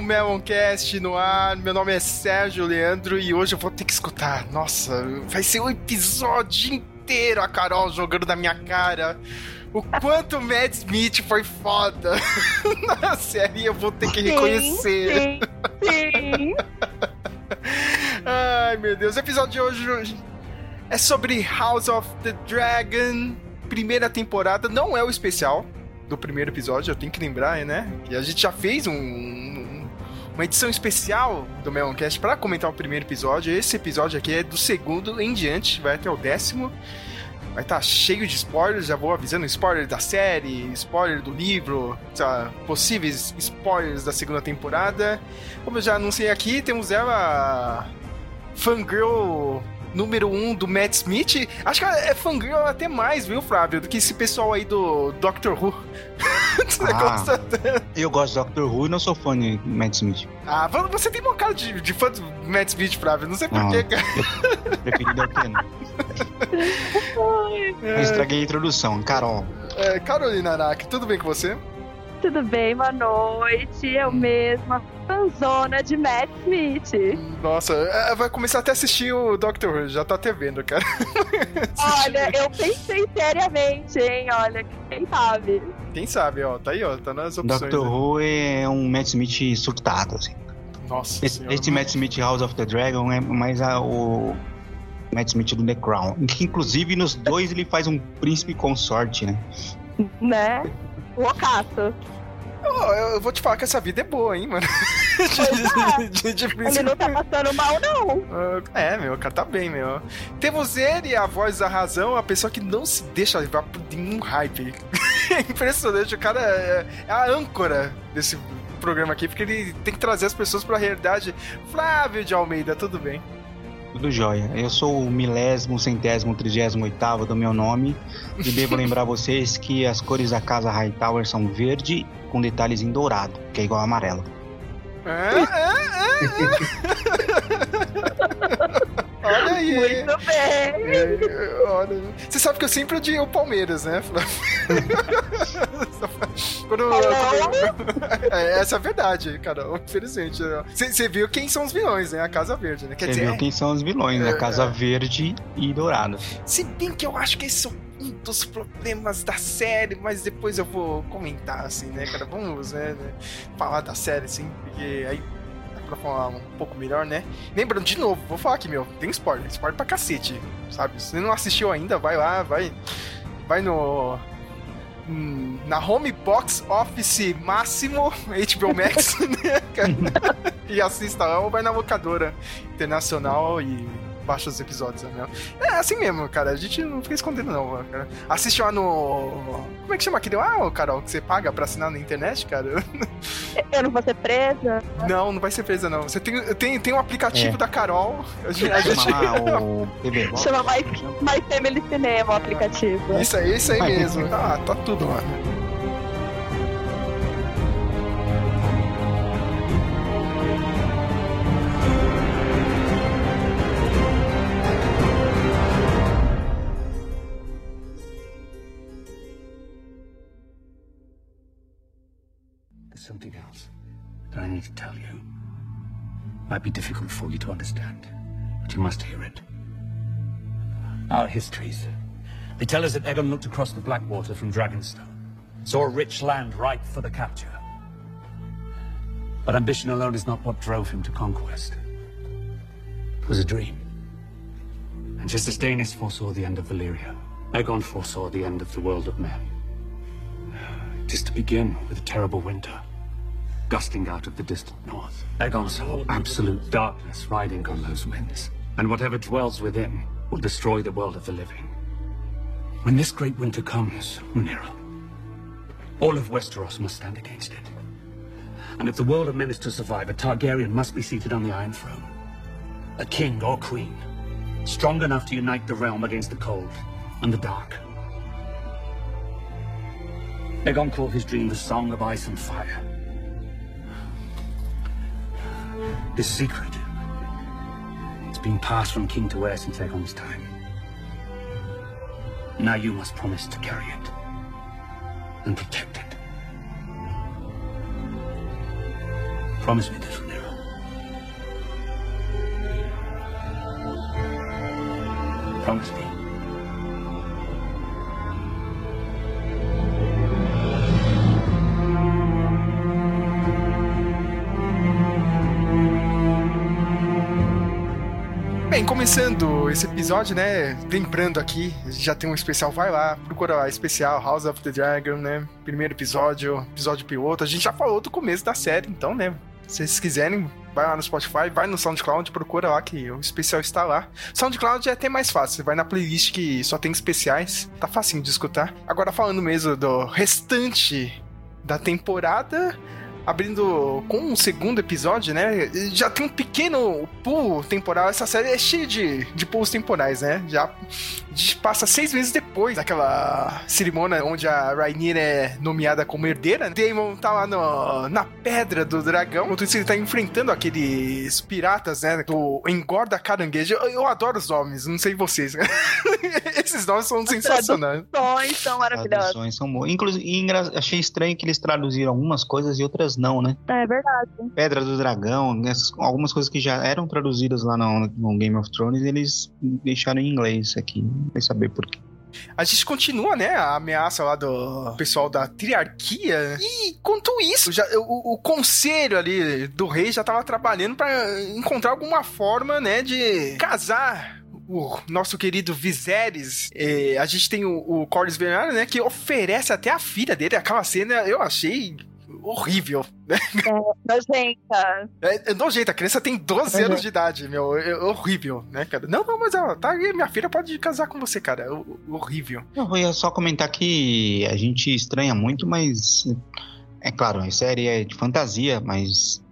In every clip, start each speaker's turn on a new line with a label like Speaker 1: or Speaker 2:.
Speaker 1: o Meloncast no ar. Meu nome é Sérgio Leandro e hoje eu vou ter que escutar. Nossa, vai ser um episódio inteiro a Carol jogando na minha cara. O quanto o Mad Smith foi foda na série, eu vou ter que reconhecer.
Speaker 2: Sim, sim.
Speaker 1: Ai, meu Deus. O episódio de hoje é sobre House of the Dragon, primeira temporada. Não é o especial do primeiro episódio, eu tenho que lembrar, né? Que a gente já fez um, um- uma edição especial do Meloncast para comentar o primeiro episódio. Esse episódio aqui é do segundo em diante, vai até o décimo. Vai estar cheio de spoilers, já vou avisando spoiler da série, spoiler do livro, lá, possíveis spoilers da segunda temporada. Como eu já anunciei aqui, temos ela, fangirl número um do Matt Smith. Acho que é fangirl até mais, viu, Flávio, do que esse pessoal aí do Doctor Who. Você
Speaker 3: Ah.
Speaker 1: gosta tanto?
Speaker 3: Eu gosto de Doctor Who e não sou fã de Matt Smith.
Speaker 1: Ah, você tem uma cara de, de fã do Matt Smith, Flávio. Não sei porquê, cara.
Speaker 3: Preferido é o Ken. Eu estraguei a introdução. Carol.
Speaker 1: É, Carolina Araki, tudo bem com você?
Speaker 2: Tudo bem, boa noite. Eu mesma, fanzona de Matt Smith.
Speaker 1: Nossa, é, vai começar até a assistir o Doctor Who, já tá até vendo, cara.
Speaker 2: Olha, eu pensei seriamente, hein? Olha, quem sabe?
Speaker 1: Quem sabe, ó, tá aí, ó, tá nas opções.
Speaker 3: Doctor
Speaker 1: né?
Speaker 3: Who é um Matt Smith surtado, assim.
Speaker 1: Nossa
Speaker 3: Esse,
Speaker 1: senhora.
Speaker 3: esse Matt Smith House of the Dragon é mais a- o Matt Smith do The Crown. Que, inclusive, nos dois ele faz um príncipe consorte, né?
Speaker 2: Né? Loucaço.
Speaker 1: Eu, vou te falar que essa vida é boa, hein, mano.
Speaker 2: é.
Speaker 1: de, de
Speaker 2: Ele não tá passando mal, não.
Speaker 1: É, meu, o cara tá bem, meu. Temos ele, a voz da razão, a pessoa que não se deixa levar por nenhum hype. É impressionante, o cara é, é a âncora desse programa aqui, porque ele tem que trazer as pessoas pra realidade. Flávio de Almeida, tudo bem?
Speaker 3: Tudo jóia. Eu sou o milésimo, centésimo, trigésimo oitavo do meu nome. E devo lembrar vocês que as cores da casa Hightower são verde com detalhes em dourado, que é igual ao amarelo.
Speaker 1: Ah, ah, ah, ah. Olha aí.
Speaker 2: Muito bem.
Speaker 1: É, olha, você sabe que eu sempre odiei o Palmeiras, né? Flávio? Quando- quando- É, essa é a verdade, cara. Infelizmente. Você você viu quem são os vilões, né? A Casa Verde, né?
Speaker 3: Você viu quem são os vilões,
Speaker 1: É,
Speaker 3: né? Casa Verde e Dourado.
Speaker 1: se bem que eu acho que esse é um dos problemas da série, mas depois eu vou comentar, assim, né, cara? Vamos, né, né, falar da série, assim, porque aí pra falar um pouco melhor, né? Lembrando, de novo, vou falar aqui, meu, tem spoiler, spoiler pra cacete, sabe? Se você não assistiu ainda, vai lá, vai, vai no... Na home box office máximo HBO Max, né, cara? e assista lá ou vai na locadora internacional e baixa os episódios, né? É assim mesmo, cara. A gente não fica escondendo, não, cara. Assiste lá no. Como é que chama aquele lá, Carol, que você paga pra assinar na internet, cara?
Speaker 2: Eu não vou ser presa.
Speaker 1: Não, não vai ser presa, não. Você tem, tem, tem um aplicativo
Speaker 3: É.
Speaker 1: da Carol. A gente, a gente-
Speaker 3: o TV.
Speaker 2: Chama mais, mais Family Cinema o aplicativo.
Speaker 1: Isso aí, isso aí
Speaker 3: Vai.
Speaker 1: mesmo. Tá, tá tudo lá.
Speaker 4: I need to tell you. Might be difficult for you to understand, but you must hear it. Our histories. They tell us that Egon looked across the Blackwater from Dragonstone, saw a rich land ripe for the capture. But ambition alone is not what drove him to conquest. It was a dream. And just as Danis foresaw the end of Valyria, Egon foresaw the end of the world of men. Is to begin with a terrible winter, gusting out of the distant north. Aegon saw absolute darkness riding on those winds, and whatever dwells within will destroy the world of the living. When this great winter comes, Rhaenyra, all of Westeros must stand against it. And if the world of men is to survive, a Targaryen must be seated on the Iron Throne. A king or queen, strong enough to unite the realm against the cold and the dark. Aegon called his dream the Song of Ice and Fire. This secret, it's been passed from king to heir since Aegon's time. Now you must promise to carry it and protect it. Promise me this, Rhaenyra. Promise me.
Speaker 1: Começando esse episódio, né? Lembrando aqui, já tem um especial, vai lá, procura lá, especial House of the Dragon, né? Primeiro episódio, episódio piloto. A gente já falou do começo da série, então, né? Se vocês quiserem, vai lá no Spotify, vai no SoundCloud, procura lá que o especial está lá. SoundCloud é até mais fácil, você vai na playlist que só tem especiais, tá facinho de escutar. Agora falando mesmo do restante da temporada, abrindo com um segundo episódio, né? Já tem um pequeno pulo temporal. Essa série é cheia de, de pulos temporais, né? Já passa seis meses depois daquela cerimônia onde a Rhaenyra é nomeada como herdeira. Daemon tá lá no, na pedra do dragão, enquanto isso ele tá enfrentando aqueles piratas, né? Do engorda caranguejo. Eu, eu adoro os nomes, não sei vocês. Esses nomes são sensacionais.
Speaker 2: Traduções são maravilhosas.
Speaker 3: Traduções são boas. Inclusive, achei estranho que eles traduziram algumas coisas e outras não, né?
Speaker 2: É verdade.
Speaker 3: Pedra do Dragão, essas- algumas coisas que já eram traduzidas lá no, no Game of Thrones, eles deixaram em inglês aqui. Não sei saber por quê.
Speaker 1: A gente continua, né, a ameaça lá do pessoal da triarquia. E quanto isso, já, o, o conselho ali do rei já tava trabalhando pra encontrar alguma forma, né, de casar o nosso querido Viserys. A gente tem o, o Corlys Velaryon, né, que oferece até a filha dele. Aquela cena eu achei horrível.
Speaker 2: Nojenta.
Speaker 1: É, é nojento, a criança tem 12
Speaker 2: Uhum.
Speaker 1: anos de idade, meu. É horrível, né, cara? Não, não, mas ó, tá aí, minha filha pode casar com você, cara. É ho- horrível.
Speaker 3: Eu ia só comentar que a gente estranha muito, mas é claro, a série é de fantasia, mas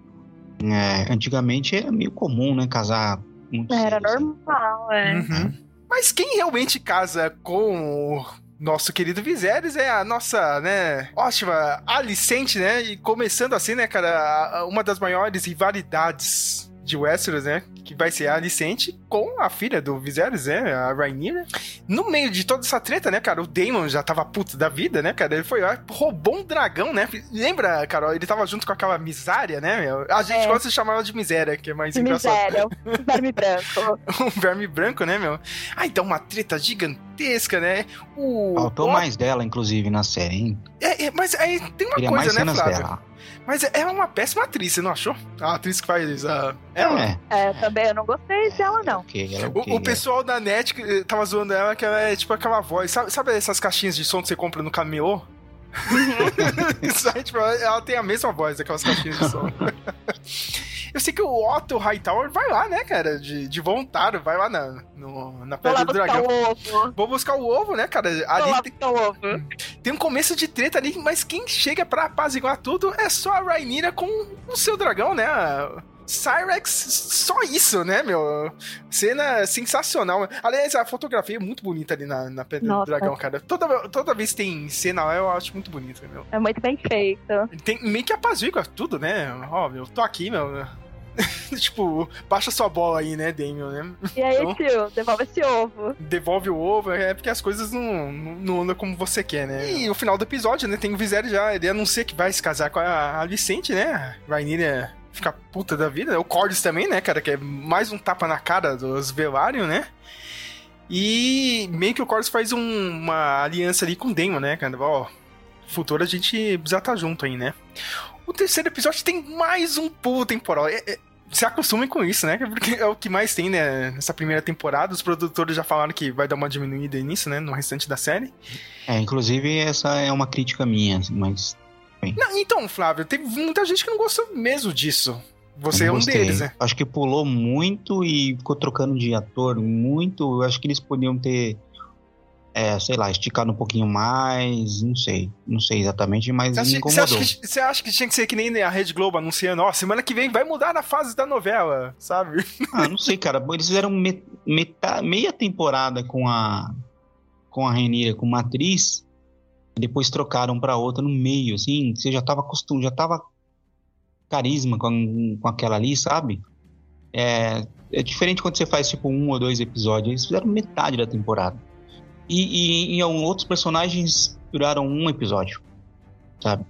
Speaker 3: é, antigamente era meio comum, né, casar muito
Speaker 2: Era
Speaker 3: cedo, assim.
Speaker 2: normal, é.
Speaker 1: Uhum. Mas quem realmente casa com nosso querido Viserys é a nossa, né, ótima Alicente, né? E começando assim, né, cara, uma das maiores rivalidades de Westeros, né? Que vai ser a Alicente com a filha do Viserys, né? A Rhaenyra. No meio de toda essa treta, né, cara? O Daemon já tava puto da vida, né, cara? Ele foi lá, roubou um dragão, né? Lembra, Carol? Ele tava junto com aquela misária, né? meu? A gente
Speaker 2: É.
Speaker 1: gosta de chamar ela de miséria, que é mais engraçado
Speaker 2: miséria. um Verme branco.
Speaker 1: um verme branco, né, meu? Ah, então uma treta gigantesca, né? O.
Speaker 3: Faltou
Speaker 1: o-
Speaker 3: mais dela, inclusive, na série, hein?
Speaker 1: É, é, mas aí tem uma
Speaker 3: Queria mais
Speaker 1: coisa, né,
Speaker 3: cenas
Speaker 1: Flávio?
Speaker 3: dela.
Speaker 1: Mas é uma péssima atriz, você não achou? A atriz que faz a. Ela.
Speaker 3: É,
Speaker 2: É, também eu não gostei dela, não.
Speaker 3: ok, ela é
Speaker 1: O, o pessoal da net que, eh, tava zoando ela que ela é tipo aquela voz. Sabe, sabe essas caixinhas de som que você compra no camelô? Isso aí, tipo, ela, ela tem a mesma voz daquelas caixinhas de som. Eu sei que o Otto Hightower vai lá, né, cara? De, de voluntário, vai lá na, no- na Pedra do
Speaker 2: buscar
Speaker 1: Dragão.
Speaker 2: o ovo.
Speaker 1: Vou buscar o ovo, né, cara? Ali tem, tem um começo de treta ali, mas quem chega pra apaziguar tudo é só a Rhaenyra com o seu dragão, né? A Cyrex, só isso, né, meu? Cena sensacional. Aliás, a fotografia é muito bonita ali na, na Pedra
Speaker 2: Nossa.
Speaker 1: do Dragão, cara. Toda, toda vez que tem cena lá, eu acho muito bonito, meu.
Speaker 2: É muito bem feito.
Speaker 1: Tem meio que apazigua tudo, né? Ó, meu, tô aqui, meu. tipo, baixa sua bola aí, né, Damian, né?
Speaker 2: E aí,
Speaker 1: Então-
Speaker 2: tio, devolve esse ovo.
Speaker 1: devolve o ovo, é porque as coisas não, não, não andam como você quer, né? E o final do episódio, né, tem o Viserys já, ele anuncia que vai se casar com a Alicente, né? A Rhaenyra fica puta da vida, o Corlys também, né, cara, que é mais um tapa na cara dos Velaryon, né? E meio que o Corlys faz um- uma aliança ali com o Daemon, né, cara? Ó, futuro a gente precisa estar junto aí, né? O terceiro episódio tem mais um pulo temporal. É- é- se acostumem com isso, né? Porque é o que mais tem, né? Nessa primeira temporada. Os produtores já falaram que vai dar uma diminuída nisso, né? No restante da série.
Speaker 3: É, inclusive, essa é uma crítica minha, mas
Speaker 1: Não, então, Flávio, teve muita gente que não gostou mesmo disso. Você é um
Speaker 3: gostei.
Speaker 1: deles, né?
Speaker 3: Acho que pulou muito e ficou trocando de ator muito. Eu acho que eles podiam ter, é, sei lá, esticado um pouquinho mais. Não sei. Não sei exatamente, mas
Speaker 1: Você
Speaker 3: me
Speaker 1: acha, você, acha
Speaker 3: incomodou.
Speaker 1: que, você acha que tinha que ser que nem a Rede Globo anunciando, ó, semana que vem vai mudar na fase da novela, sabe?
Speaker 3: Ah, não sei, cara. Eles fizeram me- meta- meia temporada com a com a Renira, com uma atriz, depois trocaram pra outra no meio, assim. Você já tava acostumado, já tava carisma com, com aquela ali, sabe? É, é diferente quando você faz tipo um ou dois episódios. Eles fizeram metade da temporada. E, e, e alguns outros personagens duraram um episódio, sabe?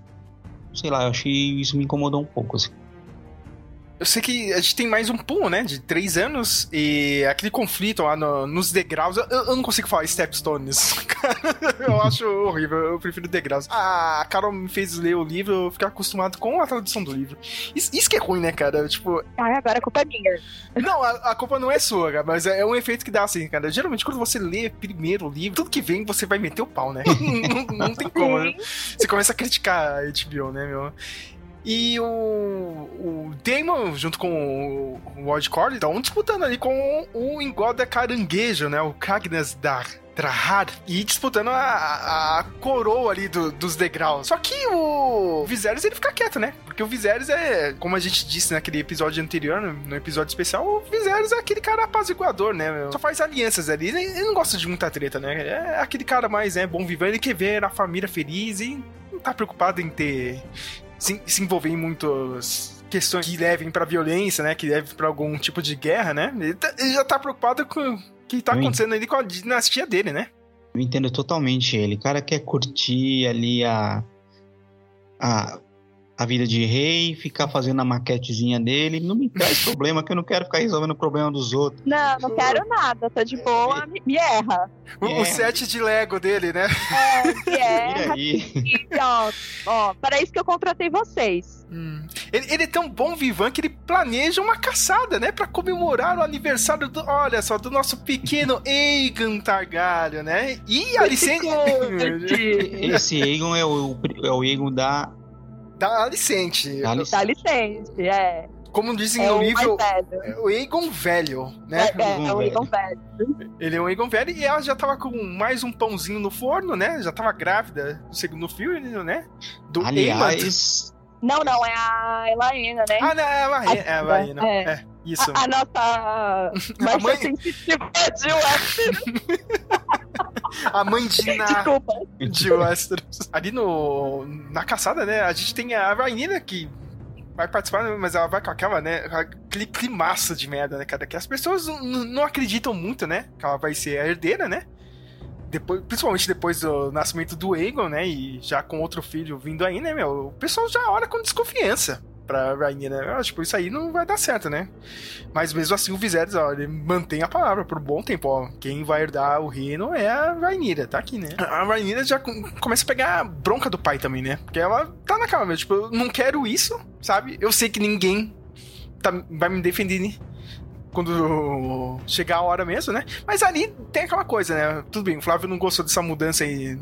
Speaker 3: Sei lá, eu achei isso me incomodou um pouco, assim.
Speaker 1: Eu sei que a gente tem mais um pulo, né? De três anos. E aquele conflito lá no- nos degraus. Eu, eu não consigo falar stepstones. Cara, eu acho horrível. Eu prefiro degraus. A Carol me fez ler o livro, eu fiquei acostumado com a tradução do livro. Isso, isso que é ruim, né, cara? Tipo,
Speaker 2: Ai, agora a culpa é minha.
Speaker 1: não, a, a culpa não é sua, cara, mas é um efeito que dá assim, cara. Geralmente, quando você lê primeiro o livro, tudo que vem você vai meter o pau, né? não, não tem como, né? Você começa a criticar a HBO, né, meu? E o, o Damon, junto com o Corley, estão disputando ali com o Engoda Caranguejo, né? O Cagnas Dar. E disputando a, a- coroa ali do- dos degraus. Só que o Viserys ele fica quieto, né? Porque o Viserys é, como a gente disse naquele episódio anterior, no, episódio especial, o Viserys é aquele cara apaziguador, né? Só faz alianças ali. Ele, ele não gosta de muita treta, né? É aquele cara mais é, bom vivendo, ele quer ver a família feliz e não tá preocupado em ter. Se, se envolver em muitas questões que levem pra violência, né? Que levem pra algum tipo de guerra, né? Ele, tá- ele já tá preocupado com o que tá
Speaker 3: Eu
Speaker 1: acontecendo ali com a dinastia dele, né?
Speaker 3: Eu entendo totalmente ele. O cara quer curtir ali a, a, a vida de rei, ficar fazendo a maquetezinha dele. Não me traz problema, que eu não quero ficar resolvendo o problema dos outros.
Speaker 2: Não, não quero nada. Tô de boa, me, me erra.
Speaker 1: O, o
Speaker 3: É.
Speaker 1: set de Lego dele, né?
Speaker 2: É, me
Speaker 3: E
Speaker 2: erra.
Speaker 3: aí?
Speaker 2: E, ó, ó, para isso que eu contratei vocês.
Speaker 1: Hum. Ele, ele é tão bom vivan que ele planeja uma caçada, né? Pra comemorar o aniversário do. Olha só, do nosso pequeno Aegon Targaryen, né? E a licença.
Speaker 3: Esse Aegon é o, é o Aegon da,
Speaker 1: Alicente.
Speaker 3: da Alice.
Speaker 2: Dá licença, é.
Speaker 1: Como dizem
Speaker 2: É
Speaker 1: no
Speaker 2: o
Speaker 1: livro. é o Aegon velho, né?
Speaker 2: É, é, é o. Egon velho.
Speaker 1: Ele é um Egon velho e ela já tava com mais um pãozinho no forno, né? Já tava grávida no segundo filme, né? Do.
Speaker 3: Aliás,
Speaker 2: Não, não, é a Elaina, né?
Speaker 1: Ah, não, é a Laena. É a.
Speaker 2: É.
Speaker 1: É, isso.
Speaker 2: A, a nossa
Speaker 1: A mãe-
Speaker 2: sensitiva de Westeros.
Speaker 1: A mãe de.
Speaker 2: Desculpa.
Speaker 1: de Westeros. Ali no, na caçada, né? A gente tem a Rainina que vai participar, mas ela vai com aquela, né? Aquele climaço de merda, né, cara? Que as pessoas não acreditam muito, né? Que ela vai ser a herdeira, né? Depois, principalmente depois do nascimento do Aegon, né? E já com outro filho vindo aí, né, meu? O pessoal já olha com desconfiança pra Rainha, né? Ah, tipo, isso aí não vai dar certo, né? Mas mesmo assim, o Viserys, ó, ele mantém a palavra por um bom tempo, ó. Quem vai herdar o reino é a Rainira, tá aqui, né? A Rainira já com- começa a pegar a bronca do pai também, né? Porque ela tá na cama, tipo, eu não quero isso, sabe? Eu sei que ninguém tá- vai me defender, né? Quando chegar a hora mesmo, né? Mas ali tem aquela coisa, né? Tudo bem, o Flávio não gostou dessa mudança aí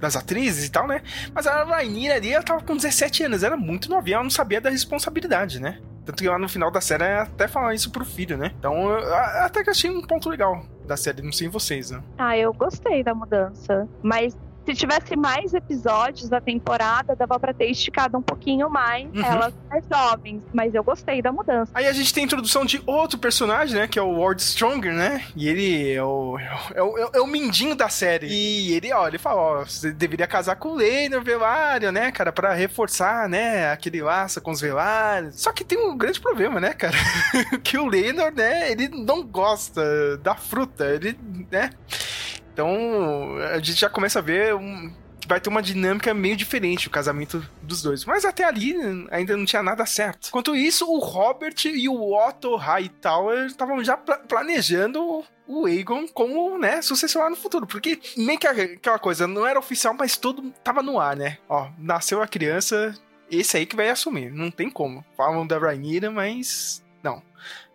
Speaker 1: das atrizes e tal, né? Mas a Rainira ali, ela tava com 17 anos, era muito novinha, ela não sabia da responsabilidade, né? Tanto que lá no final da série até fala isso pro filho, né? Então, eu até que achei um ponto legal da série, não sei vocês, né?
Speaker 2: Ah, eu gostei da mudança. Mas se tivesse mais episódios da temporada, dava pra ter esticado um pouquinho mais
Speaker 1: Uhum.
Speaker 2: elas mais jovens. Mas eu gostei da mudança.
Speaker 1: Aí a gente tem a introdução de outro personagem, né? Que é o Ward Stronger, né? E ele é o, é o, é o- é o mindinho da série. E ele, ó, ele fala, ó, você deveria casar com o Leinor Velário, né, cara? Pra reforçar, né, aquele laço com os Velários. Só que tem um grande problema, né, cara? que o Leinor, né, ele não gosta da fruta. Ele, né? Então, a gente já começa a ver um, que vai ter uma dinâmica meio diferente o casamento dos dois. Mas até ali ainda não tinha nada certo. Enquanto isso, o Robert e o Otto Hightower estavam já pla- planejando o Aegon como, né, sucessor lá no futuro. Porque meio que aquela coisa, não era oficial, mas tudo tava no ar, né? Ó, nasceu a criança, esse aí que vai assumir. Não tem como. Falam da Rhaenyra, mas... Não.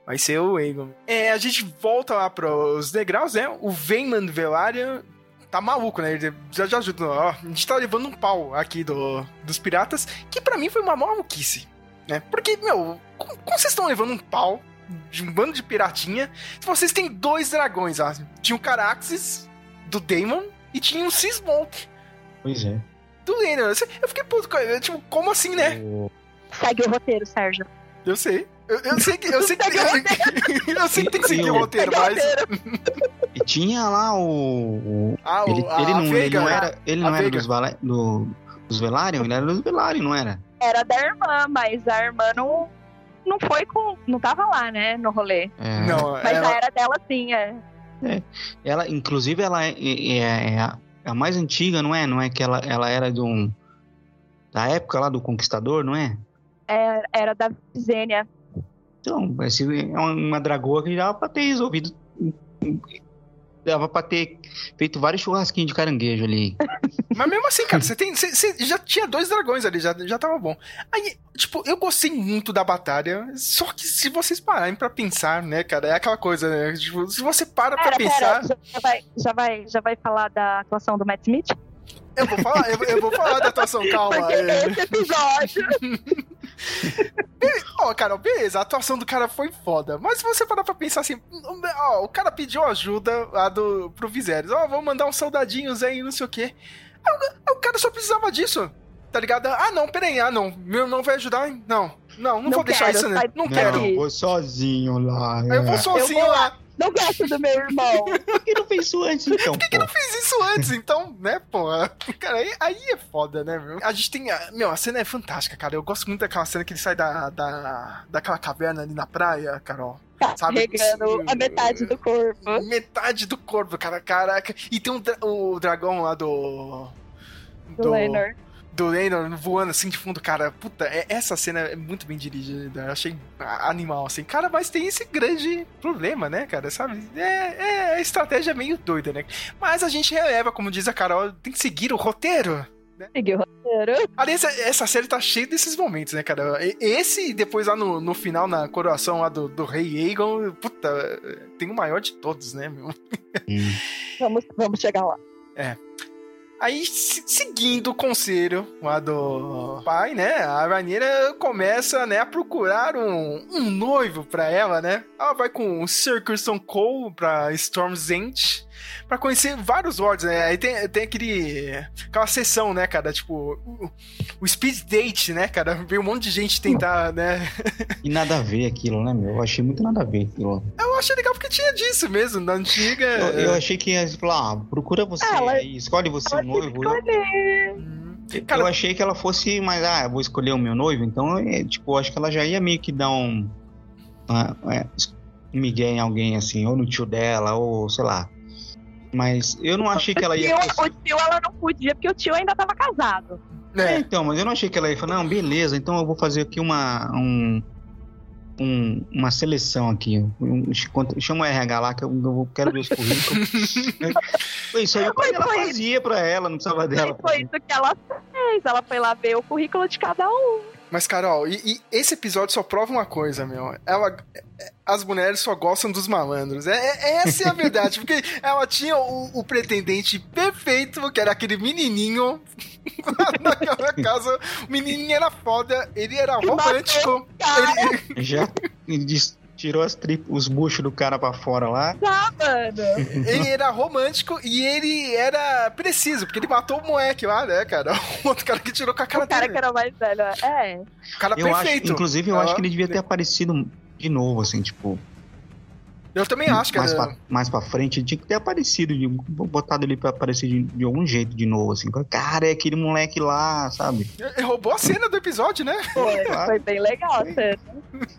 Speaker 1: Vai ser o Aegon. É, a gente volta lá pros degraus, né? O Veyman Velaryon tá maluco, né? Ele já, já ajuda. Ó, a gente tá levando um pau aqui do, dos piratas, que pra mim foi uma maluquice, né? Porque, meu, como, como vocês estão levando um pau de um bando de piratinha se vocês têm dois dragões, ó? Tinha o Caraxes, do Daemon, e tinha o Seasmoke,
Speaker 3: pois é.
Speaker 1: do Lenor. Eu fiquei puto, com ele, tipo, como assim, né?
Speaker 3: O-
Speaker 2: Segue o roteiro, Sérgio.
Speaker 1: Eu sei. Eu, eu sei que. Eu sei que, eu sei que tem que seguir o roteiro, mas.
Speaker 3: E tinha lá o. o-
Speaker 1: Ah, o-
Speaker 3: ele,
Speaker 1: a-
Speaker 3: ele
Speaker 1: a
Speaker 3: não, ele
Speaker 1: Veiga,
Speaker 3: não
Speaker 1: né?
Speaker 3: era, ele não era dos, Vala- do- dos Velaryon, ele era dos Velaryon, não era?
Speaker 2: Era da irmã, mas a irmã não, não foi com. Não tava lá, né? No rolê.
Speaker 3: É,
Speaker 1: Não,
Speaker 2: Mas
Speaker 1: ela,
Speaker 2: a era dela sim, é.
Speaker 3: Ela, inclusive, ela é, é- é a, é a mais antiga, não é? Não é que ela, ela era de um. Da época lá do Conquistador, não é?
Speaker 2: É- Era da Visênia.
Speaker 3: Então, esse é uma dragoa que dava pra ter resolvido. Dava pra ter feito vários churrasquinhos de caranguejo ali.
Speaker 1: Mas mesmo assim, cara, você, tem, você, você já tinha dois dragões ali, já, já tava bom. Aí, tipo, eu gostei muito da batalha, só que se vocês pararem pra pensar, né, cara, é aquela coisa, né? Tipo, se você para pra
Speaker 2: Pera,
Speaker 1: pensar.
Speaker 2: pera, já vai, já, vai, já vai falar da atuação do Matt Smith?
Speaker 1: Eu vou falar, eu, eu vou falar da atuação, calma.
Speaker 2: Porque
Speaker 1: é.
Speaker 2: esse episódio.
Speaker 1: Ó, cara, beleza, a atuação do cara foi foda. Mas se você parar pra pensar assim, ó, o cara pediu ajuda lá do, pro Viserys. Ó, vamos mandar uns soldadinhos aí, não sei o quê. Aí o- aí o cara só precisava disso. Tá ligado? Ah, não, peraí, ah, não. Meu não vai ajudar? hein? Não, não, não,
Speaker 2: Não
Speaker 1: vou deixar
Speaker 2: quero,
Speaker 1: isso, né? Não
Speaker 2: daqui.
Speaker 1: quero.
Speaker 3: Não, vou sozinho lá.
Speaker 1: Aí eu vou
Speaker 3: é.
Speaker 1: sozinho
Speaker 2: Eu vou
Speaker 1: lá.
Speaker 2: Não gosto do meu irmão.
Speaker 3: Por que não fez isso antes, então, pô?
Speaker 1: Fiz isso antes, então, né, porra. Cara, aí, aí é foda, né, meu? A gente tem. a- Meu, a cena é fantástica, cara. Eu gosto muito daquela cena que ele sai da, da, daquela caverna ali na praia, Carol. Sabe?
Speaker 2: Carregando a metade do corpo.
Speaker 1: Metade do corpo, cara, caraca. E tem um dra- o dragão lá do.
Speaker 2: Do Lenor.
Speaker 1: Do Lenor voando assim de fundo, cara. Puta, é- essa cena é muito bem dirigida. Eu achei animal, assim. Cara, mas tem esse grande problema, né, cara? Sabe? É, é a estratégia é meio doida, né? Mas a gente releva, como diz a Carol, tem que seguir o roteiro.
Speaker 2: Seguiu o roteiro.
Speaker 1: Aliás, essa série tá cheia desses momentos, né, cara? Esse, e depois lá no, no final, na coroação lá do, do rei Aegon, puta, tem o maior de todos, né, meu?
Speaker 3: Hum.
Speaker 2: Vamos, vamos chegar lá.
Speaker 1: Aí, se- seguindo o conselho lá do pai, né? A Rhaenyra começa, né, a procurar um, um noivo pra ela, né? Ela vai com o Sir Cole pra Storm's End pra conhecer vários lords, né? Aí tem, tem aquele... aquela sessão, né, cara? Tipo, o, o speed date, né, cara? Veio um monte de gente tentar, né?
Speaker 3: E nada a ver aquilo, né, meu? Eu achei muito nada a ver aquilo.
Speaker 1: Eu achei legal porque tinha disso mesmo, na antiga...
Speaker 3: Eu, eu achei que ia falar, ah, procura você
Speaker 2: Ah, ela-
Speaker 3: aí, escolhe você noivo.
Speaker 2: escolher.
Speaker 1: Hum,
Speaker 3: Eu,
Speaker 1: Cara-
Speaker 3: eu achei que ela fosse, mas ah, eu vou escolher o meu noivo, então, é, tipo, eu acho que ela já ia meio que dar um. ah, é, um migué em alguém, assim, ou no tio dela, ou sei lá. Mas eu não achei que ela
Speaker 2: O
Speaker 3: ia.
Speaker 2: tio, o tio ela não podia, porque o tio ainda tava casado.
Speaker 3: É,
Speaker 1: É,
Speaker 3: então, mas eu não achei que ela ia falar, não, beleza, então eu vou fazer aqui uma. Um, um- uma seleção aqui. Um, chama o RH lá que eu, eu quero ver os currículos. Isso aí o
Speaker 2: Mas foi-
Speaker 3: fazia pra ela, não precisava dela.
Speaker 2: E foi isso que ela fez. Ela foi lá ver o currículo de cada um.
Speaker 1: Mas, Carol, e, e esse episódio só prova uma coisa, meu. Ela, as mulheres só gostam dos malandros. É, é- essa é a verdade, porque ela tinha o, o pretendente perfeito, que era aquele menininho. Naquela casa, o menininho era foda, ele era romântico. Ele,
Speaker 3: Já tirou as tri- os buchos do cara pra fora lá.
Speaker 2: tá, mano.
Speaker 1: ele era romântico e ele era preciso, porque ele matou o moleque lá, né, cara? O outro cara que tirou com a cara
Speaker 2: O cara
Speaker 1: dele.
Speaker 2: que era mais velho. É.
Speaker 1: O cara
Speaker 3: Eu acho,
Speaker 1: perfeito.
Speaker 3: inclusive, eu acho
Speaker 1: Ah,
Speaker 3: que ele devia ter aparecido de novo, assim, tipo,
Speaker 1: Eu também acho que
Speaker 3: mais,
Speaker 1: era.
Speaker 3: pra, mais pra frente. Tinha que ter aparecido, de, botado ele pra aparecer de, de algum jeito de novo, assim. Cara, é aquele moleque lá, sabe?
Speaker 1: Ele roubou a cena do episódio, né?
Speaker 2: Foi,
Speaker 3: Claro.
Speaker 2: foi bem legal.
Speaker 3: Foi.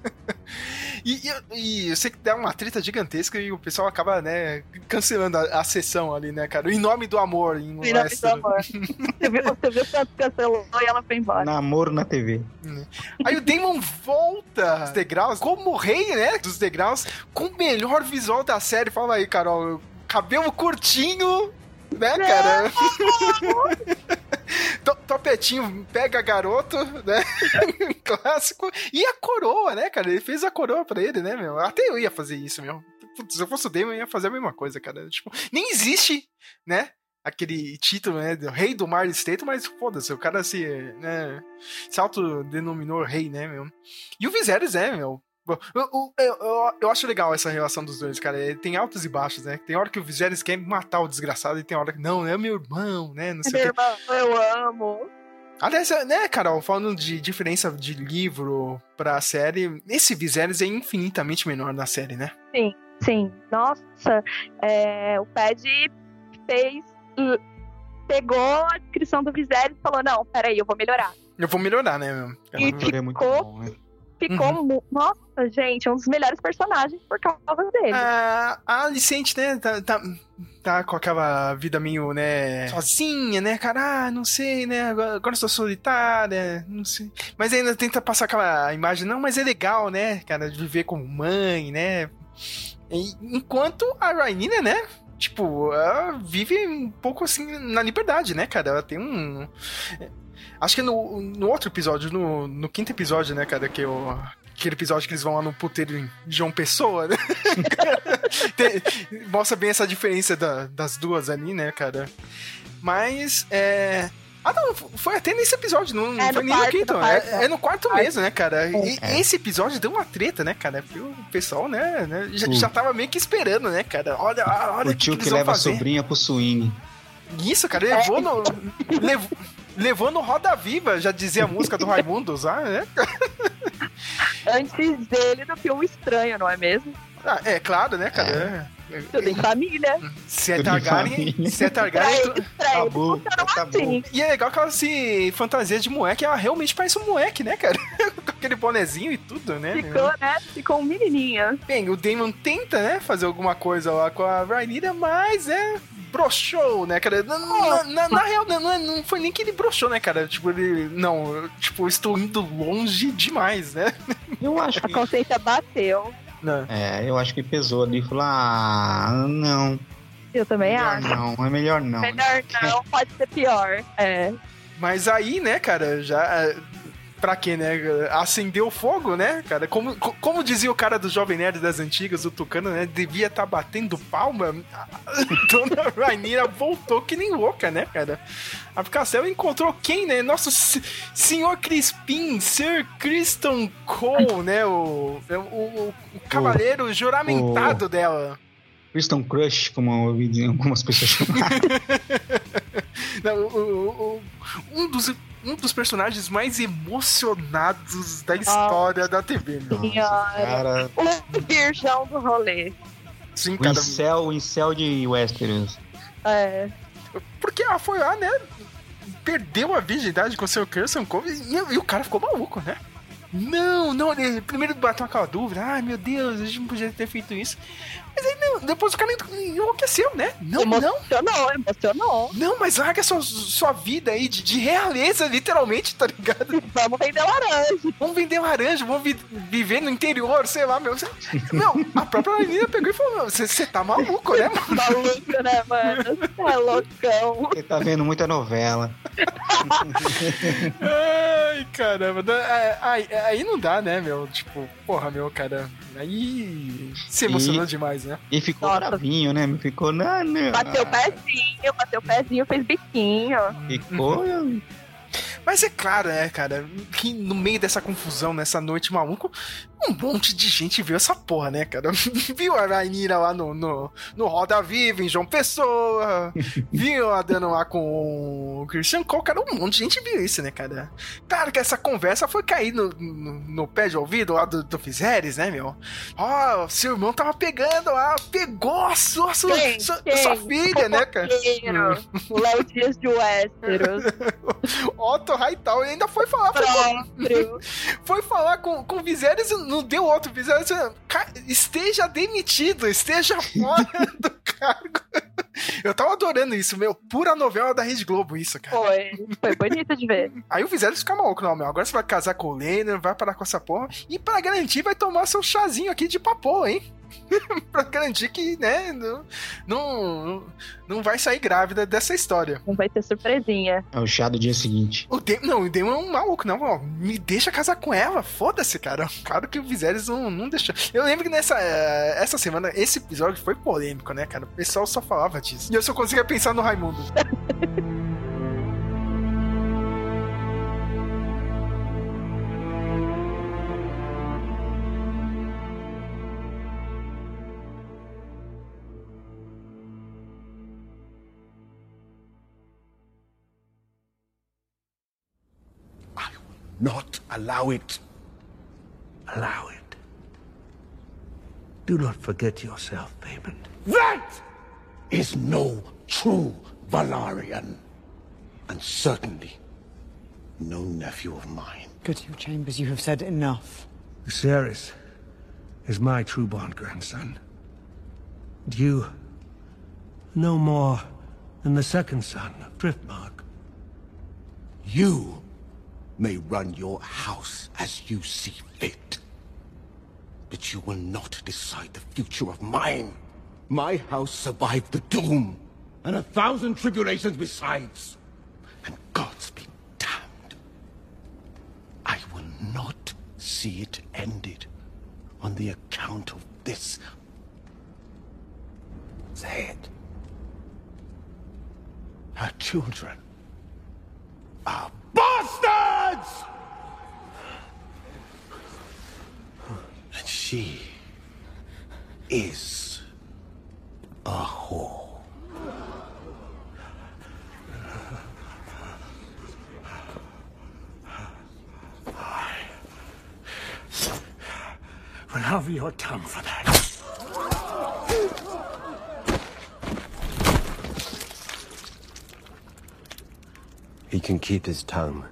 Speaker 1: E, e, e eu sei que dá uma treta gigantesca e o pessoal acaba, né, cancelando a, a sessão ali, né, cara? Em nome do amor, em
Speaker 2: Em nome do amor. Você viu, você viu quanto cancelou e ela foi embora.
Speaker 3: Namoro na TV.
Speaker 1: Aí o Damon volta dos degraus, como rei, né, dos degraus, com o melhor visual da série. Fala aí, Carol, cabelo curtinho, né, cara? To- Topetinho pega garoto, né? Clássico. E a coroa, né, cara? Ele fez a coroa pra ele, né, meu? Até eu ia fazer isso, meu. Putz, se eu fosse o Damon, eu ia fazer a mesma coisa, cara. Tipo, nem existe, né? Aquele título, né? Do rei do Mar State, mas foda-se, o cara se, né, se autodenominou rei, né, meu? E o Viserys é, meu. Eu, eu, eu, eu acho legal essa relação dos dois, cara. É, Tem altos e baixos, né? Tem hora que o Viserys quer matar o desgraçado e tem hora que não, é meu irmão, né? Não sei o
Speaker 2: Meu irmão, eu amo.
Speaker 1: Aliás, né, Carol, falando de diferença de livro pra série, esse Viserys é infinitamente menor na série, né?
Speaker 2: Sim, nossa, é, o Pad fez. Pegou a descrição do Viserys e falou: Não, peraí, eu vou melhorar.
Speaker 1: Eu vou melhorar, né, meu?
Speaker 2: E
Speaker 3: é muito
Speaker 2: ficou-
Speaker 3: bom, né?
Speaker 2: Ficou.
Speaker 1: Uhum.
Speaker 2: Nossa, gente, um dos melhores personagens por causa dele.
Speaker 1: A, a Alicente, né, tá, tá, tá com aquela vida meio, né, sozinha, né, cara, ah, não sei, né, agora, agora sou solitária, não sei. Mas ainda tenta passar aquela imagem, não, mas é legal, né, cara, de viver como mãe, né. Enquanto a Rainina, né, tipo, ela vive um pouco assim na liberdade, né, cara? Ela tem um. Acho que no, no outro episódio, no, no quinto episódio, né, cara, que eu. Aquele episódio que eles vão lá no puteiro em João Pessoa, né? Tem, mostra bem essa diferença da, das duas ali, né, cara? Mas, é. Ah, não, foi até nesse episódio, não,
Speaker 2: É,
Speaker 1: foi
Speaker 2: no
Speaker 1: nem no
Speaker 2: quarto,
Speaker 1: quinto.
Speaker 2: no
Speaker 1: é, é no quarto mesmo, né, cara? E
Speaker 3: É.
Speaker 1: esse episódio deu uma treta, né, cara? Porque o pessoal, né, né, já, já tava meio que esperando, né, cara? Olha, olha
Speaker 3: O
Speaker 1: o que,
Speaker 3: tio
Speaker 1: eles
Speaker 3: que
Speaker 1: vão
Speaker 3: leva a sobrinha pro swing.
Speaker 1: Isso, cara, levou no. levou, levou no Roda Viva, já dizia a música do Raimundos, ah, né?
Speaker 2: Antes dele do que um estranho, não é mesmo?
Speaker 1: Ah, é claro, né, cara?
Speaker 2: Tudo em família.
Speaker 1: Se é Targaryen, se é Targaryen.
Speaker 2: eles, pra eles
Speaker 3: Acabou,
Speaker 2: funcionam
Speaker 3: acabou.
Speaker 2: assim.
Speaker 1: E é legal que ela se fantasia de moleque, ela realmente parece um moleque, né, cara? Com aquele bonezinho e tudo, né?
Speaker 2: Ficou, né? Ficou um menininho.
Speaker 1: Bem, o Damon tenta, né, fazer alguma coisa lá com a Rhaenyra, mas é broxou, né, cara? Na, na- na- na real, não, é- não foi nem que ele broxou, né, cara? Tipo, ele... Não, eu, tipo, eu estou indo longe demais, né?
Speaker 3: Eu acho
Speaker 2: A
Speaker 3: que.
Speaker 2: consciência bateu.
Speaker 1: Não.
Speaker 3: É, eu acho que pesou ali e falou: ah, não.
Speaker 2: Eu também
Speaker 3: melhor
Speaker 2: acho.
Speaker 3: não, é melhor não.
Speaker 2: Melhor não, pode ser pior. É.
Speaker 1: Mas aí, né, cara, já. Pra quê, né? Acendeu fogo, né, cara? Como, co- como dizia o cara do Jovem Nerd das antigas, o Tucano, né? Devia estar batendo palma. A Dona Rainira voltou que nem louca, né, cara? A Castel encontrou quem, né? Nosso se- senhor Crispim, Sir Kristen Cole, né? O, o, o, o cavaleiro juramentado dela.
Speaker 3: Kristen Crush, como ouvi algumas pessoas chamam.
Speaker 1: Não, o- o- um, dos, um dos personagens mais emocionados da história da TV, meu.
Speaker 2: Senhora.
Speaker 3: Cara,
Speaker 2: O virgão do rolê.
Speaker 1: Sim,
Speaker 3: o
Speaker 1: cara.
Speaker 3: incel, o incel de Westeros.
Speaker 2: É.
Speaker 1: Porque ela foi lá, né? Perdeu a virgindade com o seu Kirsten Cove e, e o cara ficou maluco, né? Não, não, ele primeiro bateu aquela dúvida. Ai, meu Deus, a gente não podia ter feito isso. Mas aí não, depois o cara enlouqueceu, né? Não, não,
Speaker 2: emocionou, emocionou.
Speaker 1: não, mas larga sua, sua vida aí de, de realeza, literalmente, tá ligado?
Speaker 2: Vamos vender laranja.
Speaker 1: Vamos vender laranja, vamos vi- viver no interior, sei lá, meu. Você- Meu, a própria menina pegou e falou: Você tá maluco, né, mano?
Speaker 2: Maluco, né, mano? Você é loucão.
Speaker 3: Ele tá vendo muita novela.
Speaker 1: Ai, caramba. Aí, aí não dá, né, meu? Tipo, porra, meu, cara. Aí se emocionou
Speaker 3: E-
Speaker 1: demais, né?
Speaker 3: E ficou
Speaker 2: Nossa.
Speaker 3: bravinho, né? Ficou, não, não.
Speaker 2: Bateu o pezinho, bateu o pezinho, fez biquinho.
Speaker 3: Ficou.
Speaker 1: Mas é claro, né, cara, que no meio dessa confusão, nessa noite maluco, um monte de gente viu essa porra, né, cara? viu a Rainira lá no, no, no Roda Viva, em João Pessoa, viu a dando lá com o Christian Cole, cara, um monte de gente viu isso, né, cara? Claro que essa conversa foi cair no, no, no pé de ouvido lá do, do Fizeres, né, meu? Ó, seu irmão tava pegando lá, pegou a sua, sua,
Speaker 2: Quem?
Speaker 1: sua,
Speaker 2: Quem?
Speaker 1: sua filha, né, cara?
Speaker 2: O Léo Dias de Westeros.
Speaker 1: Otto Hightower ainda foi falar, foi, foi falar com, com o Viserys, não deu outro. "Ca- esteja demitido, esteja fora do cargo. Eu tava adorando isso, meu. Pura novela da Rede Globo, isso, cara.
Speaker 2: Foi. Foi bonito de ver.
Speaker 1: Aí o Viserys fica maluco, não, meu. Agora você vai casar com o Lennon, vai parar com essa porra. E pra garantir, vai tomar seu chazinho aqui de papo, hein? pra garantir que, né, não, não, não vai sair grávida dessa história.
Speaker 2: Não vai ter surpresinha.
Speaker 3: É o chá do dia seguinte.
Speaker 1: O não, o Demon é um maluco, não, ó, me deixa casar com ela, foda-se, cara. Claro que o Viserys não, não deixou. Eu lembro que nessa eh, essa semana, esse episódio foi polêmico, né, cara? O pessoal só falava disso. E eu só conseguia pensar no Raimundo.
Speaker 5: not allow it.
Speaker 4: Allow it. Do not forget yourself, Payment.
Speaker 5: That is no true Valarian. And certainly no nephew of mine.
Speaker 6: Go to your chambers, you have said enough.
Speaker 4: Viserys is my true-born grandson. And you
Speaker 5: no more than the second son of Driftmark. You may run your house as you see fit. But you will not decide the future of mine. My house survived the doom, and a thousand tribulations besides. And gods be damned. I will not see it ended on the account of this. Say it. Her children are bastards! And she is a whore. will have your tongue for that.
Speaker 7: He can keep his tongue.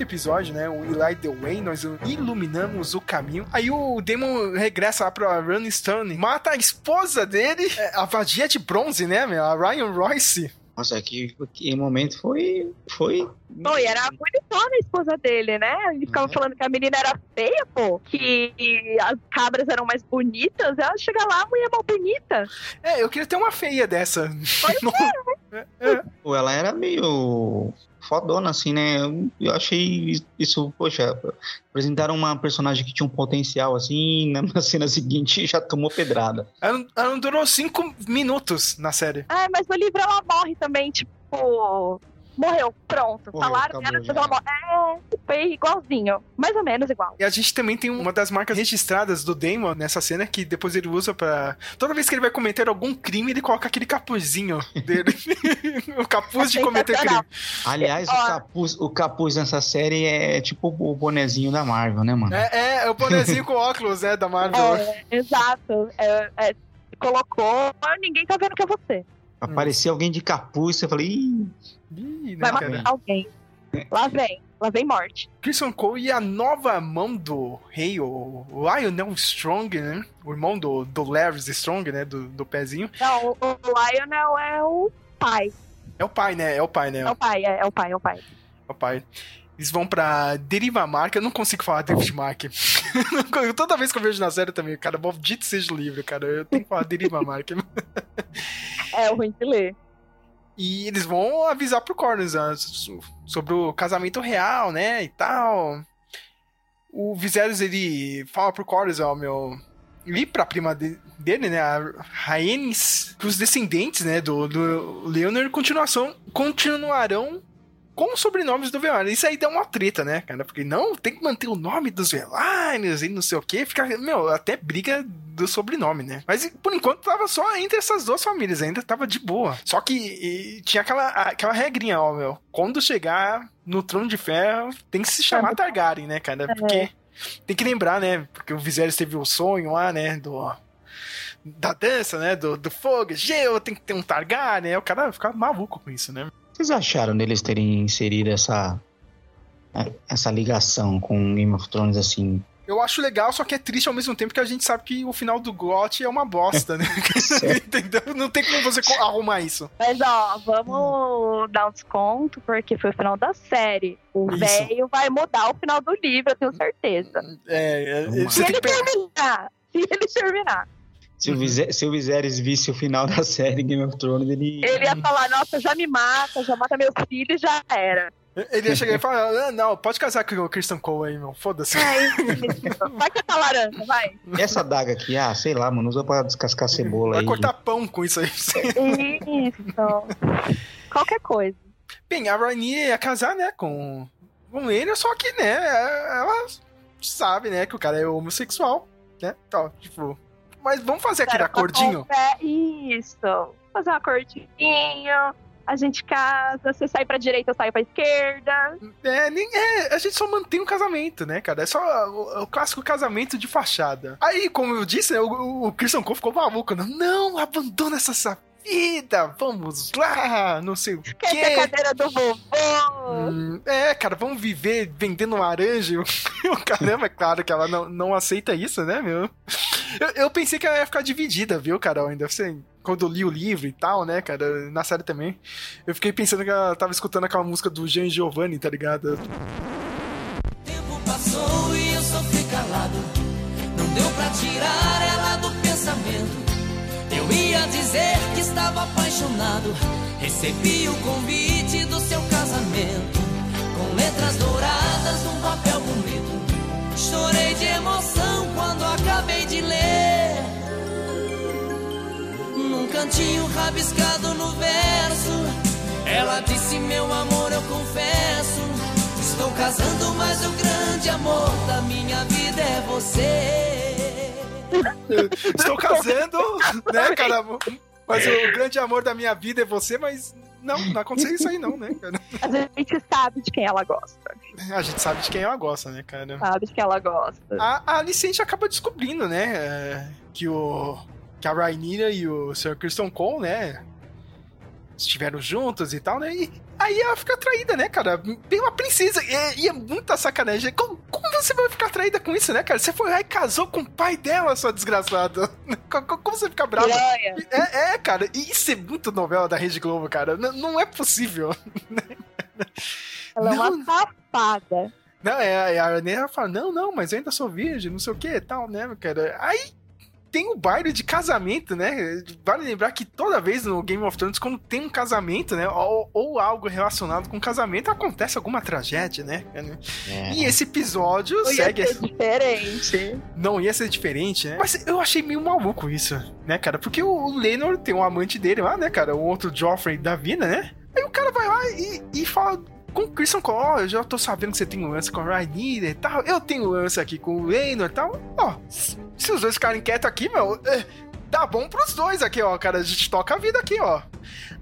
Speaker 1: Episódio, né? O Eli the Way, nós iluminamos o caminho. Aí o Demon regressa lá pra Run Stone, mata a esposa dele, é, a vadia de bronze, né, meu? A Ryan Royce.
Speaker 3: Nossa, que, que momento foi. Foi.
Speaker 2: Pô, e era bonitona a esposa dele, né? Ele ficava
Speaker 3: Uhum.
Speaker 2: falando que a menina era feia, pô. Que as cabras eram mais bonitas. Ela chega lá, a mulher mal bonita.
Speaker 1: É, eu queria ter uma feia dessa.
Speaker 3: Pô, ela era meio fodona, assim, né? Eu- achei isso, poxa, apresentaram uma personagem que tinha um potencial, assim, na na cena seguinte já tomou pedrada.
Speaker 1: Ela, não- ela não durou cinco minutos na série.
Speaker 2: É, mas no livro ela morre também, tipo. Morreu, pronto.
Speaker 3: Morreu,
Speaker 2: Falaram
Speaker 3: acabou
Speaker 2: dela,
Speaker 3: já.
Speaker 2: depois ela morre. É, foi igualzinho. Mais ou menos igual.
Speaker 1: E a gente também tem uma das marcas registradas do Damon nessa cena que depois ele usa pra. Toda vez que ele vai cometer algum crime, ele coloca aquele capuzinho dele. o capuz de cometer crime.
Speaker 3: Aliás, o capuz, o capuz nessa série é tipo o bonezinho da Marvel, né, mano?
Speaker 1: É, é, é o bonezinho com óculos, né, da Marvel.
Speaker 2: É, exato. É, é, colocou, ninguém tá vendo que é você.
Speaker 3: Aparecia alguém de capuz, você fala, ih,
Speaker 1: Ih, né,
Speaker 2: Vai
Speaker 1: cara?
Speaker 2: matar alguém. Lá vem. Lá vem morte.
Speaker 1: Christian Cole e a nova mão do rei, o Lionel Strong, né? O irmão do, do Larry Strong, né? Do, do pezinho.
Speaker 2: Não, o, o Lionel é o pai.
Speaker 1: É o pai, né? É o pai, né?
Speaker 2: É o pai, é, é o pai, é o pai.
Speaker 1: É o pai. Eles vão pra Deriva Mark. Eu não consigo falar Drift Mark. Toda vez que eu vejo na série também, cara, maldito seja o livro, cara. Eu tenho que falar Deriva Mark.
Speaker 2: É ruim de ler.
Speaker 1: E eles vão avisar pro Corners né, so- sobre o casamento real, né? E tal. O Viserys, ele fala pro Corners, ó, meu. E pra prima de- dele, né? A Rhaenys, pros descendentes, né? Do, do Leonard, continuação, continuarão com os sobrenomes do Velaryon. Isso aí dá uma treta, né, cara? Porque não, tem que manter o nome dos Velaryons e não sei o que. Fica, meu, até briga do sobrenome, né? Mas por enquanto tava só entre essas duas famílias, ainda tava de boa. Só que e, tinha aquela, aquela regrinha, ó, meu. Quando chegar no trono de ferro, tem que se chamar Targaryen, né, cara? Porque tem que lembrar, né? Porque o Viserys teve o sonho lá, né? Do. Da dança, né? Do, do fogo, gelo, tem que ter um Targaryen. Aí o cara fica maluco com isso, né?
Speaker 3: Vocês acharam deles terem inserido essa essa ligação com Game of Thrones assim?
Speaker 1: Eu acho legal, só que é triste ao mesmo tempo que a gente sabe que o final do GOT é uma bosta, né? Entendeu? Não tem como você arrumar isso.
Speaker 2: Mas ó, vamos dar um desconto, porque foi o final da série. O velho vai mudar o final do livro, eu tenho certeza.
Speaker 1: É, é,
Speaker 2: Se ele terminar, se ele terminar,
Speaker 3: Se o, Viser, se o Viserys visse o final da série Game of Thrones, ele.
Speaker 2: ele ia falar, nossa, já me mata, já mata meus filhos, já era.
Speaker 1: Ele ia chegar e falar: ah, não, pode casar com o Christian Cole aí, meu. Foda-se.
Speaker 2: É. Vai catar laranja, vai.
Speaker 3: Essa daga aqui, ah, sei lá, mano, usa pra descascar cebola
Speaker 1: Vai
Speaker 3: aí.
Speaker 1: cortar pão com isso aí.
Speaker 2: Isso. Qualquer coisa.
Speaker 1: Bem, a Rainha ia casar, né, com, com ele, só que, né, ela sabe, né, que o cara é homossexual, né? Então, tipo. Mas vamos fazer aquele acordinho?
Speaker 2: Isso. Fazer um acordinho. A gente casa, você sai pra direita, eu saio pra esquerda.
Speaker 1: É, nem, é, a gente só mantém o casamento, né, cara? É só o, o clássico casamento de fachada. Aí, como eu disse, né, o, o Christian Cole ficou maluco. Né? Não, abandona essa, essa vida, vamos lá, não sei o quê.
Speaker 2: Quer ter a cadeira do vovô?
Speaker 1: Hum, é, cara, vamos viver vendendo laranja. Caramba, é claro que ela não, não aceita isso, né, meu? Eu, eu, pensei que ela ia ficar dividida, viu, Carol? Ainda assim, quando eu li o livro e tal, né, cara, na série também. Eu fiquei pensando que ela tava escutando aquela música do Jean Giovanni, tá ligado?
Speaker 7: O tempo passou e eu sofri calado. Não deu pra tirar ela do pensamento. Ia dizer que estava apaixonado. Recebi o convite do seu casamento. Com letras douradas num papel bonito. Chorei de emoção quando acabei de ler. Num cantinho rabiscado no verso. Ela disse: Meu amor, eu confesso. Estou casando, mas o grande amor da minha vida é você.
Speaker 1: Estou casando, né, cara? Mas o grande amor da minha vida é você, mas não, não aconteceu isso aí não, né, cara?
Speaker 2: A gente sabe de quem ela gosta.
Speaker 1: A gente sabe de quem ela gosta, né, cara?
Speaker 2: Sabe de quem ela gosta.
Speaker 1: A, a Alicente acaba descobrindo, né, é, que o que a Rhaenyra e o Sr. Kristen Cole, né, estiveram juntos e tal, né, e aí ela fica atraída, né, cara? Tem uma princesa, e, e é muita sacanagem. Como, como, você vai ficar atraída com isso, né, cara? Você foi lá e casou com o pai dela, sua desgraçada. Como, você fica brava? É, é, cara, e isso é muito novela da Rede Globo, cara. N não é possível.
Speaker 2: Ela não. é uma safada.
Speaker 1: Não, é, a Arnea fala, não, não, mas eu ainda sou virgem, não sei o que e tal, né, cara? Aí tem o baile de casamento, né? Vale lembrar que toda vez no Game of Thrones, quando tem um casamento, né? Ou, ou algo relacionado com casamento, acontece alguma tragédia, né? É. E esse episódio
Speaker 2: Não
Speaker 1: segue.
Speaker 2: Ia ser diferente.
Speaker 1: Não ia ser diferente, né? Mas eu achei meio maluco isso, né, cara? Porque o Lenor tem um amante dele lá, né, cara? O outro Joffrey da vida, né? Aí o cara vai lá e, e fala com o Christian Cole, ó, eu já tô sabendo que você tem um lance com a Rhaenyra e tal, eu tenho um lance aqui com o Lenor e tal, ó, se os dois ficarem quietos aqui, meu, é, dá bom pros dois aqui, ó, cara, a gente toca a vida aqui, ó.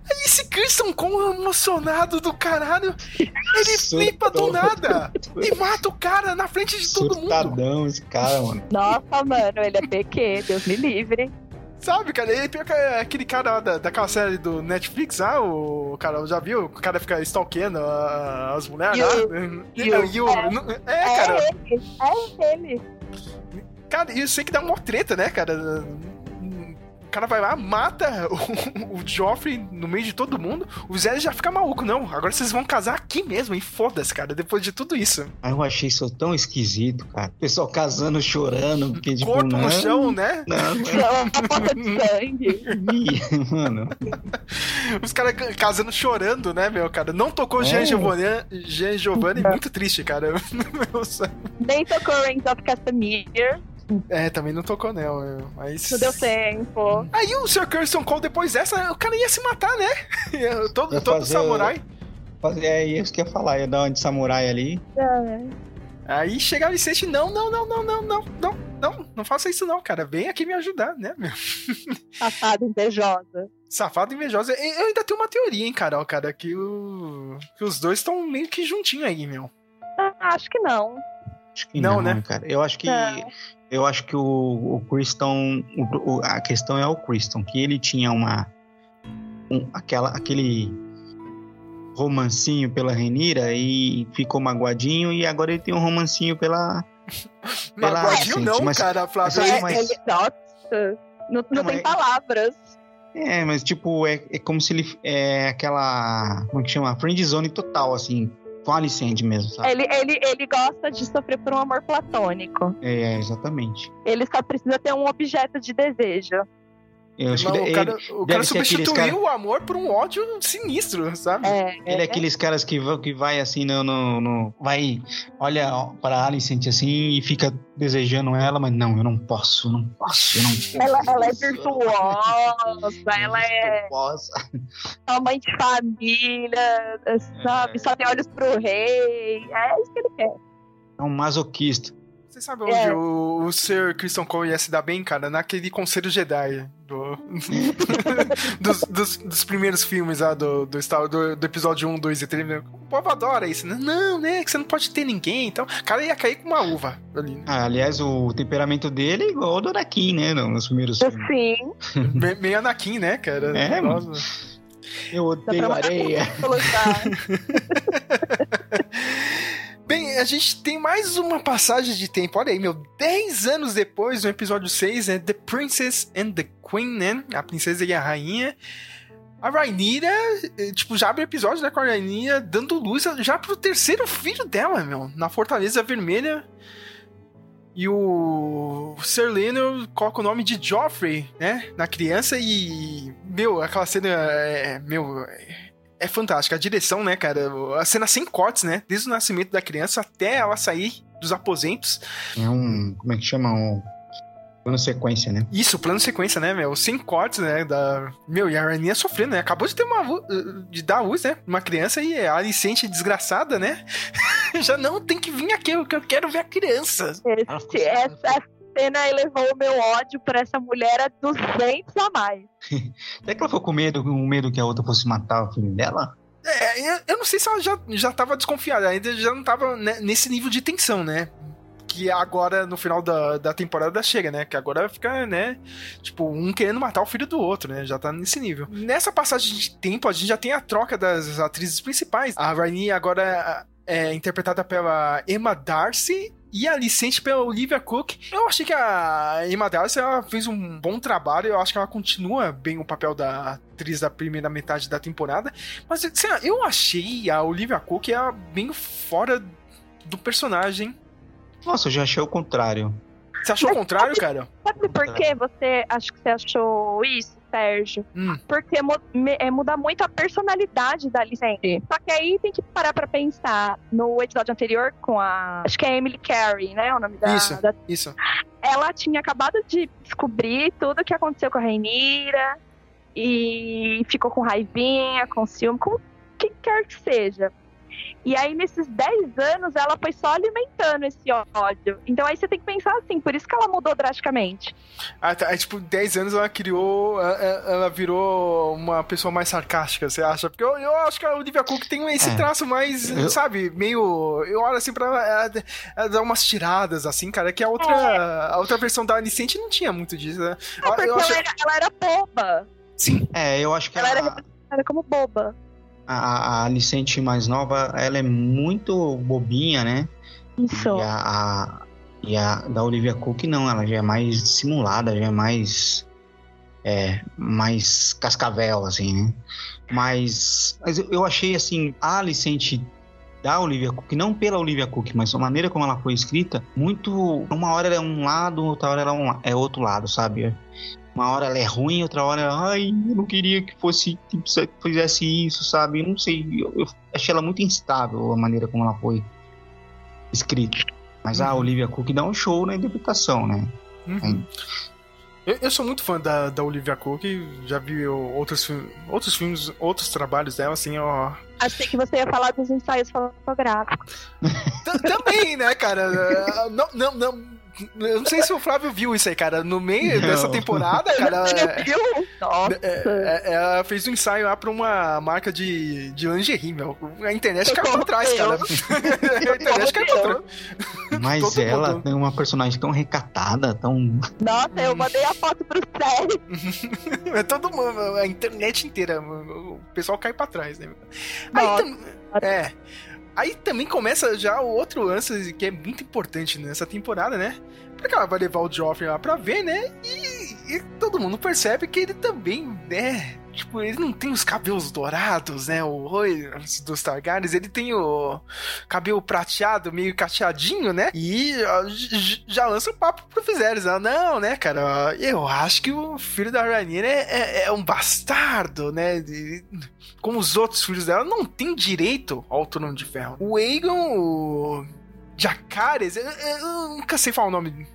Speaker 1: Aí esse Christian Cole emocionado do caralho, ele flipa do nada e mata o cara na frente de todo
Speaker 3: Surtadão mundo. esse cara, mano.
Speaker 2: Nossa, mano, ele é PQ, Deus me livre.
Speaker 1: Sabe, cara, ele pior que aquele cara da, daquela série do Netflix, ah, o cara já viu? O cara fica stalkeando as mulheres lá.
Speaker 2: You, you,
Speaker 1: é, é, cara.
Speaker 2: É ele, é ele.
Speaker 1: Cara, eu sei que dá uma treta, né, cara? O cara vai lá, mata o, o Joffrey no meio de todo mundo. O Zé já fica maluco, não. Agora vocês vão casar aqui mesmo, e foda-se, cara, depois de tudo isso.
Speaker 3: Ah, eu achei isso tão esquisito, cara. O pessoal casando, chorando, porque tipo.
Speaker 1: Corpo
Speaker 3: não,
Speaker 1: no chão, né?
Speaker 3: Não,
Speaker 2: não. de sangue.
Speaker 3: Mano.
Speaker 1: Os caras casando chorando, né, meu, cara? Não tocou é. Jean Giovanni, Jean Giovanni muito triste, cara.
Speaker 2: Nem tocou Reigns of Castamere.
Speaker 1: É, também não tocou nela, mas...
Speaker 2: Não deu tempo.
Speaker 1: Aí o Sr. Kirsten Cole, depois dessa, o cara ia se matar, né? todo todo samurai.
Speaker 3: É isso que eu ia falar, ia dar uma de samurai ali.
Speaker 2: É.
Speaker 1: Aí chega a Vicente, não, não, não, não, não, não, não, não, não faça isso não, cara. Vem aqui me ajudar, né, meu?
Speaker 2: Safada invejosa.
Speaker 1: Safada invejosa. Eu ainda tenho uma teoria, hein, Carol, cara, que, o... que os dois estão meio que juntinhos aí, meu.
Speaker 2: Ah, acho que não.
Speaker 3: Acho que não, não né? cara. Eu acho que não. Eu acho que o, o Criston. O, a questão é o Criston, que ele tinha uma. Um, aquela, aquele romancinho pela Renira e ficou magoadinho, e agora ele tem um romancinho pela.
Speaker 1: pela magoadinho não, mas, cara, Flávio.
Speaker 2: É, mas, ele, nossa, não, não, não tem palavras.
Speaker 3: É, mas tipo, é, é como se ele. É aquela. Como é que chama? Friend zone total, assim com a Alicente mesmo, sabe?
Speaker 2: Ele, ele, ele gosta de sofrer por um amor platônico.
Speaker 3: É, exatamente.
Speaker 2: Ele só precisa ter um objeto de desejo.
Speaker 1: Eu acho que o cara, o cara substituiu cara... o amor por um ódio sinistro, sabe?
Speaker 2: É,
Speaker 3: ele é, é aqueles caras que, que vai assim no, no, no, Vai, olha pra Alicent assim e fica desejando ela, mas não, eu não posso, eu não posso, eu não posso.
Speaker 2: Ela, ela é virtuosa, ela é. Virtuosa. Uma mãe de família, sabe? É. Só tem olhos pro rei. É isso que ele quer.
Speaker 3: É um masoquista.
Speaker 1: Você sabe onde
Speaker 2: É.
Speaker 1: o, o Sir Christian Cole ia se dar bem, cara? Naquele Conselho Jedi. Do, dos, dos, dos primeiros filmes lá do, do, Star- do, do episódio 1, 2 e 3. né? O povo adora isso, né? Não, né? Que você não pode ter ninguém. Então, o cara ia cair com uma uva ali. né?
Speaker 3: Ah, aliás, o temperamento dele é igual ao do Anakin, né? no- Nos primeiros filmes.
Speaker 2: Sim.
Speaker 1: Me- Meio Anakin, né, cara?
Speaker 3: É, mano. Eu odeio areia.
Speaker 1: a gente tem mais uma passagem de tempo. Olha aí, meu. 10 anos depois, no episódio 6, é The Princess and the Queen, né? A princesa e a rainha. A Rhaenyra, eh, tipo, já abre episódio, né? Com a Rhaenyra dando luz já pro terceiro filho dela, meu. Na Fortaleza Vermelha. E o Sir Leonard coloca o nome de Joffrey, né? Na criança e... Meu, aquela cena é... Meu... é- fantástica. A direção, né, cara? A cena sem cortes, né? Desde o nascimento da criança até ela sair dos aposentos.
Speaker 3: É um. Como é que chama? Um. Plano sequência, né?
Speaker 1: Isso, plano sequência, né, meu? Sem cortes, né? Da... Meu, e a Rainha sofrendo, né? Acabou de ter uma. lu- de dar luz, né? Uma criança e a Alicente desgraçada, né? Já não tem que vir aqui, que eu quero ver a criança.
Speaker 2: Esse- essa cena elevou o meu ódio por essa mulher a 200 a mais.
Speaker 3: Será que ela ficou com medo, com medo que a outra fosse matar o filho dela?
Speaker 1: É, eu, não sei se ela já, já tava desconfiada, ainda já não tava né, nesse nível de tensão, né? Que agora, no final da, da temporada, chega, né? Que agora fica, né? Tipo, um querendo matar o filho do outro, né? Já tá nesse nível. Nessa passagem de tempo, a gente já tem a troca das atrizes principais. A Rainha agora é interpretada pela Emma Darcy e a Alicente pela Olivia Cook. Eu achei que a Emma Darcy ela fez um bom trabalho. Eu acho que ela continua bem o papel da atriz da primeira metade da temporada. Mas sei lá, eu achei a Olivia Cook ela bem fora do personagem.
Speaker 3: Nossa, eu já achei o contrário.
Speaker 1: Você achou o contrário, cara?
Speaker 2: Sabe por que você acho que você achou isso, Sérgio?
Speaker 1: Hum.
Speaker 2: Porque é, muda muito a personalidade da Alicente. Só que aí tem que parar pra pensar no episódio anterior com a. Acho que é Emily Carey, né? O nome da.
Speaker 1: Isso.
Speaker 2: da-
Speaker 1: Isso.
Speaker 2: ela tinha acabado de descobrir tudo o que aconteceu com a Rainira e ficou com raivinha, com ciúme, com quem quer que seja. E aí, nesses 10 anos, ela foi só alimentando esse ódio. Então aí você tem que pensar assim, por isso que ela mudou drasticamente.
Speaker 1: Ah, tá, aí, tipo, 10 anos ela criou. ela- virou uma pessoa mais sarcástica, você acha? Porque eu, eu acho que a Olivia Cook tem esse
Speaker 3: É.
Speaker 1: traço mais,
Speaker 3: Eu-
Speaker 1: sabe, meio. Eu olho assim pra ela, ela, ela dá umas tiradas, assim, cara, que a outra, a outra versão da Alicente não tinha muito disso, né?
Speaker 2: É porque
Speaker 1: eu acho-
Speaker 2: ela, era, ela era boba.
Speaker 1: Sim.
Speaker 3: É, eu acho que
Speaker 2: Ela
Speaker 3: ela,
Speaker 2: era representada como boba.
Speaker 3: A, a Alicente mais nova, ela é muito bobinha, né?
Speaker 2: Isso.
Speaker 3: E a, a- e a da Olivia Cook não, ela já é mais simulada, já é mais é, mais cascavel, assim, né? Mas, mas eu, achei assim, a Alicente da Olivia Cook, não pela Olivia Cook, mas a maneira como ela foi escrita, muito. Uma hora ela é um lado, outra hora ela é, é outro lado, sabe? Uma hora ela é ruim, outra hora ela, ai, eu não queria que fosse, tipo, se- fizesse isso, sabe? Eu não sei, eu, eu achei ela muito instável a maneira como ela foi escrita. Mas a
Speaker 1: Uhum.
Speaker 3: Olivia Cook dá um show na interpretação, né?
Speaker 1: Uhum. Eu, eu sou muito fã da, da Olivia Cook, já vi outros, filmes, outros filmes, outros trabalhos dela, assim, ó.
Speaker 2: Achei que você ia falar dos ensaios fotográficos.
Speaker 1: Também, né, cara? Não, não, não. Eu não sei se o Flávio viu isso aí, cara. No meio
Speaker 3: Não.
Speaker 1: dessa temporada, cara.
Speaker 2: Você
Speaker 1: é-
Speaker 2: viu? Nossa.
Speaker 1: é- é- ela fez um ensaio lá pra uma marca de, de lingerie, meu. A internet caiu pra trás, cara. A internet caiu pra trás.
Speaker 3: Mas
Speaker 1: Todo
Speaker 3: ela
Speaker 1: mundo.
Speaker 3: tem uma personagem tão recatada, tão.
Speaker 2: Nossa, eu mandei a foto pro Sérgio.
Speaker 1: É todo mundo, a internet inteira. O pessoal cai pra trás, né? Aí tam- é. Aí também começa já o outro lance que é muito importante nessa temporada, né? Porque ela vai levar o Joffrey lá pra ver, né? E, e todo mundo percebe que ele também, né? Tipo, ele não tem os cabelos dourados, né? O Roy dos Targaryens, ele tem o cabelo prateado, meio cacheadinho, né? E já lança o papo pro Viserys. Não, né, cara? Eu acho que o filho da Rhaenyra é, é- é um bastardo, né? De- como os outros filhos dela, não tem direito ao trono de ferro. O Aegon, o Jacares, eu, eu nunca sei falar o nome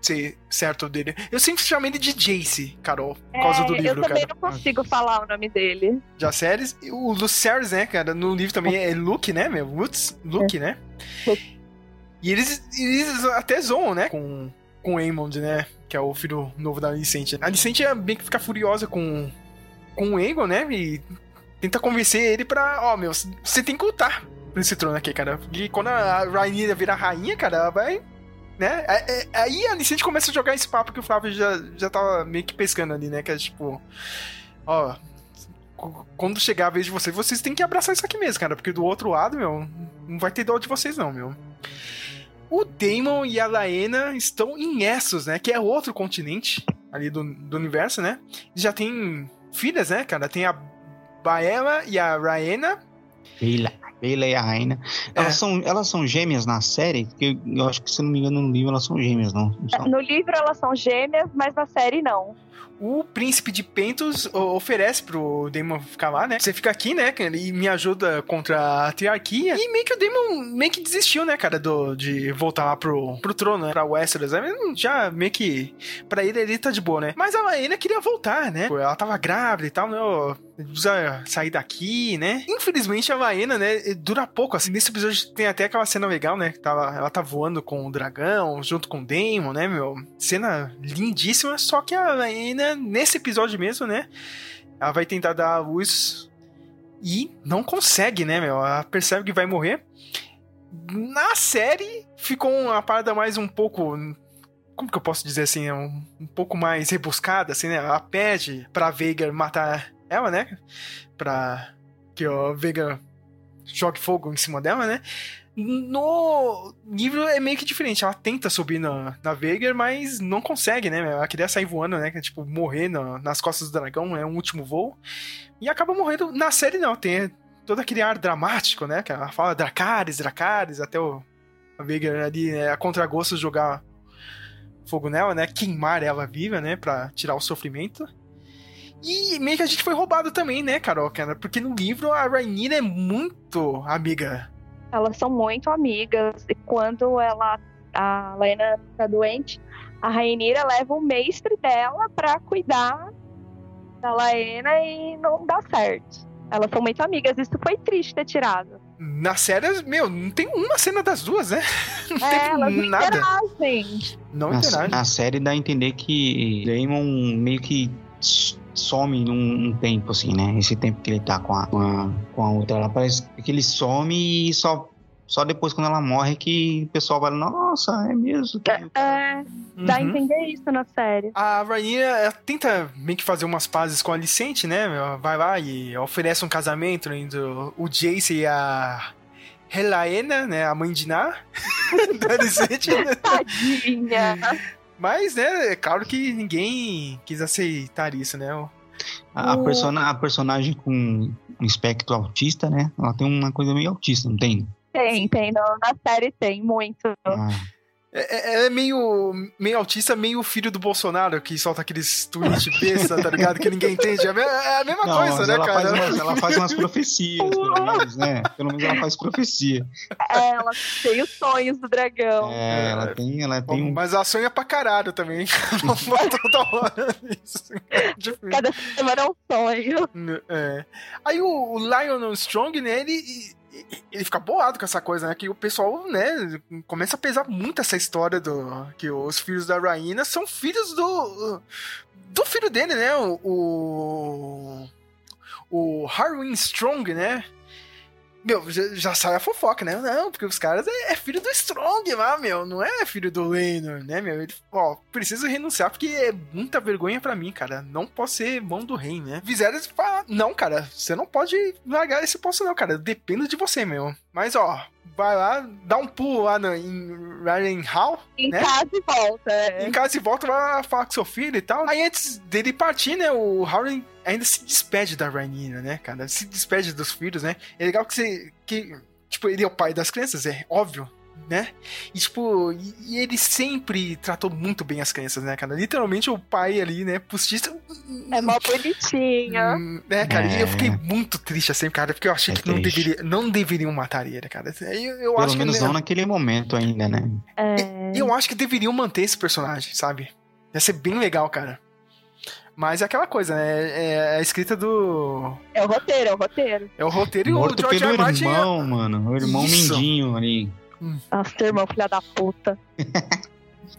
Speaker 1: sei- certo dele. Eu sempre chamei ele de Jace, Carol, por causa do
Speaker 2: É,
Speaker 1: livro,
Speaker 2: eu também
Speaker 1: cara.
Speaker 2: não consigo falar o nome dele.
Speaker 1: Jaceres. E o Lucerys, né, cara, no livro também é Luke, né, meu? Lutz, Luke, né? E eles, eles até zoam, né? Com, com o Aemond, né? Que é o filho novo da Alicente. A Alicente é bem que fica furiosa com, com o Aegon, né? E tenta convencer ele pra... Ó, meu, você tem que lutar por esse trono aqui, cara. E quando a Rhaenyra virar rainha, cara, ela vai... Né? É- é- Aí a Alicente começa a jogar esse papo que o Flávio já, já tava meio que pescando ali, né? Que é tipo... Ó... Quando chegar a vez de vocês, vocês têm que abraçar isso aqui mesmo, cara. Porque do outro lado, meu, não vai ter dó de vocês, não, meu. O Daemon e a Laena estão em Essos, né? Que é outro continente ali do, do universo, né? Já tem filhas, né, cara? Tem a Baela e a Rhaena.
Speaker 3: Bela, Bela e a Rainha.
Speaker 1: É.
Speaker 3: Elas, são, elas são gêmeas na série? Porque eu, eu acho que, se não me engano, no livro elas são gêmeas, não. não são?
Speaker 2: No livro elas são gêmeas, mas na série não.
Speaker 1: O príncipe de Pentos oferece pro Daemon ficar lá, né? Você fica aqui, né? E me ajuda contra a triarquia. E meio que o Daemon meio que desistiu, né, cara, do, de voltar lá pro, pro trono, né? Pra Westeros. Já meio que. Pra ele, ele tá de boa, né? Mas a Laena queria voltar, né? Ela tava grávida e tal, né? Precisa sair daqui, né? Infelizmente a Laena, né? Dura pouco, assim. Nesse episódio tem até aquela cena legal, né? Que tava, ela tá voando com o dragão, junto com o Daemon, né, meu? Cena lindíssima, só que a Laena, nesse episódio mesmo, né? Ela vai tentar dar a luz e não consegue, né, meu? Ela percebe que vai morrer. Na série, ficou uma parada mais um pouco. Como que eu posso dizer assim? Um, um pouco mais rebuscada, assim, né? Ela pede pra Veiga matar ela, né? Pra que o Veiga jogue fogo em cima dela, né? No livro é meio que diferente. Ela tenta subir na, na Veiga, mas não consegue, né? Ela queria sair voando, né? Tipo, morrer na- nas costas do dragão, é um último voo. E acaba morrendo. Na série, não. Tem todo aquele ar dramático, né? Que ela fala Dracarys, Dracarys, até o a Veiga ali, né, a contragosto jogar fogo nela, né? Queimar ela viva, né? Pra tirar o sofrimento. E meio que a gente foi roubado também, né, Carol? Porque no livro a Rhaenyra é muito amiga.
Speaker 2: Elas são muito amigas. E quando ela, a Lena tá doente, a Rainira leva o mestre dela pra cuidar da Laena e não dá certo. Elas são muito amigas. Isso foi triste ter tirado.
Speaker 1: Na série, meu, não tem uma cena das duas, né? Não
Speaker 2: É, elas
Speaker 1: teve
Speaker 2: não
Speaker 1: nada.
Speaker 2: interagem.
Speaker 1: Não
Speaker 3: Na,
Speaker 1: interage.
Speaker 3: na série dá a entender que Daemon meio que some num um tempo, assim, né? Esse tempo que ele tá com a, com a, com a outra. Ela parece que ele some e só, só depois, quando ela morre, que o pessoal vai, nossa, é mesmo. que-
Speaker 2: É, dá a
Speaker 1: Uhum.
Speaker 2: entender isso na série.
Speaker 1: A ela tenta meio que fazer umas pazes com a Alicente, né? Vai lá e oferece um casamento entre o Jace e a Helaena, né? A mãe de Ná da Alicente.
Speaker 2: Tadinha.
Speaker 1: Mas, né? É claro que ninguém quis aceitar isso, né?
Speaker 3: A, a
Speaker 2: O-
Speaker 3: persona- a personagem com um espectro autista, né? Ela tem uma coisa meio autista, não tem?
Speaker 2: Tem, tem. no- na série tem muito.
Speaker 3: Ah,
Speaker 1: É- é- Ela é meio, meio autista, meio filho do Bolsonaro, que solta aqueles tweets besta, tá ligado? Que ninguém entende. É a é mesma
Speaker 3: não,
Speaker 1: coisa, né,
Speaker 3: ela,
Speaker 1: cara?
Speaker 3: faz umas, ela faz umas profecias, pelo menos, né? Pelo menos ela faz profecia.
Speaker 2: É, ela tem os sonhos do dragão.
Speaker 3: É, ela tem, ela tem um
Speaker 1: Mas ela sonha pra caralho também. Toda hora isso. É.
Speaker 2: Cada semana é um sonho.
Speaker 1: É. Aí o, o Lionel Strong, né, ele, ele fica boado com essa coisa, né? Que o pessoal, né, começa a pesar muito essa história do que os filhos da Rainha são filhos do do filho dele, né? O o, o Harwin Strong, né? Meu, já, já sai a fofoca, né? Não, porque os caras é, é filho do Strong lá, meu. Não é filho do Lenor, né, meu? Ele, ó, preciso renunciar porque é muita vergonha pra mim, cara. Não posso ser mão do rei, né? Viserys fala, não, cara, você não pode largar esse posto não, cara. Depende de você, meu. Mas, ó, vai lá, dá um pulo lá no, em Rarenhal,
Speaker 2: Em
Speaker 1: né?
Speaker 2: casa e volta. é.
Speaker 1: em casa e volta vai falar com seu filho e tal. Aí antes dele partir, né, o Howard ainda se despede da Rhaenyra, né, cara? Se despede dos filhos, né? É legal que você... Que, tipo, ele é o pai das crianças, é óbvio, né? E, tipo, e, e ele sempre tratou muito bem as crianças, né, cara? Literalmente o pai ali, né, postista...
Speaker 2: É mó bonitinha.
Speaker 1: Hum, né, cara? E eu
Speaker 3: É.
Speaker 1: fiquei muito triste assim, cara, porque eu achei
Speaker 3: É
Speaker 1: que não, deveria, não deveriam matar ele, cara. Eu, eu
Speaker 3: Pelo
Speaker 1: acho
Speaker 3: menos
Speaker 1: que
Speaker 3: não naquele momento ainda, né?
Speaker 2: É.
Speaker 1: eu acho que deveriam manter esse personagem, sabe? Ia ser bem legal, cara. Mas é aquela coisa, né? É a escrita do.
Speaker 2: É o roteiro, é o roteiro.
Speaker 1: É o roteiro e o
Speaker 3: Morto
Speaker 1: George
Speaker 3: pelo.
Speaker 1: Martin.
Speaker 3: irmão, mano. O irmão
Speaker 1: Isso.
Speaker 3: Mindinho ali.
Speaker 2: Nossa, teu irmão, filha da puta.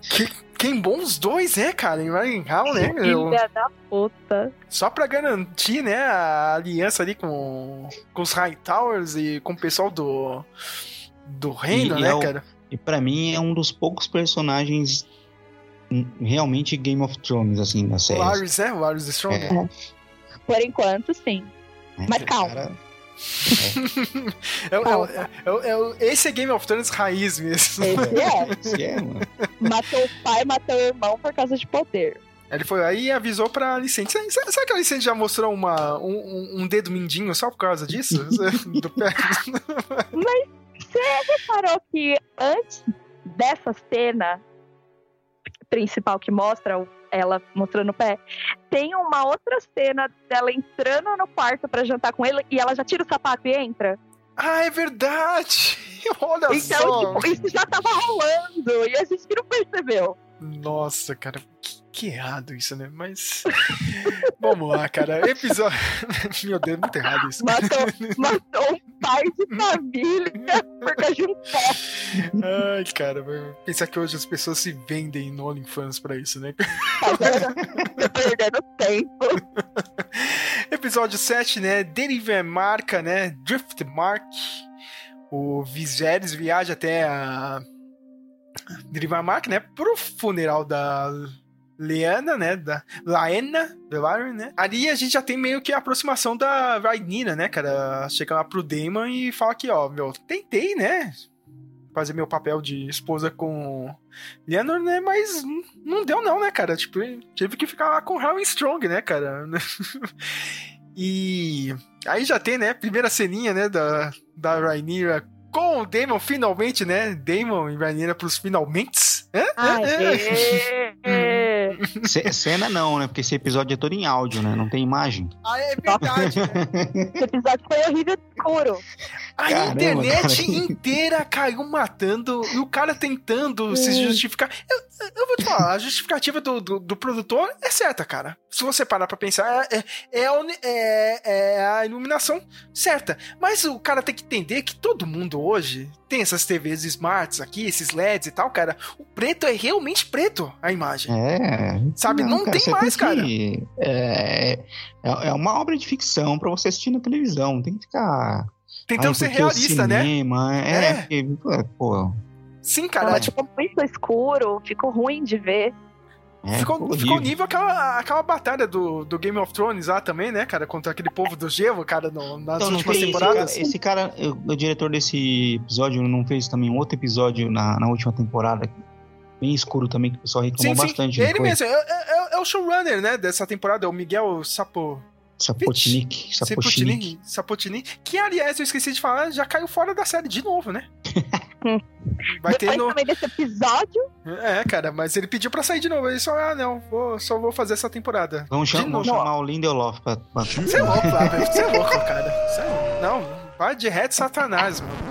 Speaker 1: Que, quem bom os dois, é, cara? Em Ryan Hall, né? Eu-
Speaker 2: Filha da puta.
Speaker 1: Só pra garantir, né, a aliança ali com, com os Hightowers e com o pessoal do, do reino,
Speaker 3: E
Speaker 1: né,
Speaker 3: é o-
Speaker 1: cara?
Speaker 3: E pra mim é um dos poucos personagens hum, realmente Game of Thrones, assim, da
Speaker 1: O
Speaker 3: série.
Speaker 1: Varys? O Varys Strong.
Speaker 3: É.
Speaker 2: Por enquanto, sim.
Speaker 3: né?
Speaker 2: Mas calma.
Speaker 3: cara-
Speaker 1: É, é, é, é esse é Game of Thrones raiz mesmo.
Speaker 2: Esse é.
Speaker 3: Esse é, mano.
Speaker 2: Matou o pai, matou o irmão por causa de poder.
Speaker 1: Ele foi aí e avisou pra Alicente. Será, que a Alicente já mostrou uma, um, um- dedo mindinho só por causa disso? Do pé?
Speaker 2: Você reparou que antes dessa cena principal que mostra ela mostrando o pé, tem uma outra cena dela entrando no quarto pra jantar com ele e ela já tira o sapato e entra.
Speaker 1: Ah, é verdade! Olha
Speaker 2: Então,
Speaker 1: só!
Speaker 2: tipo, isso já tava rolando e a gente não percebeu.
Speaker 1: Nossa, cara, que, que errado isso, né? Mas. Vamos lá, cara. Episódio. Meu Deus, muito errado isso.
Speaker 2: Matou, matou um pai de família por causa de um pé.
Speaker 1: Ai, cara, pensar que hoje as pessoas se vendem no OnlyFans pra isso, né?
Speaker 2: Tá? Tô perdendo tempo.
Speaker 1: Episódio 7, né? Deriva marca, né? Driftmark. O Viserys viaja até a Derivamark, né? Pro funeral da Leana, né? Da Laena Velaryon, né? Ali a gente já tem meio que a aproximação da Rhaenyra, né, cara? Chega lá pro Daemon e fala que, ó, meu, tentei, né? Fazer meu papel de esposa com Leonor, né? Mas não deu não, né, cara? Tipo, tive que ficar lá com Harry Strong, né, cara? E aí já tem, né, primeira ceninha, né, da, da Rhaenyra com o Daemon, finalmente, né, Daemon e Rhaenyra pros finalmente. Hã?
Speaker 2: Ai, é.
Speaker 3: Ce- Cena não, né? Porque esse episódio é todo em áudio, né? Não tem imagem.
Speaker 1: Ah, é verdade.
Speaker 2: Esse episódio foi horrível de escuro.
Speaker 1: A
Speaker 3: Caramba,
Speaker 1: internet
Speaker 3: cara.
Speaker 1: inteira caiu matando e o cara tentando se justificar. Eu, eu vou te falar, a justificativa do, do, do produtor é certa, cara. Se você parar pra pensar, é, é, é- é a iluminação certa. Mas o cara tem que entender que todo mundo hoje tem essas TVs smarts aqui, esses LEDs e tal, cara. O preto é realmente preto, a imagem.
Speaker 3: É.
Speaker 1: Sabe, não tem
Speaker 3: você
Speaker 1: mais, cara.
Speaker 3: que- É, é, é uma obra de ficção pra você assistir na televisão. Não tem que ficar.
Speaker 1: Tentando
Speaker 3: "Ai,
Speaker 1: ser realista, né?
Speaker 3: cinema, É,
Speaker 1: É.
Speaker 3: porque, pô.
Speaker 1: Sim,
Speaker 2: Não,
Speaker 1: cara.
Speaker 2: mas ficou muito escuro, ficou ruim de ver.
Speaker 3: É,
Speaker 1: ficou, ficou nível aquela, aquela batalha do, do Game of Thrones lá também, né, cara? Contra aquele povo do gelo, cara, no- nas
Speaker 3: Então, não
Speaker 1: últimas
Speaker 3: tem esse
Speaker 1: temporadas.
Speaker 3: cara, esse cara, o, o diretor desse episódio, não fez também um outro episódio na, na última temporada, bem escuro também, que o pessoal reclamou
Speaker 1: Sim, sim,
Speaker 3: bastante.
Speaker 1: ele mesmo. É, é- é o showrunner, né, dessa temporada, é o Miguel Sapo...
Speaker 3: Sapotnik. Sapotnik.
Speaker 1: Sapotini, que aliás, eu esqueci de falar, já caiu fora da série de novo, né? Vai ter no...
Speaker 2: também desse episódio,
Speaker 1: É, cara, mas ele pediu pra sair de novo. Ele só, ah, não, vou, só vou fazer essa temporada.
Speaker 3: Vamos, cham- vamos chamar o Lindelof pra. pra...
Speaker 1: Você é louco, Flávio. Você é louco, cara. Você é... Não, vai de reto satanás, mano.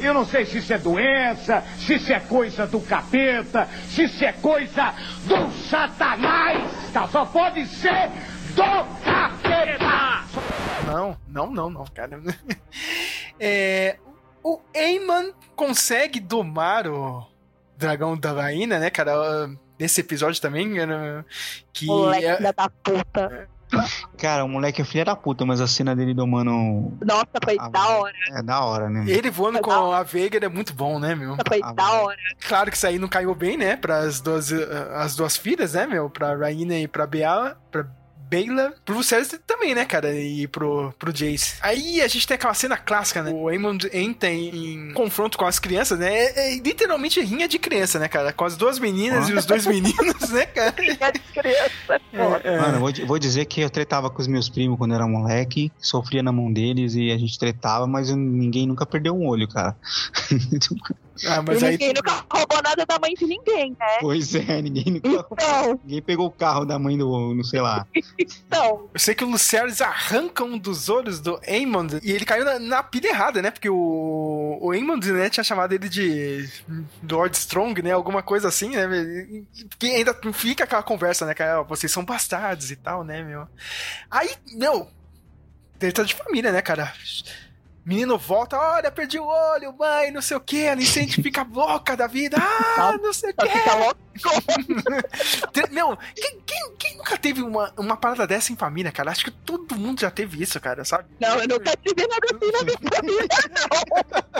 Speaker 8: Eu não sei se isso é doença, se isso é coisa do capeta, se isso é coisa do satanás. Tá? Só pode ser do capeta.
Speaker 1: Não, não, não, não, cara. É, o Eamon consegue domar o dragão da Rainha, né, cara? Nesse episódio também, que
Speaker 2: moleque
Speaker 1: é-
Speaker 2: da puta.
Speaker 3: Cara, o moleque é filho da puta, mas a cena dele domando.
Speaker 2: Nossa, foi da hora.
Speaker 3: É da hora, né?
Speaker 1: ele voando com a Veiga é muito bom, né, meu?
Speaker 2: Foi
Speaker 3: Ah,
Speaker 2: da hora.
Speaker 1: Claro que isso aí não caiu bem, né, para as duas, eh, as duas filhas, né, meu? Pra Rainha e pra Bea, pra Bela, pro Viserys também, né, cara? E pro, pro Jace. Aí a gente tem aquela cena clássica, né? O Aemon entra em, em confronto com as crianças, né? É, é literalmente rinha de criança, né, cara? Com as duas meninas
Speaker 3: Ah.
Speaker 1: e os dois meninos, né, cara?
Speaker 2: Filha de criança, foda.
Speaker 1: É,
Speaker 3: Mano, eu vou, di- vou dizer que eu tretava com os meus primos quando eu era moleque, sofria na mão deles e a gente tretava, mas ninguém nunca perdeu um olho, cara.
Speaker 1: Ah, mas
Speaker 2: e
Speaker 1: aí.
Speaker 2: ninguém nunca roubou nada da mãe de ninguém, né?
Speaker 3: pois é, ninguém nunca.
Speaker 2: Então,
Speaker 3: Ninguém pegou o carro da mãe do, não sei lá.
Speaker 2: então.
Speaker 1: Eu sei que o Lucerys arranca um dos olhos do Aemon e ele caiu na, na pilha errada, né? Porque o, o Aemon, né, tinha chamado ele de Lord Strong, né? Alguma coisa assim, né? Que ainda fica aquela conversa, né? Que ah, vocês são bastardos e tal, né, meu? Aí, meu, treta de família, né, cara? Menino volta, olha, perdi o olho, mãe, não sei o que, a Alicente fica louca da vida, ah, não sei o que.
Speaker 2: Fica louco.
Speaker 1: Meu, quem, quem, quem nunca teve uma, uma parada dessa em família, cara? Acho que todo mundo já teve isso, cara, sabe?
Speaker 2: Não, eu nunca tive nada assim na minha família, não.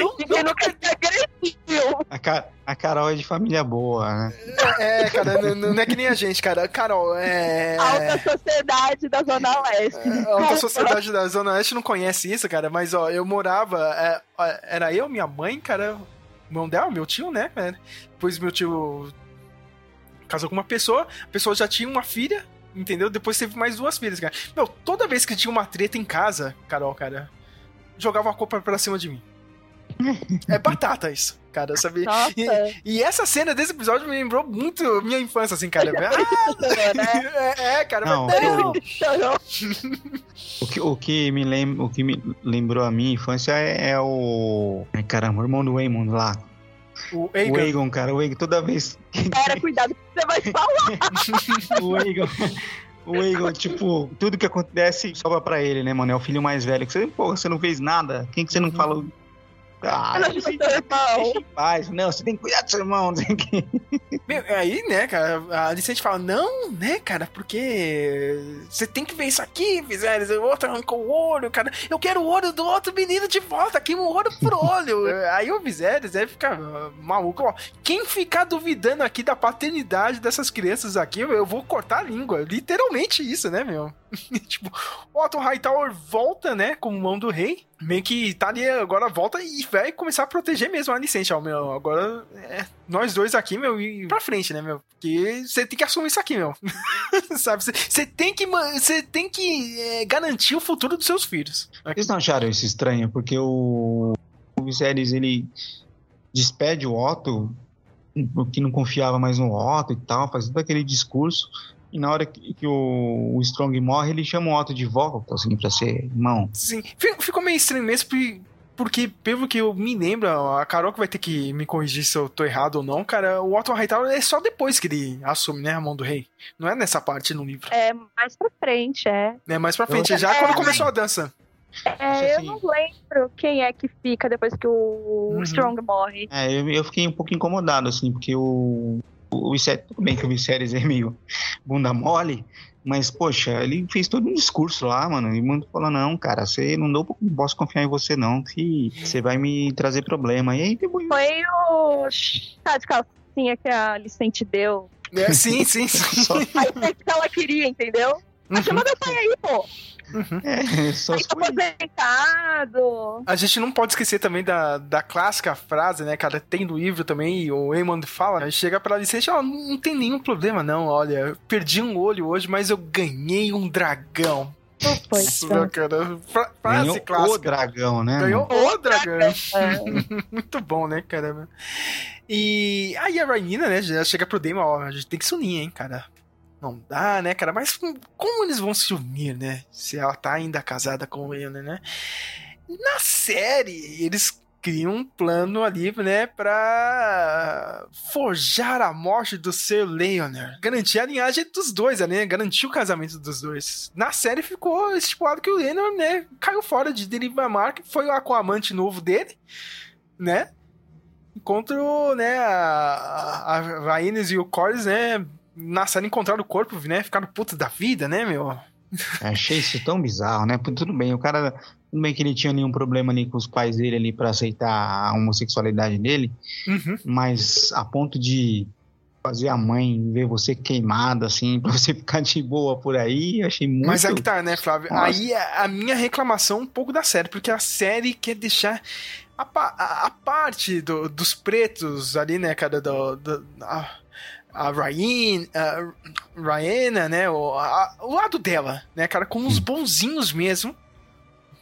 Speaker 1: Não,
Speaker 2: Ninguém nunca se agrediu.
Speaker 3: A, a Carol é de família boa, né?
Speaker 1: É, cara, não, não é que nem a gente, cara. Carol, é.
Speaker 2: Alta sociedade da Zona Leste.
Speaker 1: A alta sociedade da Zona Oeste não conhece isso, cara, mas ó, eu morava. é, era eu, minha mãe, cara. Irmão dela, meu tio, né? Depois meu tio casou com uma pessoa, a pessoa já tinha uma filha, entendeu? Depois teve mais duas filhas, cara. Meu, toda vez que tinha uma treta em casa, Carol, cara, jogava a culpa pra cima de mim. É batata isso, cara, sabe?
Speaker 2: Nossa.
Speaker 1: E, e essa cena desse episódio me lembrou muito minha infância, assim, cara. Ah, é, é, cara,
Speaker 3: Não,
Speaker 1: mas
Speaker 2: Chorou.
Speaker 3: O que, o que me lem, o que me lembrou a minha infância é, é o. Ai, caramba, o irmão do Waymond lá.
Speaker 1: o
Speaker 3: O
Speaker 1: Egan,
Speaker 3: Egon, cara, o Egon, toda vez.
Speaker 2: Pera, cuidado que você vai falar.
Speaker 3: o Egon. O Egon, tipo, tudo que acontece sobra pra ele, né, mano? É o filho mais velho. Que você, pô, você não fez nada. Quem que você não falou? Ah,
Speaker 2: Eu não
Speaker 3: deixa
Speaker 2: sou seu irmão.
Speaker 3: em paz. Não, você tem que cuidar do seu irmão. o quê.
Speaker 1: Meu, aí, né, cara, a Alicente fala, não, né, cara, porque você tem que ver isso aqui, Viserys, o outro arrancou o olho, cara, eu quero o olho do outro menino de volta, aqui um olho por olho. aí o Viserys deve ficar maluco, ó, quem ficar duvidando aqui da paternidade dessas crianças aqui, eu vou cortar a língua, literalmente isso, né, meu? tipo, o Otto Hightower volta, né, como mão do rei, meio que tá ali, agora volta e vai começar a proteger mesmo a Alicente, ó, meu, agora é nós dois aqui, meu, e pra frente, né, meu? Porque você tem que assumir isso aqui, meu. Sabe? Você tem que, você tem que é, garantir o futuro dos seus filhos.
Speaker 3: Vocês não acharam isso estranho? Porque o, o Viserys, ele despede o Otto, que não confiava mais no Otto e tal, faz todo aquele discurso. E na hora que, que o, o Strong morre, ele chama o Otto de volta, assim, pra ser irmão.
Speaker 1: Sim, fi- ficou meio estranho mesmo, porque, porque pelo que eu me lembro, a Carol que vai ter que me corrigir se eu tô errado ou não, cara, o Otto Hightower é só depois que ele assume, né, a mão do rei. Não é nessa parte no livro.
Speaker 2: É mais pra frente, é.
Speaker 1: É mais pra frente,
Speaker 3: Eu-
Speaker 1: já
Speaker 2: É,
Speaker 1: quando começou a dança.
Speaker 2: É, eu
Speaker 3: assim-
Speaker 2: não lembro quem é que fica depois que o
Speaker 1: Uhum.
Speaker 2: Strong morre.
Speaker 3: É, eu, eu fiquei um pouco incomodado, assim, porque o, o Viserys, tudo bem que o Viserys é meio bunda mole, mas, poxa, ele fez todo um discurso lá, mano, e mano falou, não, cara, você não, dou, não posso confiar em você não, que você vai me trazer problema. E aí, depois,
Speaker 2: Foi o chá de calcinha que a Alicente deu.
Speaker 1: É, sim, sim, sim.
Speaker 3: só,
Speaker 2: Aí o que ela queria, entendeu? Aí chama meu pai aí, pô.
Speaker 3: é, só
Speaker 2: Aí tá aposentado.
Speaker 1: A gente não pode esquecer também da, da clássica frase, né, cara? Tem no livro também, e o Eamon fala, chega pra Alicente, ó, não tem nenhum problema não, olha, perdi um olho hoje, mas eu ganhei um dragão. Isso, meu cara, fra- frase
Speaker 3: ganhou o
Speaker 1: clássica.
Speaker 3: dragão, né?
Speaker 1: Ganhou o dragão.
Speaker 2: É.
Speaker 1: Muito bom, né, cara? E aí a Rainina, né, já chega pro Daemon, ó, a gente tem que se unir, hein, cara. Não dá, né, cara? Mas como eles vão se unir, né? Se ela tá ainda casada com ele, né? Na série, eles criam um plano ali, né, pra forjar a morte do Sir Leonard. Garantir a linhagem dos dois, né? Garantir o casamento dos dois. Na série ficou estipulado que o Leonard, né, caiu fora de Derivamark, foi lá com o amante novo dele, né? Enquanto, né, a, a Rhaenys e o Corlys, né, na série encontraram o corpo, né, ficaram putos da vida, né, meu?
Speaker 3: Achei isso tão bizarro, né? Tudo bem, o cara. Tudo bem que ele tinha nenhum problema ali com os pais dele ali pra aceitar a homossexualidade dele,
Speaker 1: Uhum.
Speaker 3: mas a ponto de fazer a mãe ver você queimada, assim, pra você ficar de boa por aí, achei muito.
Speaker 1: Mas é que tá, né, Flávio?
Speaker 3: Nossa.
Speaker 1: Aí a, minha reclamação um pouco da série, porque a série quer deixar a, a- a parte do- dos pretos ali, né, cara, do, do- a, a Ryan, a Ryana, né, o, a- o lado dela, né, cara, com os bonzinhos mesmo,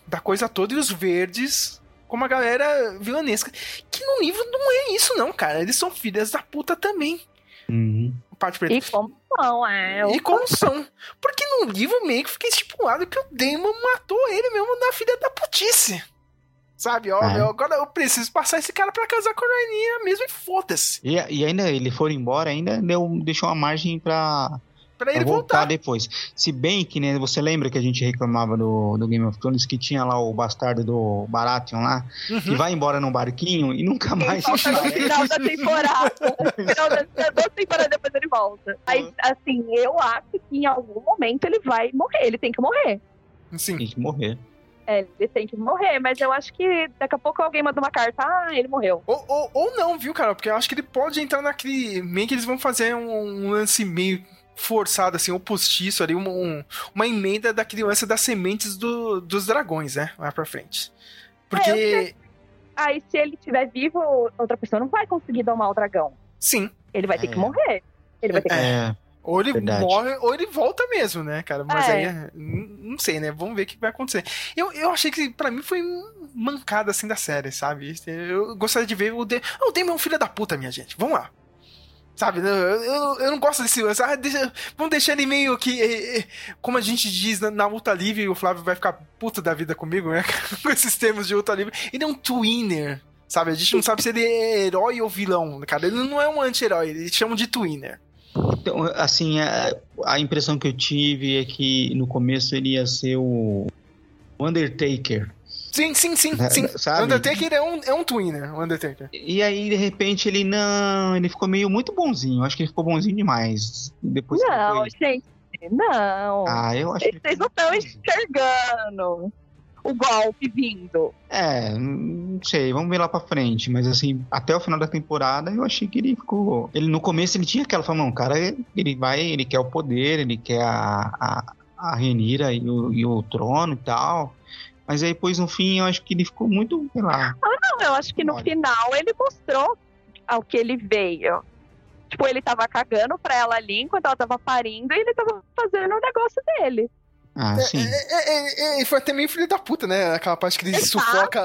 Speaker 1: da coisa toda, e os verdes com uma galera vilanesca. Que no livro não é isso, não, cara. Eles são filhas da puta também.
Speaker 3: Uhum.
Speaker 1: Parte preta.
Speaker 2: E como não, é.
Speaker 1: E como são? Porque no livro meio que fica estipulado que o Damon matou ele mesmo na filha da putice. Sabe? Ó,
Speaker 3: É.
Speaker 1: agora eu preciso passar esse cara pra casar com a Raininha mesmo e foda-se.
Speaker 3: E, e ainda ele for embora, ainda deu, deixou uma margem pra,
Speaker 1: Pra ele
Speaker 3: voltar
Speaker 1: voltar.
Speaker 3: depois. Se bem que, né, você lembra que a gente reclamava do, do Game of Thrones que tinha lá o bastardo do Baratheon lá, que
Speaker 1: Uhum.
Speaker 3: vai embora num barquinho e nunca mais.
Speaker 2: volta no final da temporada. No final da, da duas temporadas depois ele volta. Mas, assim, eu acho que em algum momento ele vai morrer. Ele tem que morrer.
Speaker 1: Sim.
Speaker 3: Tem que morrer.
Speaker 2: É, ele tem que morrer. Mas eu acho que daqui a pouco alguém manda uma carta. Ah, ele morreu.
Speaker 1: Ou, ou, ou não, viu, cara? Porque eu acho que ele pode entrar naquele. Meio que eles vão fazer um, um lance meio forçado, assim, um postiço ali, uma, um- uma emenda daquele lance das sementes do- dos dragões, né? Lá pra frente. Porque.
Speaker 2: É, eu Aí, se ele estiver vivo, outra pessoa não vai conseguir domar o dragão.
Speaker 1: sim.
Speaker 2: Ele vai ter
Speaker 3: É.
Speaker 2: que morrer. Ele vai ter que
Speaker 3: É,
Speaker 1: Ou ele
Speaker 3: Verdade.
Speaker 1: morre, ou ele volta mesmo, né, cara? Mas
Speaker 2: É.
Speaker 1: aí, é, não sei, né? Vamos ver o que vai acontecer. Eu, eu achei que, pra mim, foi mancada, assim, da série, sabe? Eu gostaria de ver o... De... O Damon é um filho da puta, minha gente. Vamos lá. Sabe? Eu, eu, eu não gosto desse. Ah, deixa- vamos deixar ele meio que... eh, eh, Como a gente diz na, na luta livre, e o Flávio vai ficar puto da vida comigo, né? Com esses termos de luta livre. Ele é um twinner, sabe? A gente não sabe se ele é herói ou vilão, cara. Ele não é um anti-herói, eles chamam de twinner.
Speaker 3: Então, assim, a, a impressão que eu tive é que no começo ele ia ser o Undertaker.
Speaker 1: Sim, sim, sim,
Speaker 3: Né,
Speaker 1: sim.
Speaker 3: sabe?
Speaker 1: Undertaker é um, é um twinner, o Undertaker.
Speaker 3: E aí, de repente, ele não. Ele ficou meio muito bonzinho. Acho que ele ficou bonzinho demais. Depois que
Speaker 2: Não, gente, não.
Speaker 3: Ah, eu acho que.
Speaker 2: Vocês não estão enxergando o golpe vindo.
Speaker 3: É, não sei, vamos ver lá pra frente. Mas assim, até o final da temporada eu achei que ele ficou. Ele no começo ele tinha aquela fama, não, o cara, ele vai, ele quer o poder, ele quer a, a, a Renira e o, e o trono e tal. Mas aí depois no fim eu acho que ele ficou muito, sei lá.
Speaker 2: Não, eu acho que no
Speaker 3: Olha.
Speaker 2: final ele mostrou ao que ele veio. Tipo, ele tava cagando pra ela ali enquanto ela tava parindo e ele tava fazendo o negócio dele.
Speaker 3: Ah, sim.
Speaker 1: É, é, é, é, foi até meio filho da puta, né? Aquela parte que ele
Speaker 2: Exato.
Speaker 1: sufoca.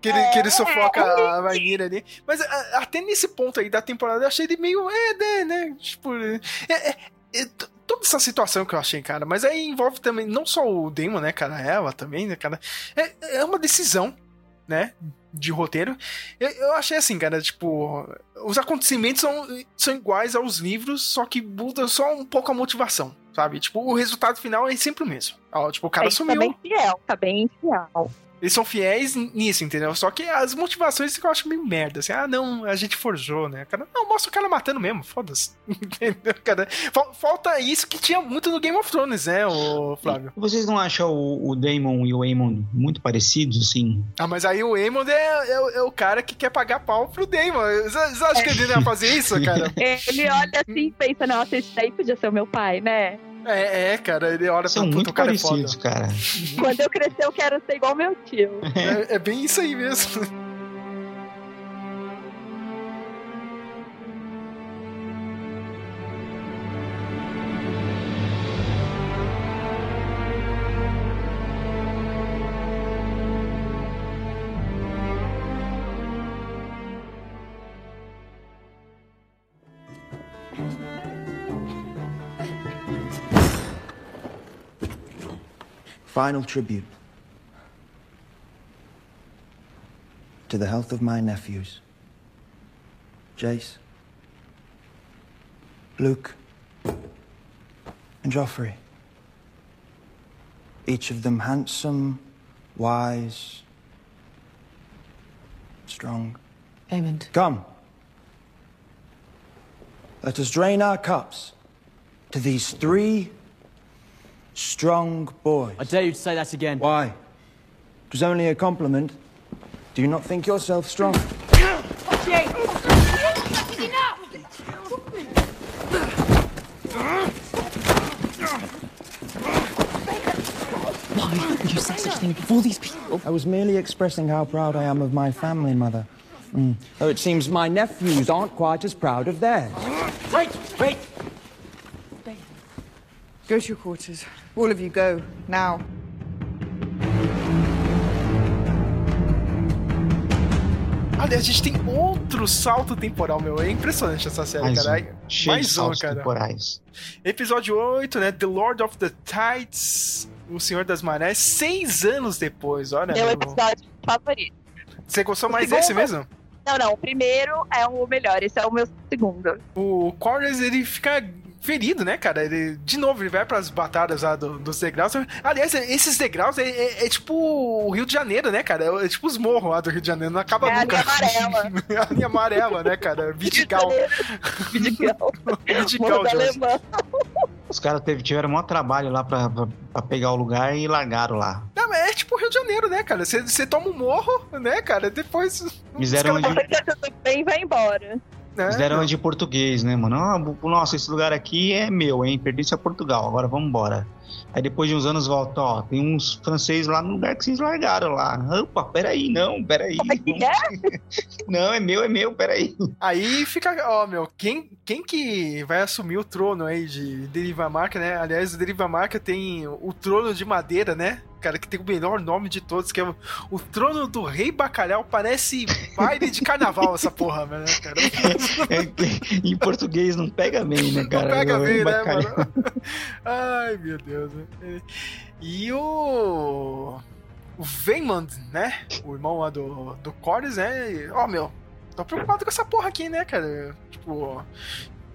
Speaker 1: Que ele, que ele
Speaker 2: É,
Speaker 1: sufoca
Speaker 2: é.
Speaker 1: a Vainira ali. Mas a- até nesse ponto aí da temporada eu achei ele meio. É, né, né? Tipo. É, é, é, toda essa situação que eu achei, cara. Mas aí envolve também não só o Damon, né, cara? Ela também, né, cara? É, é uma decisão, né? De roteiro. Eu, eu achei assim, cara, tipo. Os acontecimentos são, são iguais aos livros, só que muda só um pouco a motivação, sabe? Tipo, o resultado final é sempre o mesmo. Ó, tipo, o cara
Speaker 2: Aí
Speaker 1: sumiu.
Speaker 2: Tá bem fiel, tá bem fiel.
Speaker 1: Eles são fiéis nisso, entendeu? Só que as motivações que eu acho meio merda. Assim, ah, não, a gente forjou, né? Cara, não, mostra o cara matando mesmo, foda-se. Entendeu, cara? Fal- Falta isso que tinha muito no Game of Thrones, né, o Flávio?
Speaker 3: Vocês não acham o, o Damon e o Aemon muito parecidos, assim?
Speaker 1: Ah, mas aí o Aemon é, é, o- é o cara que quer pagar pau pro Damon. Você acha que ele não ia fazer isso, cara?
Speaker 2: Ele olha assim e pensa, nossa, esse daí podia ser o meu pai, né?
Speaker 1: É, é, cara, ele olha
Speaker 3: São
Speaker 1: pro puto,
Speaker 3: muito
Speaker 1: o cara é foda.
Speaker 3: parecidos, cara.
Speaker 2: Quando eu crescer, eu quero ser igual meu tio.
Speaker 1: É, é bem isso aí mesmo.
Speaker 9: Final tribute. To the health of my nephews. Jace. Luke. And Joffrey. Each of them handsome, wise, strong.
Speaker 6: Aemond.
Speaker 9: Come. Let us drain our cups to these three strong boys.
Speaker 6: I dare you to say that again.
Speaker 9: Why? It was only a compliment. Do you not think yourself strong?
Speaker 6: Why would you say such a thing before these people?
Speaker 9: I was merely expressing how proud I am of my family, Mother. Mm. Though it seems my nephews aren't quite as proud of theirs.
Speaker 6: Wait, wait!
Speaker 10: Go to your quarters. All of you go, now.
Speaker 1: Aliás, a gente tem outro salto temporal, meu. É impressionante essa série,
Speaker 3: Mais
Speaker 1: cara.
Speaker 3: um. Cheio de
Speaker 1: Mais um,
Speaker 3: saltos
Speaker 1: cara.
Speaker 3: temporais.
Speaker 1: Episódio 8, né? The Lord of the Tides, O Senhor das Marés, seis anos depois, olha.
Speaker 2: Meu
Speaker 1: meu.
Speaker 2: episódio favorito.
Speaker 1: Você gostou
Speaker 2: O
Speaker 1: mais
Speaker 2: segundo-
Speaker 1: desse mesmo?
Speaker 2: Não, não, o primeiro é o melhor, esse é o meu segundo.
Speaker 1: O Corners, ele fica ferido, né, cara? Ele, de novo, ele vai pras batalhas lá do- dos degraus. Aliás, esses degraus é, é- é tipo o Rio de Janeiro, né, cara? É, tipo os morros lá do Rio de Janeiro, não acaba
Speaker 2: É a
Speaker 1: nunca.
Speaker 2: linha amarela.
Speaker 1: É a linha amarela, né, cara? Vidigal.
Speaker 2: Vidigal.
Speaker 1: Vidigal,
Speaker 2: Morro da
Speaker 1: Jorge.
Speaker 2: Alemã.
Speaker 3: Os caras tiveram maior trabalho lá pra, pra, pra pegar o lugar e largaram lá.
Speaker 1: Não, mas é tipo o Rio de Janeiro, né, cara? Você, toma um morro, né, cara? Depois. Caras-
Speaker 3: onde,
Speaker 2: Você tudo bem e vai embora.
Speaker 1: Né?
Speaker 3: fizeram de português, né, mano? Ah, nossa, esse lugar aqui é meu, hein? Pertence a Portugal, agora vamos embora. Aí depois de uns anos volta, ó, tem uns franceses lá no lugar que vocês largaram lá. Opa, peraí, não, peraí.
Speaker 2: Como é que é?
Speaker 3: Não, é meu, é meu, peraí.
Speaker 1: Aí fica, ó, meu, quem, quem que vai assumir o trono aí de Derivamarca, né? Aliás, o Derivamarca tem o trono de madeira, né? Cara, que tem o melhor nome de todos, que é o, o trono do rei bacalhau. Parece baile de carnaval essa porra, né, cara?
Speaker 3: É que em português não pega bem, né, cara?
Speaker 1: Não pega bem, né,
Speaker 3: Bacalhau.
Speaker 1: mano? Ai, meu Deus. né? E o... O Veymond, né? O irmão lá do, do Corys, né? Ó, meu, tô preocupado com essa porra aqui, né, cara? Tipo...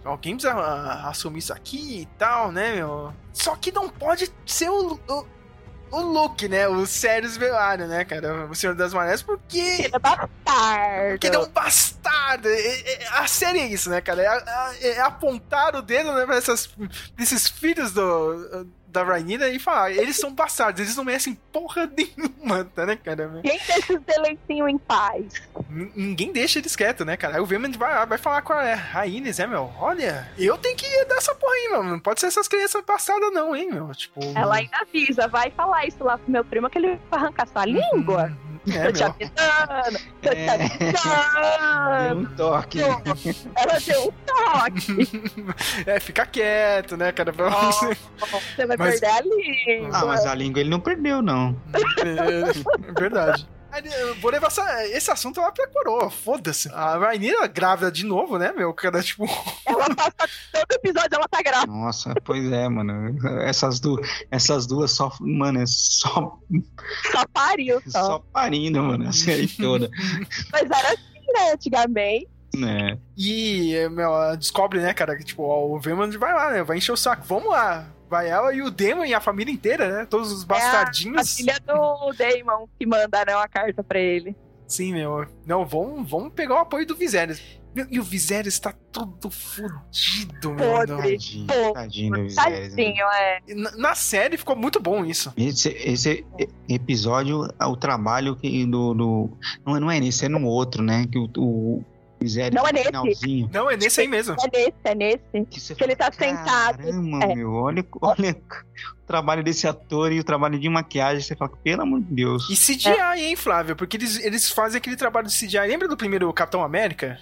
Speaker 1: Alguém precisa ah, assumir isso aqui e tal, né, meu? Só que não pode ser o... o o Luke, né? O Sirius Velário, né, cara? O Senhor das Marés, porque
Speaker 2: Ele é bastardo.
Speaker 1: porque ele é um bastardo. A série é isso, né, cara? É, é- é apontar o dedo né, pra essas, pra esses filhos do, da Rainira e falar, eles são bastardos, eles não merecem porra nenhuma, tá, né, cara?
Speaker 2: Quem deixa os deleitinhos em paz?
Speaker 1: N- Ninguém deixa eles quietos, né, cara? Aí o Veman vai, vai falar com a Rainha, né, meu? Olha, eu tenho que dar essa porra aí, meu. Não pode ser essas crianças bastardas, não, hein, meu? Tipo.
Speaker 2: Ela ainda avisa, vai falar isso lá pro meu primo que ele vai arrancar sua língua.
Speaker 1: É,
Speaker 2: tô te
Speaker 1: meu.
Speaker 2: avisando, tô te
Speaker 1: É.
Speaker 2: avisando.
Speaker 3: Deu um toque.
Speaker 2: Ela deu um toque.
Speaker 1: É, fica quieto, né, cara?
Speaker 2: Ó,
Speaker 1: você.
Speaker 2: Você vai
Speaker 1: Mas-
Speaker 2: perder a língua.
Speaker 3: Ah, mas a língua ele não perdeu, não.
Speaker 1: É, é verdade. Aí, Vou levar essa- esse assunto lá pra coroa, foda-se. A Rainira grávida de novo, né, meu? Cara, tipo.
Speaker 2: Ela passa todo episódio, ela tá grávida.
Speaker 3: Nossa, pois é, mano. Essas, du essas duas só, mano, é só,
Speaker 2: Só pariu, só.
Speaker 3: só parindo, mano, a série toda.
Speaker 2: Mas era assim, né, antigamente.
Speaker 3: né?
Speaker 1: E, meu, descobre, né, cara, que tipo, ó, o Veman vai lá, né? Vai encher o saco. Vamos lá. Vai ela e o Demon e a família inteira, né? Todos os
Speaker 2: É a, a
Speaker 1: bastardinhos.
Speaker 2: filha do Damon que mandaram a carta pra ele.
Speaker 1: Sim, meu. Não, vamos, vamos pegar o apoio do Viserys. Meu, E o Viserys tá todo fudido, meu.
Speaker 2: Podre.
Speaker 3: Tadinho,
Speaker 2: Pô,
Speaker 3: tadinho do Viserys. né?
Speaker 2: Tadinho, é.
Speaker 1: Na, na série ficou muito bom isso.
Speaker 3: Esse, esse episódio, o trabalho que do, do- Não, não é nesse, é no outro, né? Que o, o Viserys
Speaker 2: Não é nesse.
Speaker 3: finalzinho.
Speaker 1: Não, é nesse aí mesmo.
Speaker 2: É nesse, é nesse.
Speaker 3: Que,
Speaker 2: Que ele tá
Speaker 3: fala,
Speaker 2: sentado.
Speaker 3: Caramba,
Speaker 2: É.
Speaker 3: meu, olha, olha o trabalho desse ator e o trabalho de maquiagem. Você fala, pelo amor de Deus.
Speaker 1: E CGI, hein, Flávio? Porque eles, eles fazem aquele trabalho de CGI. Lembra do primeiro Capitão América?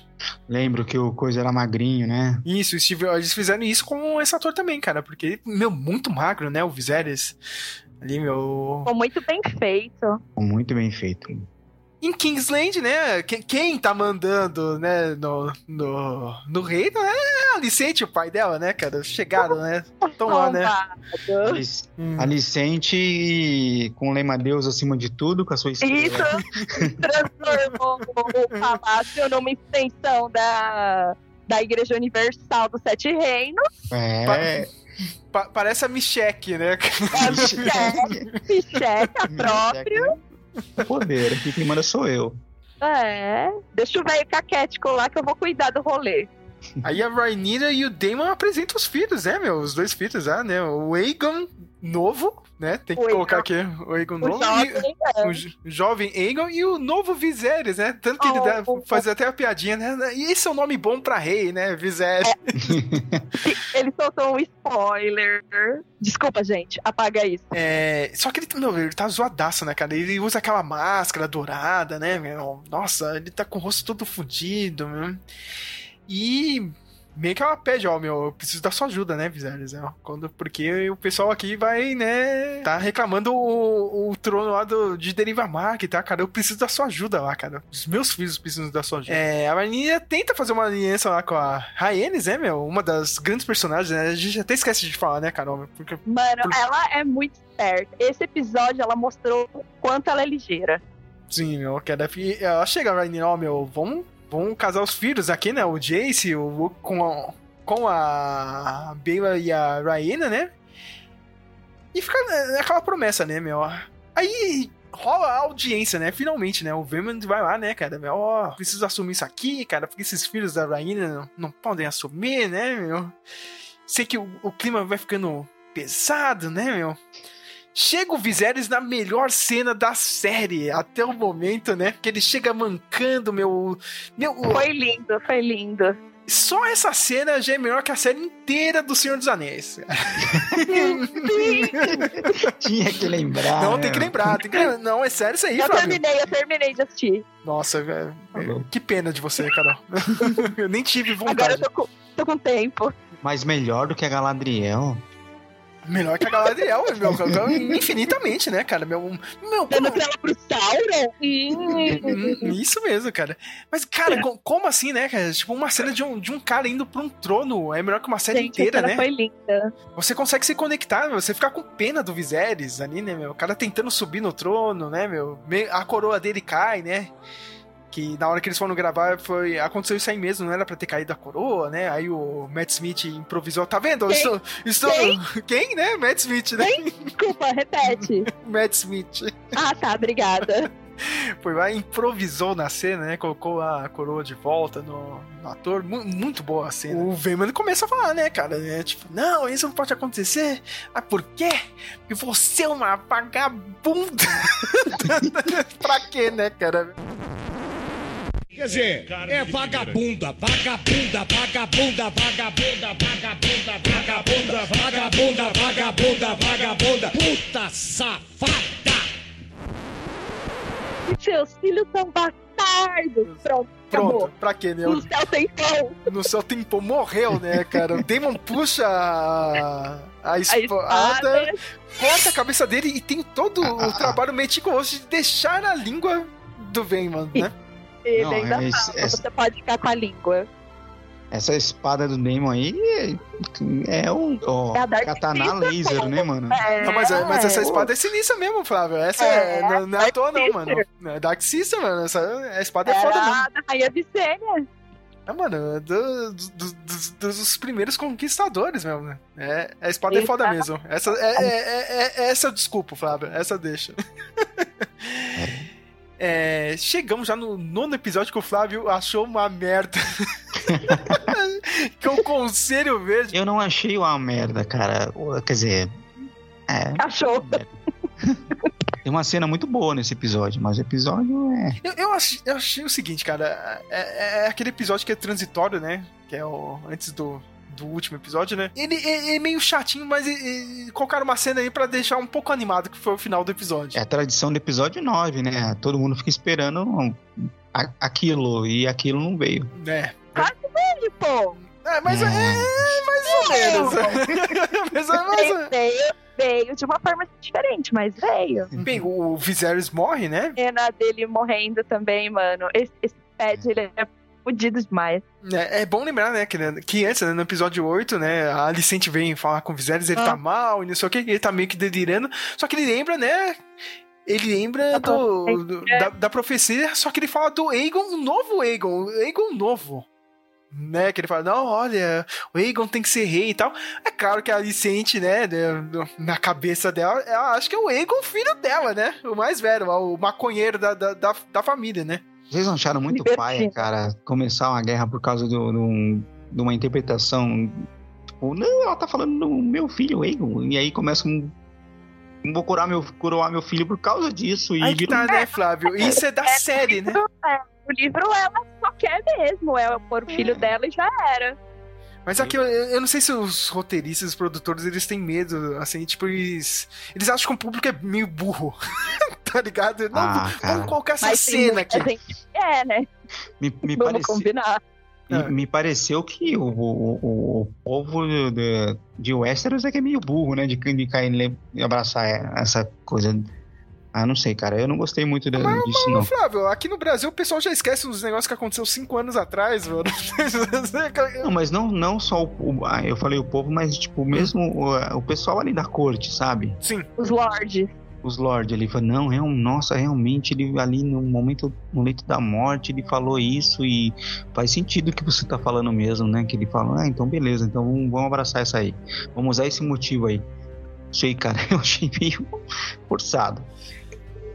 Speaker 3: Lembro que o coisa era magrinho, né?
Speaker 1: Isso, Steve- eles fizeram isso com esse ator também, cara. Porque, meu, muito magro, né? O Viserys. Ali, meu.
Speaker 2: Ficou muito bem feito.
Speaker 3: Muito bem feito.
Speaker 1: Em Kingsland, né? que- Quem tá mandando, né, no, no, no reino é a Alicente, o pai dela, né, cara? Chegaram, né? Estão lá, né? Hum.
Speaker 3: Alicente com o lema Deus acima de tudo, com a sua
Speaker 2: Isso
Speaker 3: estrela.
Speaker 2: transformou o palácio numa extensão da, da Igreja Universal dos Sete Reinos.
Speaker 3: É,
Speaker 1: Pa- parece a Michelle, né?
Speaker 2: É a Michelle, Michelle, a própria.
Speaker 3: poder. Aqui quem manda sou eu.
Speaker 2: É, deixa o velho caquético lá que eu vou cuidar do rolê.
Speaker 1: Aí a Rhaenyra e o Daemon apresentam os filhos, né, meu? Os dois filhos, ah, né? O Aegon novo, né? Tem que
Speaker 2: O Aegon.
Speaker 1: colocar aqui o Aegon
Speaker 2: O
Speaker 1: novo.
Speaker 2: jovem,
Speaker 1: e,
Speaker 2: é.
Speaker 1: o jo- jovem Aegon e o novo Viserys, né? Tanto que ele
Speaker 2: Oh,
Speaker 1: dá-
Speaker 2: oh,
Speaker 1: faz até a piadinha, né? E esse é um nome bom pra rei, né? Viserys.
Speaker 2: Ele soltou um spoiler. Desculpa, gente, apaga isso.
Speaker 1: É, só que ele, tá- meu, ele tá zoadaço, né, cara? Ele usa aquela máscara dourada, né, meu? Nossa, ele tá com o rosto todo fudido, meu. E meio que ela pede, ó, meu, eu preciso da sua ajuda, né, Viserys? ó, Quando, porque o pessoal aqui vai, né, tá reclamando o, o trono lá do, de Derivamark, tá, cara? Eu preciso da sua ajuda lá, cara. Os meus filhos precisam da sua ajuda. É, a Marina tenta fazer uma aliança lá com a Rhaenys, né, meu? Uma das grandes personagens, né? A gente até esquece de falar, né, Carol? Porque
Speaker 2: Mano,
Speaker 1: Por-
Speaker 2: ela é muito esperta. Esse episódio ela mostrou o quanto ela é ligeira.
Speaker 1: Sim, meu, que ela, ela chega, Rainha, ó, meu, vamos, vamos casar os filhos aqui, né? O Jace, o com a, com a Bela e a Raina, né? E fica aquela promessa, né, meu? Aí rola a audiência, né? Finalmente, né? O Vermin vai lá, né, cara? Ó, oh, preciso assumir isso aqui, cara, porque esses filhos da Raina não, não podem assumir, né, meu? Sei que o, o clima vai ficando pesado, né, meu? Chega o Viserys na melhor cena da série até o momento, né? Que ele chega mancando meu. meu
Speaker 2: foi lindo, foi lindo.
Speaker 1: Só essa cena já é melhor que a série inteira do Senhor dos Anéis.
Speaker 3: Tinha que lembrar.
Speaker 1: Não, tem que lembrar. Tem que... Não, é sério isso aí,
Speaker 2: Eu
Speaker 1: Flávio.
Speaker 2: terminei, eu terminei de assistir.
Speaker 1: Nossa, velho. Que pena de você, Carol. eu nem tive vontade.
Speaker 2: Agora eu tô com, tô com tempo.
Speaker 3: Mas melhor do que a Galadriel.
Speaker 1: Melhor que a Galadriel, meu, infinitamente, né, cara? Meu, meu
Speaker 2: como... ela pro Sauron?
Speaker 1: Isso mesmo, cara. Mas, cara, como assim, né, cara? Tipo, uma cena de um, de um cara indo pra um trono é melhor que uma série
Speaker 2: Gente,
Speaker 1: inteira,
Speaker 2: a
Speaker 1: né?
Speaker 2: foi linda.
Speaker 1: Você consegue se conectar, meu. Você fica com pena do Viserys ali, né, meu? O cara tentando subir no trono, né, meu? A coroa dele cai, né? Que na hora que eles foram gravar foi aconteceu isso aí mesmo, não era pra ter caído a coroa, né? Aí o Matt Smith improvisou, tá vendo?
Speaker 2: Quem?
Speaker 1: Estou, estou...
Speaker 2: Quem?
Speaker 1: Quem, né? Matt Smith, né?
Speaker 2: Quem? Desculpa, repete.
Speaker 1: Matt Smith.
Speaker 2: Ah, tá, obrigada.
Speaker 1: Foi lá, improvisou na cena, né? Colocou a coroa de volta no, no ator. M muito boa a cena. O Veman começa a falar, né, cara? É, tipo, não, isso não pode acontecer. Ah, por quê? Porque você é uma vagabunda. pra quê, né, cara?
Speaker 8: Quer dizer, é vagabunda, vagabunda, vagabunda, vagabunda, vagabunda, vagabunda, vagabunda, vagabunda, vagabunda, puta safada!
Speaker 2: E seus filhos são bastardos. Pronto,
Speaker 1: Pronto,
Speaker 2: acabou.
Speaker 1: pra quê, né?
Speaker 2: No céu tem pão.
Speaker 1: No céu tem pão, morreu, né, cara? O Damon puxa a, a espada,
Speaker 2: espada.
Speaker 1: corta a cabeça dele e tem todo o trabalho meticuloso de deixar a língua do Vayman, né?
Speaker 2: Ele
Speaker 3: Não,
Speaker 2: ainda
Speaker 3: é
Speaker 2: fala,
Speaker 3: esse-
Speaker 2: você pode ficar com a língua.
Speaker 3: Essa espada do Daemon aí é, é um ó,
Speaker 2: É
Speaker 3: katana laser, né, mano?
Speaker 2: É,
Speaker 1: Não, mas, mas essa espada é sinistra mesmo, Flávio. Essa é,
Speaker 2: É,
Speaker 1: não, não é à toa, não, mano. Não É Dark Sister, mano. Essa a espada é
Speaker 2: Era
Speaker 1: foda mesmo.
Speaker 2: a da Rainha Vicênia.
Speaker 1: É, mano, é do- do- do- dos, primeiros conquistadores mesmo, né? É, a espada é
Speaker 2: Eita.
Speaker 1: foda mesmo. Essa, é, é, é- é- essa eu desculpo, Flávio. Essa deixa. É, chegamos já no nono episódio que o Flávio achou uma merda. que é o Conselho Verde.
Speaker 3: Eu não achei uma merda, cara. Quer dizer. É.
Speaker 2: Achou.
Speaker 3: Tem uma cena muito boa nesse episódio, mas o episódio é.
Speaker 1: Eu, eu, achei, eu achei o seguinte, cara. É, é aquele episódio que é transitório, né? Que é o. Antes do. Do último episódio, né? Ele é, é meio chatinho, mas e- e colocaram uma cena aí pra deixar um pouco animado, que foi o final do episódio.
Speaker 3: É a tradição do episódio 9, né? Todo mundo fica esperando a- aquilo e aquilo não veio.
Speaker 1: É.
Speaker 2: Ele, pô.
Speaker 1: É, mas é, é mais ou menos. mas é mais ou-
Speaker 2: Veio, veio de uma forma diferente, mas veio.
Speaker 1: Bem, o Viserys morre, né?
Speaker 2: A cena dele morrendo também, mano. Esse, esse pad, ele é fudido demais.
Speaker 1: É, é bom lembrar, né, que, que antes, né, no episódio 8, né, a Alicente vem falar com o Viserys, ele
Speaker 2: Ah.
Speaker 1: tá mal e não sei o que, ele tá meio que delirando, só que ele lembra, né, ele lembra do, do- da, da profecia, só que ele fala do Aegon, um novo Aegon, o Aegon novo. Né, que ele fala, não, olha, o Aegon tem que ser rei e tal. É claro que a Alicente, né, né, na cabeça dela, ela acha que é o Aegon filho dela, né, o mais velho, o maconheiro da, da, da, da família, né.
Speaker 3: Vocês não acharam muito paia, cara, começar uma guerra por causa do- do- um, de uma interpretação. Tipo, não, ela tá falando do meu filho, Egon. E aí começa um. Vou curar meu, coroar meu filho por causa disso. E
Speaker 1: Aí que tá, né, Flávio? Isso é da série, né?
Speaker 2: É, o livro ela só quer mesmo, é pôr o filho dela e já era.
Speaker 1: Mas aqui eu, eu não sei se os roteiristas, os produtores, eles têm medo, assim, tipo, eles. Eles acham que o público é meio burro. tá ligado? Não,
Speaker 3: Ah, cara.
Speaker 1: vamos colocar essa
Speaker 2: Mas
Speaker 1: cena aqui.
Speaker 2: É, né?
Speaker 3: Me, me,
Speaker 2: Vamos
Speaker 3: parece-
Speaker 2: combinar.
Speaker 3: me-
Speaker 1: É.
Speaker 3: me pareceu que o, o, o- o povo de, de, de Westeros é que é meio burro, né? De, de cair e abraçar essa coisa. Ah, não sei, cara. Eu não gostei muito da- disso,
Speaker 1: Ô,
Speaker 3: não.
Speaker 1: Flávio, aqui no Brasil o pessoal já esquece uns negócios que aconteceu cinco anos atrás, mano.
Speaker 3: Não, mas não, não só o, o- ah, eu falei o povo, mas tipo, mesmo o, o pessoal ali da corte, sabe?
Speaker 1: Sim.
Speaker 2: Os lords.
Speaker 3: os Lorde ali. Falou, não, real, nossa, realmente, ele ali no momento, no leito da morte, ele falou isso e faz sentido o que você tá falando mesmo, né? Que ele falou, ah, então beleza, então vamos, vamos abraçar essa aí. Vamos usar esse motivo aí. Sei, cara, eu achei meio forçado.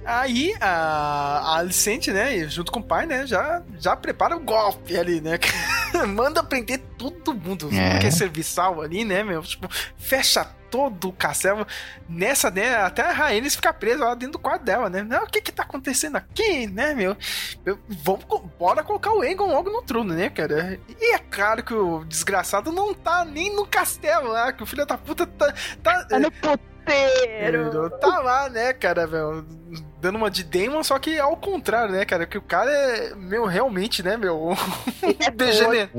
Speaker 1: Aí a, a Alicente, né, junto com o pai, né, já, já prepara o golpe ali, né? Manda prender todo mundo
Speaker 3: É.
Speaker 1: que é serviçal ali, né, meu? Tipo, fecha todo o castelo. Nessa, né, até a Rhaenys fica presa lá dentro do quarto dela, né? Não, o que que tá acontecendo aqui, né, meu? Eu, vamos, bora colocar o Aegon logo no trono, né, cara? E é claro que o desgraçado não tá nem no castelo lá, que o filho da puta tá... tá
Speaker 2: Tá no puteiro.
Speaker 1: Tá lá, né, cara, meu, dando uma de Damon, só que ao contrário, né, cara, que o cara é, meu, realmente, né, meu, degenerado.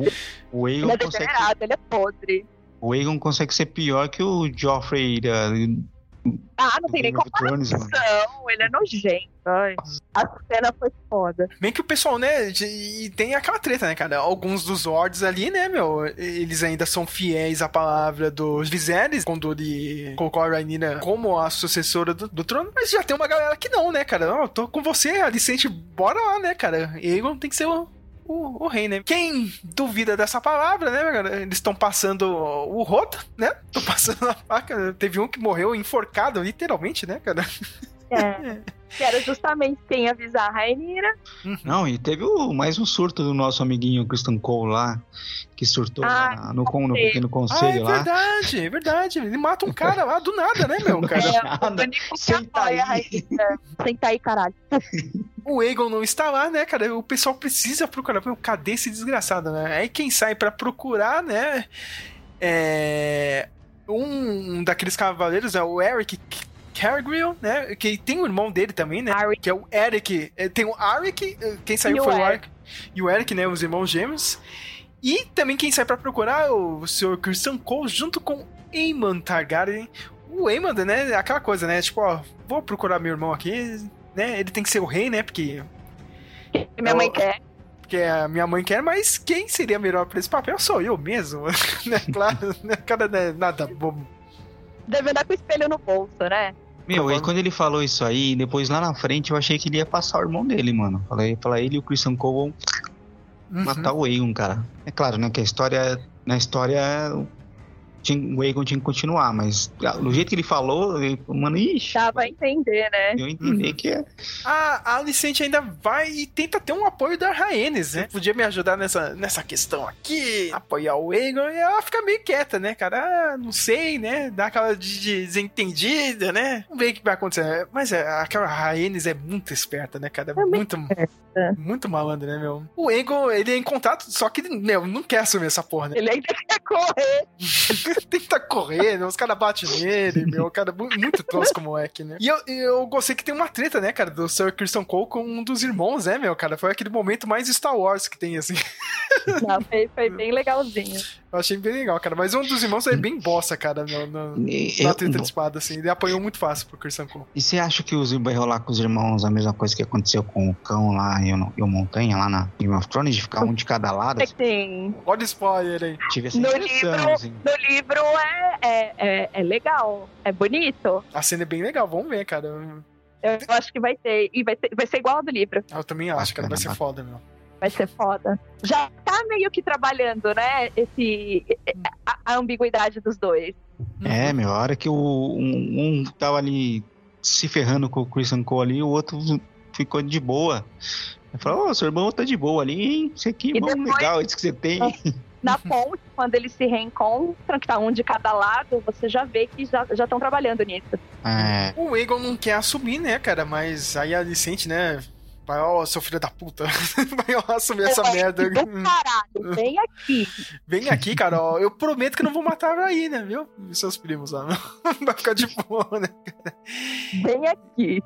Speaker 3: O
Speaker 2: Ele
Speaker 3: Aegon
Speaker 2: é
Speaker 3: consegue,
Speaker 2: degenerado, ele é podre.
Speaker 3: o Aegon consegue ser pior que o Joffrey da,
Speaker 2: Ah, não tem nem
Speaker 3: mano.
Speaker 2: comparação. Ele é nojento. Ai, a cena foi foda.
Speaker 1: Bem que o pessoal, né, e tem aquela treta, né, cara, alguns dos Lords ali, né, meu, eles ainda são fiéis à palavra dos Viserys, quando ele colocou a Rhaenyra como a sucessora do, do trono, mas já tem uma galera que não, né, cara, Ó, tô com você, Alicente, bora lá, né, cara, Aegon tem que ser o, o, o rei, né? Quem duvida dessa palavra, né, cara? Eles estão passando o rodo, né? Estão passando a faca. Teve um que morreu enforcado, literalmente, né, cara?
Speaker 2: É. Que era justamente quem avisar a Rainira.
Speaker 3: Não, e teve o, mais um surto do nosso amiguinho Christian Cole lá, que surtou
Speaker 2: Ah,
Speaker 3: lá no, no
Speaker 2: sei.
Speaker 3: pequeno
Speaker 1: Ah, é
Speaker 3: conselho lá.
Speaker 1: verdade, é verdade. Ele mata um cara lá do nada, né, meu? Cara?
Speaker 2: É, que
Speaker 3: Senta
Speaker 2: apoia a
Speaker 3: aí.
Speaker 2: Rainira. Senta aí, caralho.
Speaker 1: O Aegon não está lá, né, cara? O pessoal precisa procurar. Meu, cadê esse desgraçado, né? Aí quem sai pra procurar, né? É. Um daqueles cavaleiros é o Eric Cargill, né? Que tem o irmão dele também, né? Que é o Eric. É, Tem o Eric, eh, quem saiu
Speaker 2: E
Speaker 1: foi o
Speaker 2: Eric.
Speaker 1: E o Eric, né? Os irmãos gêmeos. E também quem sai pra procurar é o Sr. Christian Cole junto com Aemon Targaryen. O Aemon, né? Aquela coisa, né? Tipo, ó, vou procurar meu irmão aqui, né? Ele tem que ser o rei, né? Porque
Speaker 2: Que minha mãe
Speaker 1: Eu-
Speaker 2: quer.
Speaker 1: que a minha mãe quer, mas quem seria melhor pra esse papel sou eu mesmo, né? Claro, né? Cara, não é nada bobo.
Speaker 2: Deve andar com o espelho no bolso, né?
Speaker 3: Meu, e quando ele falou isso aí, depois lá na frente eu achei que ele ia passar o irmão dele, mano. Falei, falar ele e o Christian Cole vão
Speaker 1: Uhum.
Speaker 3: matar o Aegon, cara. É claro, né, que a história, na história, tinha- o Aegon tinha que continuar, mas ah, do jeito que ele falou, eu, mano, ixi,
Speaker 2: Dá pra entender, né?
Speaker 3: eu entendi que é.
Speaker 1: A, a Alicente ainda vai e tenta ter um apoio da Rhaenys, né? Podia me ajudar nessa, nessa questão aqui, apoiar o Aegon, e ela fica meio quieta, né, cara? Ah, não sei, né? Dá aquela de, de desentendida, né? Vamos ver o que vai acontecer. Mas é, aquela Rhaenys é muito esperta, né, cara? Muito, muito malandra, né, meu? O Aegon, ele é em contato, só que, meu, não quer assumir essa porra, né?
Speaker 2: Ele ainda quer correr.
Speaker 1: Tenta correr, né? Os caras batem nele, meu. O cara é mu- muito tosco, moleque, né? E eu, eu gostei que tem uma treta, né, cara, do Sir Christian Cole com um dos irmãos, né, meu, cara? Foi aquele momento mais Star Wars que tem, assim.
Speaker 2: Não, foi, foi bem legalzinho.
Speaker 1: Eu achei bem legal, cara. Mas um dos irmãos é bem bossa, cara, no, no-
Speaker 3: E-
Speaker 1: na
Speaker 3: eu-
Speaker 1: treta de espada, assim. Ele apanhou muito fácil pro Cole.
Speaker 3: E você acha que os- vai rolar com os irmãos a mesma coisa que aconteceu com o cão lá e o, e o Montanha lá na Game of Thrones, de ficar um de cada lado?
Speaker 2: É que tem.
Speaker 1: Olha o spoiler aí.
Speaker 3: Tive essa
Speaker 2: No
Speaker 3: impressão,
Speaker 2: livro,
Speaker 3: assim.
Speaker 2: no livro é, é, é, é legal, é bonito.
Speaker 1: A cena é bem legal, vamos ver, cara.
Speaker 2: Eu acho que vai ter. E vai ser, vai ser igual ao do livro.
Speaker 1: Eu também acho, cara. Vai ser foda, meu.
Speaker 2: Vai ser foda. Já tá meio que trabalhando, né? Esse, a, a ambiguidade dos dois.
Speaker 3: É, meu, a hora que o, um, um tava ali se ferrando com o Christian Cole ali, o outro ficou de boa. Ele falou, ô, seu irmão tá de boa ali, hein? Isso aqui é bom,
Speaker 2: depois-
Speaker 3: legal, isso que você tem.
Speaker 2: Na ponte, quando eles se reencontram, que tá um de cada lado, você já vê que já estão trabalhando nisso.
Speaker 3: É,
Speaker 1: O Aegon não quer assumir, né, cara? Mas aí a Alicente, né? Vai, ó, seu filho da puta. Vai lá assumir essa merda.
Speaker 2: Do caralho, vem aqui.
Speaker 1: Vem aqui, cara, ó. Eu prometo que não vou matar aí, né, viu? E seus primos lá, meu. Vai ficar de boa, né?
Speaker 2: Vem aqui.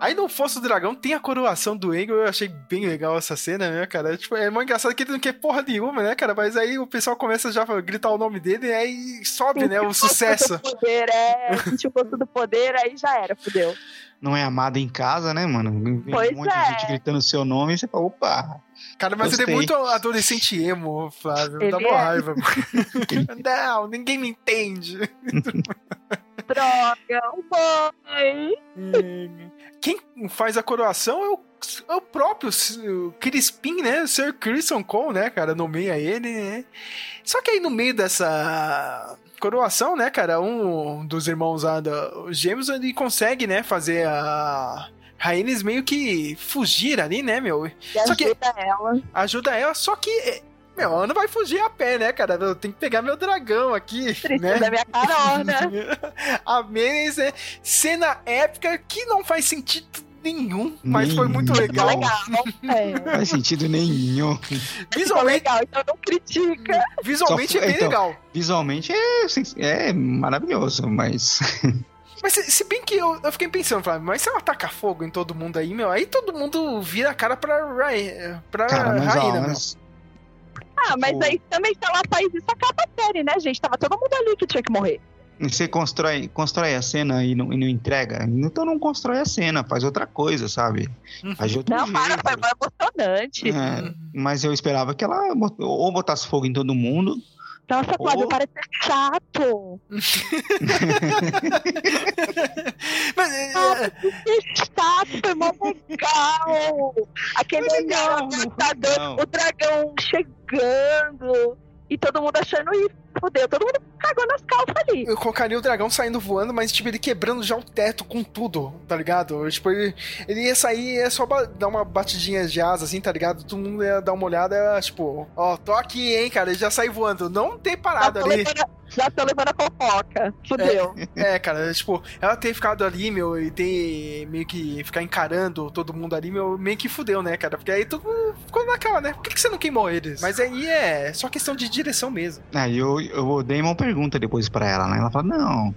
Speaker 1: Aí no Fosso do Dragão tem a coroação do Aegon, eu achei bem legal essa cena, né, cara? Tipo, é muito engraçado que ele não quer porra nenhuma, né, cara? Mas aí o pessoal começa já a gritar o nome dele e aí sobe, né, o sucesso.
Speaker 2: Do poder, é. Sentiu o gosto do poder, aí já era, fudeu.
Speaker 3: Não é amado em casa, né, mano? Vem
Speaker 2: Pois
Speaker 3: um monte
Speaker 2: é.
Speaker 3: de gente gritando o seu nome e você fala, opa.
Speaker 1: Cara, mas ele é
Speaker 3: Gostei.
Speaker 1: muito adolescente emo, Flávio. Dá
Speaker 2: Ele
Speaker 1: uma
Speaker 2: é.
Speaker 1: raiva. não, ninguém me entende.
Speaker 2: droga, mãe.
Speaker 1: Quem faz a coroação é o, é o próprio o Crispin, né? Sir Christian Cole, né, cara? Nomeia ele, né? Só que aí no meio dessa coroação, né, cara? Um dos irmãos lá, os gêmeos, ele consegue, né, fazer a. Rhaenys meio que fugir ali, né, meu?
Speaker 2: E
Speaker 1: Só que
Speaker 2: ajuda ela.
Speaker 1: ajuda ela, só que. Meu, ela não vai fugir a pé, né, cara? Eu tenho que pegar meu dragão aqui,
Speaker 2: Precisa
Speaker 1: né?
Speaker 2: da minha carona.
Speaker 1: a Menes é cena épica que não faz sentido nenhum, mas foi muito
Speaker 3: Nenhum.
Speaker 1: legal.
Speaker 2: Legal. É.
Speaker 3: Não faz sentido nenhum.
Speaker 1: Visualmente,
Speaker 2: legal, então não critica.
Speaker 1: visualmente
Speaker 3: Só
Speaker 1: é
Speaker 3: foi-
Speaker 1: bem
Speaker 3: então.
Speaker 1: legal.
Speaker 3: Visualmente é, é maravilhoso, mas.
Speaker 1: Mas se, se bem que eu, eu fiquei pensando, Flávio, mas se ela tacar fogo em todo mundo aí, meu, aí todo mundo vira a cara pra, Rai- pra
Speaker 3: Cara, mas, ó, mas
Speaker 2: Ah, mas
Speaker 3: Tipo-
Speaker 2: aí também se ela faz isso, acaba a série, né, gente? Tava todo mundo ali que tinha que morrer.
Speaker 3: Você constrói, constrói a cena e não, e não entrega, então não constrói a cena, faz outra coisa, sabe? Faz de outro
Speaker 2: Não, para,
Speaker 3: jeito.
Speaker 2: foi mais emocionante.
Speaker 3: É, mas eu esperava que ela ou botasse fogo em todo mundo,
Speaker 2: Nossa, Flávio,
Speaker 3: Oh.
Speaker 2: parece chato.
Speaker 1: Mas, é,
Speaker 2: Ah, que chato, foi mó legal. Aquele
Speaker 3: legal,
Speaker 2: o dragão chegando. E todo mundo achando, ih, fodeu. Todo mundo cagou nas calças ali.
Speaker 1: eu colocaria o dragão saindo voando, mas tipo, ele quebrando já o teto com tudo, tá ligado? Tipo, ele, ele ia sair, ia só dar uma batidinha de asa, assim, tá ligado? Todo mundo ia dar uma olhada, tipo, ó, tô aqui, hein, cara, ele já sai voando. Não tem parada ali.
Speaker 2: levando, já tô levando a fofoca. Fudeu.
Speaker 1: É, cara, tipo, ela ter ficado ali, meu, e ter meio que ficar encarando todo mundo ali, meu, meio que fudeu, né, cara? Porque aí todo mundo ficou naquela, né? Por que, que você não queimou eles? Mas aí é só questão de direção mesmo.
Speaker 3: Aí eu, eu, o Damon pergunta depois pra ela, né? Ela fala, não,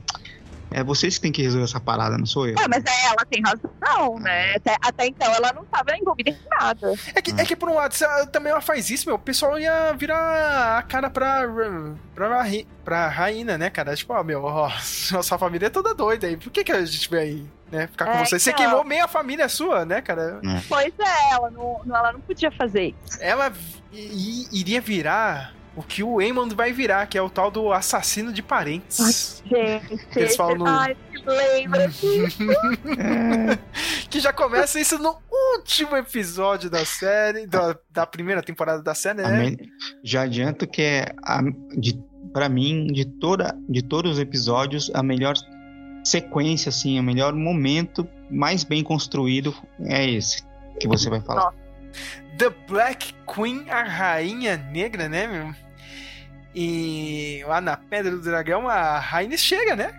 Speaker 3: é vocês que tem que resolver essa parada, não sou eu.
Speaker 2: Ah, mas aí ela tem razão, né? Até, até então ela não tava envolvida em nada.
Speaker 1: É que, é que por um lado, se ela também ela faz isso, meu, o pessoal ia virar a cara pra, pra, pra rainha, né, cara? Tipo, ó, meu, ó, nossa família é toda doida aí. Por que, que a gente vai aí, né, ficar com
Speaker 2: É,
Speaker 1: você? Você
Speaker 2: então.
Speaker 1: queimou meia família sua, né, cara?
Speaker 2: Pois é, ela não, ela não podia fazer isso.
Speaker 1: Ela iria virar o que o Eamon vai virar, que é o tal do assassino de parentes.
Speaker 2: Gente,
Speaker 1: Eles falam no-
Speaker 2: ai, que lembra disso.
Speaker 1: que já começa isso no último episódio da série, da, da primeira temporada da série, né?
Speaker 3: Já adianto que é, a, de, pra mim, de, toda, de todos os episódios, a melhor sequência, assim, o melhor momento mais bem construído é esse que você vai falar.
Speaker 1: The Black Queen, a rainha negra, né, meu? E lá na Pedra do Dragão, a rainha chega, né?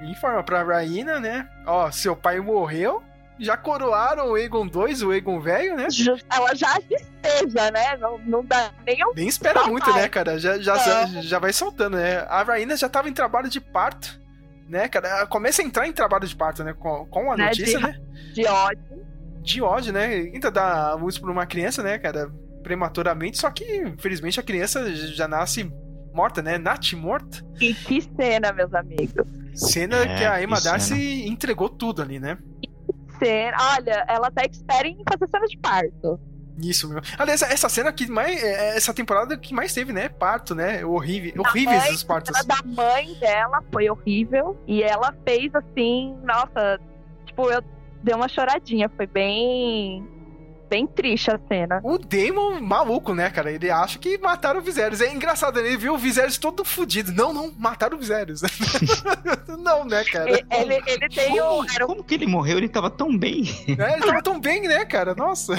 Speaker 1: E informa pra rainha, né? Ó, seu pai morreu. Já coroaram o Egon 2, o Egon velho, né?
Speaker 2: Ela já esteja, né? Não, não dá nem um.
Speaker 1: Nem espera
Speaker 2: Só
Speaker 1: muito, né, cara? Já, já,
Speaker 2: É.
Speaker 1: já vai soltando, né? A Rainha já tava em trabalho de parto, né, cara? Ela começa a entrar em trabalho de parto, né? Com, com a
Speaker 2: Né,
Speaker 1: notícia,
Speaker 2: de-
Speaker 1: né?
Speaker 2: De ódio.
Speaker 1: De ódio, né? Ainda dá luz pra uma criança, né, cara? Prematuramente, só que, infelizmente, a criança já nasce morta, né? Nat morta.
Speaker 2: E que cena, meus amigos.
Speaker 1: Cena
Speaker 3: É,
Speaker 1: que a Emma. Darcy entregou tudo ali, né?
Speaker 2: Cena. Olha, ela tá expert em fazer cena de parto.
Speaker 1: Isso, meu. Aliás, essa cena que mais. é, Essa temporada que mais teve, né? Parto, né? Horrível. Horríveis
Speaker 2: mãe,
Speaker 1: os partos.
Speaker 2: A da mãe dela foi horrível. E ela fez assim, nossa, tipo, eu dei uma choradinha. Foi bem. Bem triste a cena.
Speaker 1: O Damon, maluco, né, cara? Ele acha que mataram o Viserys. É engraçado, ele viu o Viserys todo fudido. Não, não, mataram o Viserys. não, né, cara?
Speaker 2: Ele, ele, ele tem um.
Speaker 3: Como, como que ele morreu? Ele tava tão bem.
Speaker 1: É, ele tava tão bem, né, cara? Nossa.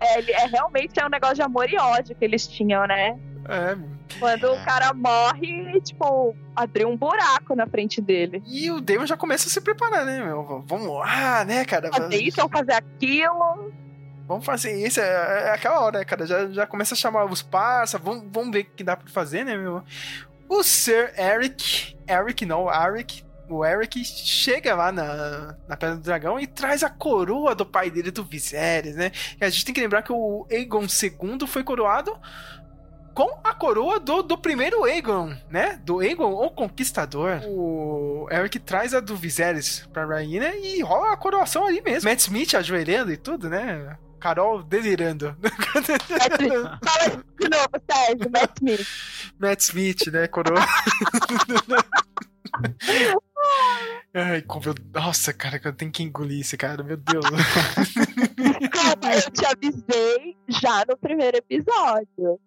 Speaker 2: É, ele, é realmente é um negócio de amor e ódio que eles tinham, né?
Speaker 1: É.
Speaker 2: Quando o cara morre, tipo, abriu um buraco na frente dele.
Speaker 1: E o Damon já começa a se preparar, né, meu? Vamos lá, né, cara?
Speaker 2: Fazer isso, vamos fazer aquilo.
Speaker 1: Vamos fazer isso. É, é aquela hora, né, cara? Já, já começa a chamar os parça. Vamos, vamos ver o que dá pra fazer, né, meu? O Sir Eric. Eric, não, Eric. O Eric chega lá na, na Pedra do Dragão e traz a coroa do pai dele, do Viserys, né? E a gente tem que lembrar que o Aegon II foi coroado com a coroa do, do primeiro Aegon, né? Do Aegon, o Conquistador. O Eric traz a do Viserys pra rainha e rola a coroação ali mesmo. Matt Smith ajoelhando e tudo, né? Carol delirando.
Speaker 2: Fala de novo, Sérgio, Matt Smith.
Speaker 1: Matt Smith, né? Coroa. Ai, como eu... Nossa, cara, que eu tenho que engolir esse cara, meu Deus.
Speaker 2: Como eu te avisei já no primeiro episódio.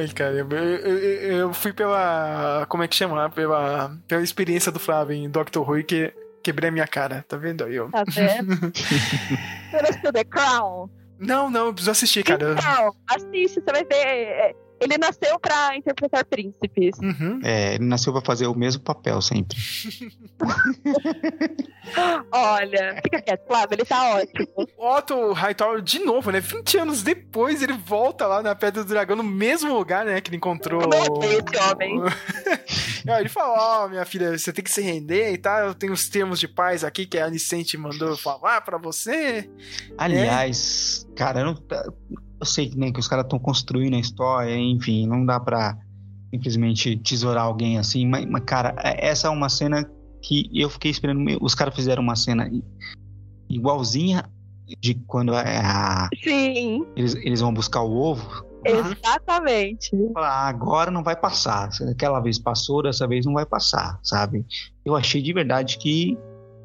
Speaker 1: Ai, cara, eu, eu- eu- eu fui pela. Como é que chama? Pela, pela experiência do Flávio em Doctor Who que quebrei a minha cara, tá vendo aí? ó?
Speaker 2: Tá vendo? Você The Crown?
Speaker 1: Não, não, eu preciso assistir, cara.
Speaker 2: Então, assiste, você vai ver. É, Ele nasceu pra interpretar príncipes.
Speaker 1: Uhum.
Speaker 3: É, ele nasceu pra fazer o mesmo papel sempre.
Speaker 2: Olha, fica quieto, Flávio, ele tá ótimo.
Speaker 1: Otto Hightower, de novo, né? 20 anos depois, ele volta lá na Pedra do Dragão, no mesmo lugar, né? Que ele encontrou.
Speaker 2: Meu Deus, esse homem.
Speaker 1: Ele fala: Ó, minha filha, você tem que se render e tal. Eu tenho os termos de paz aqui que a Alicente mandou falar pra você.
Speaker 3: Aliás, cara, eu, não, eu sei né, que os caras estão construindo a história, enfim, não dá pra simplesmente tesourar alguém assim, mas, mas, cara, essa é uma cena que eu fiquei esperando. Os caras fizeram uma cena igualzinha de quando é a-
Speaker 2: Sim,
Speaker 3: eles, eles vão buscar o ovo.
Speaker 2: exatamente.
Speaker 3: Falar, "Ah, agora não vai passar. Aquela vez passou, dessa vez não vai passar, sabe? Eu achei de verdade que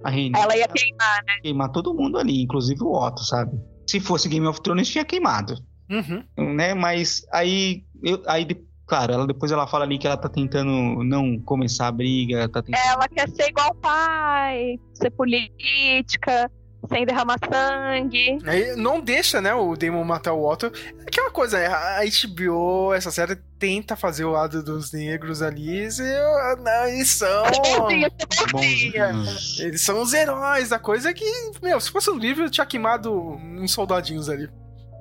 Speaker 3: a Rainha
Speaker 2: Ela ia queimar, né?
Speaker 3: queimar todo mundo ali, inclusive o Otto, sabe? Se fosse Game of Thrones, tinha queimado,
Speaker 1: Uhum.
Speaker 3: né? Mas aí, eu, aí claro, ela, depois ela fala ali que ela tá tentando não começar a briga, tá tentando...
Speaker 2: Ela quer ser igual o pai, ser política, sem derramar sangue.
Speaker 1: Aí não deixa, né, o Damon matar o Otto. É Aquela coisa, né, a HBO, essa série tenta fazer o lado dos negros ali. e eu- não, eles são. Eles são os heróis da coisa que, meu, se fosse um livro, eu tinha queimado uns soldadinhos ali.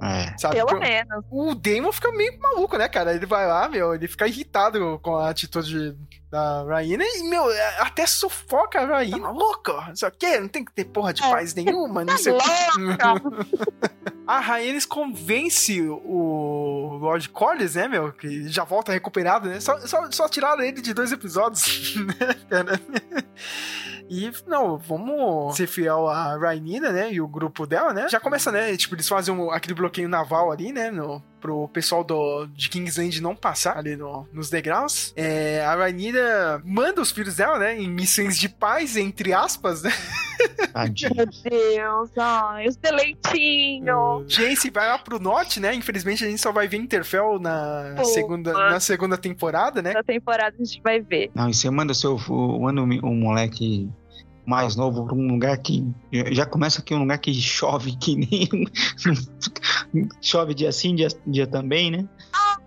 Speaker 3: É.
Speaker 1: Sabe?
Speaker 2: Pelo menos.
Speaker 1: O Damon fica meio maluco, né, cara? Ele vai lá, meu, ele fica irritado com a atitude da Raina e, meu, até sufoca a Raina. Louco, não sei o quê, não tem que ter porra de
Speaker 2: É.
Speaker 1: paz nenhuma, não
Speaker 2: Tá
Speaker 1: sei o quê.
Speaker 2: louca.
Speaker 1: A Rhaenys convence o Lord Corlys, né, meu? Que já volta recuperado, né? Só, só, só tiraram ele de dois episódios, né, cara? E, não, vamos ser fiel à Rhaenyra, né? E o grupo dela, né? Já começa, né? Tipo, eles fazem um- aquele bloqueio naval ali, né? No, pro pessoal do, de Kingsland não passar ali no- nos degraus. É, a Rhaenyra manda os filhos dela, né? Em missões de paz, entre aspas, né?
Speaker 3: Tadinho.
Speaker 2: Meu Deus, ai, os deleitinhos.
Speaker 1: Jace vai lá pro norte, né? Infelizmente a gente só vai ver Interfell na,
Speaker 2: Pô,
Speaker 1: segunda,
Speaker 2: mano.
Speaker 1: na segunda temporada, né?
Speaker 2: Na temporada a gente vai ver.
Speaker 3: Não, e você manda seu o- manda um, um moleque mais novo pra um lugar que já começa aqui um lugar que chove que nem chove dia sim, dia, dia também, né?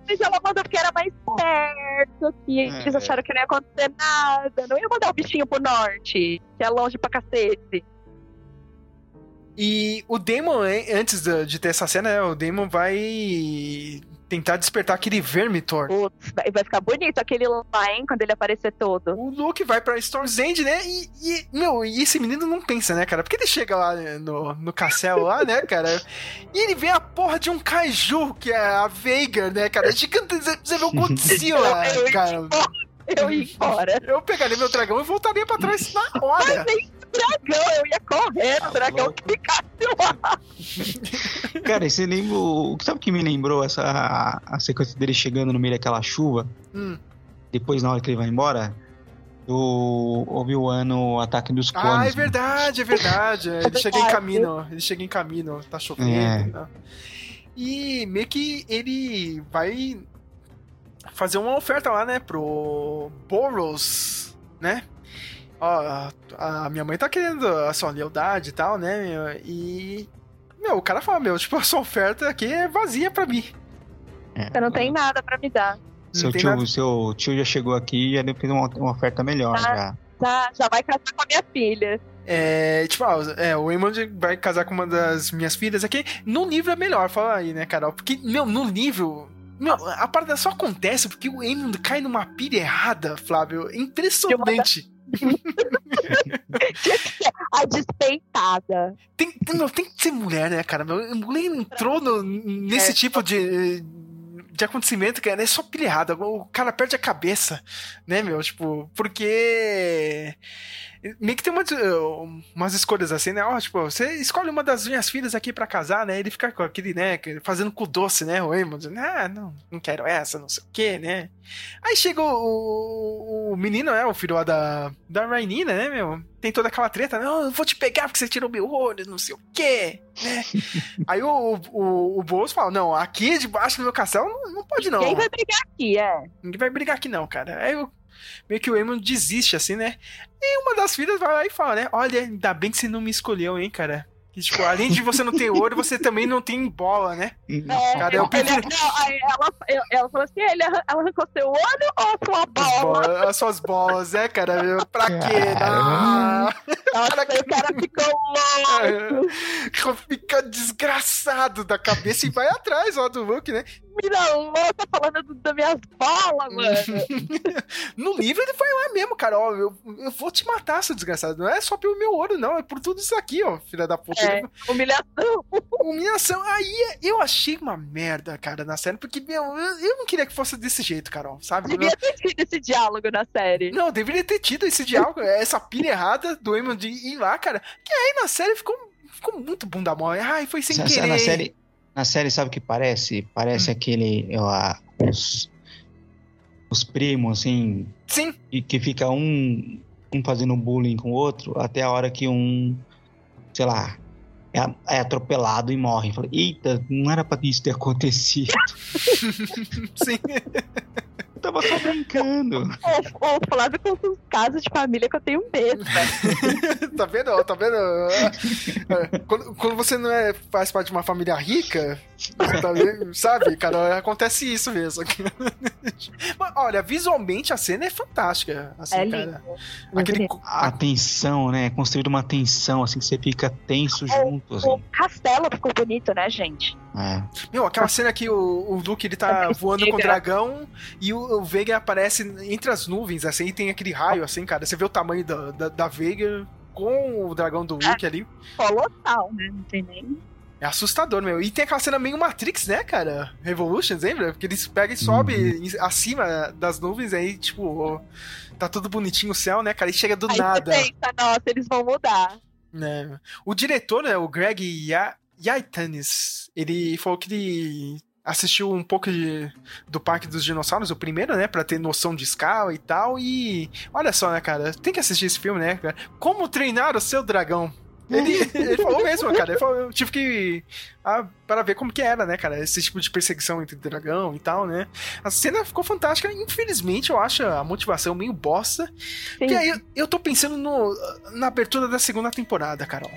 Speaker 2: Mas ela mandou porque era mais perto, que
Speaker 3: É.
Speaker 2: eles acharam que não ia acontecer nada. Não ia mandar o bichinho pro norte, que é longe pra cacete.
Speaker 1: E o Damon, hein, antes de, ter essa cena, né, o Damon vai tentar despertar aquele Vermitor.
Speaker 2: Putz, vai, ficar bonito aquele lá, hein, quando ele aparecer todo.
Speaker 1: O Luke vai pra Storm's End, né? E, e, meu, e esse menino não pensa, né, cara? Porque ele chega lá né, no, no castelo lá, né, cara? E ele vê a porra de um kaiju, que é a Veigar, né, cara? Gigante, você vê o Godzilla, cara.
Speaker 2: Eu ia embora.
Speaker 1: Eu pegaria meu dragão e voltaria pra trás na hora.
Speaker 2: Dragão, eu ia correndo, o dragão que ficasse lá.
Speaker 3: Cara, e você lembra. o- Sabe o que me lembrou essa a, a sequência dele chegando no meio daquela chuva?
Speaker 1: Hum.
Speaker 3: Depois, na hora que ele vai embora, do Obi-Wan no ataque dos clones.
Speaker 1: Ah, é
Speaker 3: mano.
Speaker 1: verdade, é verdade. Ele
Speaker 2: É
Speaker 1: chega em caminho, ele chega em caminho, tá chovendo.
Speaker 3: É.
Speaker 1: né? E meio que ele vai fazer uma oferta lá, né, pro Boros, né? Ó, a minha mãe tá querendo a sua lealdade e tal, né? meu? E meu, o cara fala, meu, tipo, a sua oferta aqui é vazia pra mim.
Speaker 3: É.
Speaker 2: Você não tem nada pra me dar.
Speaker 3: Seu tio,
Speaker 1: nada.
Speaker 3: seu tio já chegou aqui e já fez uma, uma oferta melhor.
Speaker 2: Ah.
Speaker 3: Já.
Speaker 2: Já, já vai casar com a minha filha.
Speaker 1: É, tipo, ah, é, o Raymond vai casar com uma das minhas filhas aqui. No livro é melhor, fala aí, né, Carol? Porque, meu, no livro. Meu, a parada só acontece porque o Raymond cai numa pilha errada, Flávio. É impressionante.
Speaker 2: A despeitada.
Speaker 1: Tem, tem, não, tem que ser mulher, né, cara? Mulher entrou no- nesse
Speaker 2: É.
Speaker 1: tipo de, de acontecimento, cara, é só pilhada. O cara perde a cabeça, né, meu? Tipo, porque. Meio que tem umas, escolhas assim, né? Ó, tipo, você escolhe uma das minhas filhas aqui pra casar, né? Ele fica com aquele, né? Fazendo com doce, né? O dizendo, ah, não, não quero essa, não sei o quê, né? Aí chega o, o, o menino, né? O filho lá da, da Rainina, né, meu? Tem toda aquela treta, não, eu vou te pegar porque você tirou meu olho, não sei o quê, né? Aí o, o, o Boas fala, não, aqui debaixo do meu castelo não, não pode não.
Speaker 2: Ninguém vai brigar aqui, é.
Speaker 1: Ninguém vai brigar aqui não, cara. Aí o meio que o Eamon desiste, assim, né? E uma das filhas vai lá e fala, né? Olha, ainda bem que você não me escolheu, hein, cara. Que, tipo, além de você não ter ouro, você também não tem bola, né?
Speaker 2: É,
Speaker 1: cara, eu
Speaker 2: ele-
Speaker 1: prefiro...
Speaker 2: não, aí ela, ela falou assim: ele ela arrancou seu olho ou sua
Speaker 1: As,
Speaker 2: bola?
Speaker 1: bolas, as suas bolas, é, cara? Eu- Pra quê? Ah,
Speaker 2: Nossa, o cara ficou louco.
Speaker 1: fica desgraçado da cabeça e vai atrás ó, do Luke, né?
Speaker 2: Mira louca falando do- das minhas bolas, mano.
Speaker 1: No livro ele vai lá mesmo, cara. Ó, eu, eu vou te matar, seu desgraçado. Não é só pelo meu ouro, não. É por tudo isso aqui, ó, filha da puta.
Speaker 2: É, humilhação.
Speaker 1: Humilhação. Aí eu achei uma merda, cara, na série, porque, meu, eu, eu não queria que fosse desse jeito, Carol, sabe?
Speaker 2: Devia ter tido esse diálogo na série.
Speaker 1: Não, deveria ter tido esse diálogo, essa pilha errada do Eamon de ir lá, cara. Que aí na série ficou, ficou muito bunda mole. Ai, foi sem
Speaker 3: sa-
Speaker 1: querer.
Speaker 3: Na série, na série, sabe o que parece? Parece
Speaker 1: Hum.
Speaker 3: aquele. ó, a- os, os primos, assim.
Speaker 1: Sim.
Speaker 3: E que fica um, um fazendo bullying com o outro até a hora que um. Sei lá. É, é atropelado e morre. Fala, Eita, não era pra isso ter acontecido.
Speaker 1: Sim.
Speaker 3: Eu tava só brincando.
Speaker 2: Ô, ô, Flávio com os casos de família que eu tenho medo,
Speaker 1: tá vendo? Tá vendo? É, Quando, quando você não é, faz parte de uma família rica, tá vendo? sabe, cara, acontece isso mesmo. Mas, olha, visualmente a cena é fantástica. Assim,
Speaker 2: É
Speaker 1: cara.
Speaker 2: lindo.
Speaker 1: Aquele,
Speaker 3: A tensão, né? Construída uma tensão, assim, que você fica tenso junto, assim.
Speaker 2: O castelo ficou bonito, né, gente?
Speaker 3: É.
Speaker 1: Meu, aquela cena que o, o Luke ele tá
Speaker 2: É
Speaker 1: voando com o
Speaker 2: Veiga.
Speaker 1: dragão e o, o Veiga aparece entre as nuvens, assim, e tem aquele raio, assim, cara. Você vê o tamanho da, da, da Veiga com o dragão do Luke ali.
Speaker 2: Colossal, né? Não tem nem.
Speaker 1: É assustador, meu. E tem aquela cena meio Matrix, né, cara? Revolutions, lembra? Porque eles pegam e sobem em- acima das nuvens, aí, tipo, tá tudo bonitinho o céu, né, cara? E chega do
Speaker 2: Aí
Speaker 1: nada.
Speaker 2: você pensa, nossa, eles vão mudar.
Speaker 1: né? O diretor, né, o Greg Ya- Yaitanes, ele falou que ele assistiu um pouco de- do Parque dos Dinossauros, o primeiro, né, Pra ter noção de escala e tal, e olha só, né, cara, tem que assistir esse filme, né, cara? Como treinar o seu dragão? Ele, ele falou mesmo, cara, ele falou, eu tive que ah, para ver como que era, né, cara, esse tipo de perseguição entre dragão e tal, né? A cena ficou fantástica, infelizmente eu acho a motivação meio bosta, porque aí eu, eu tô pensando no, na abertura da segunda temporada, Carol.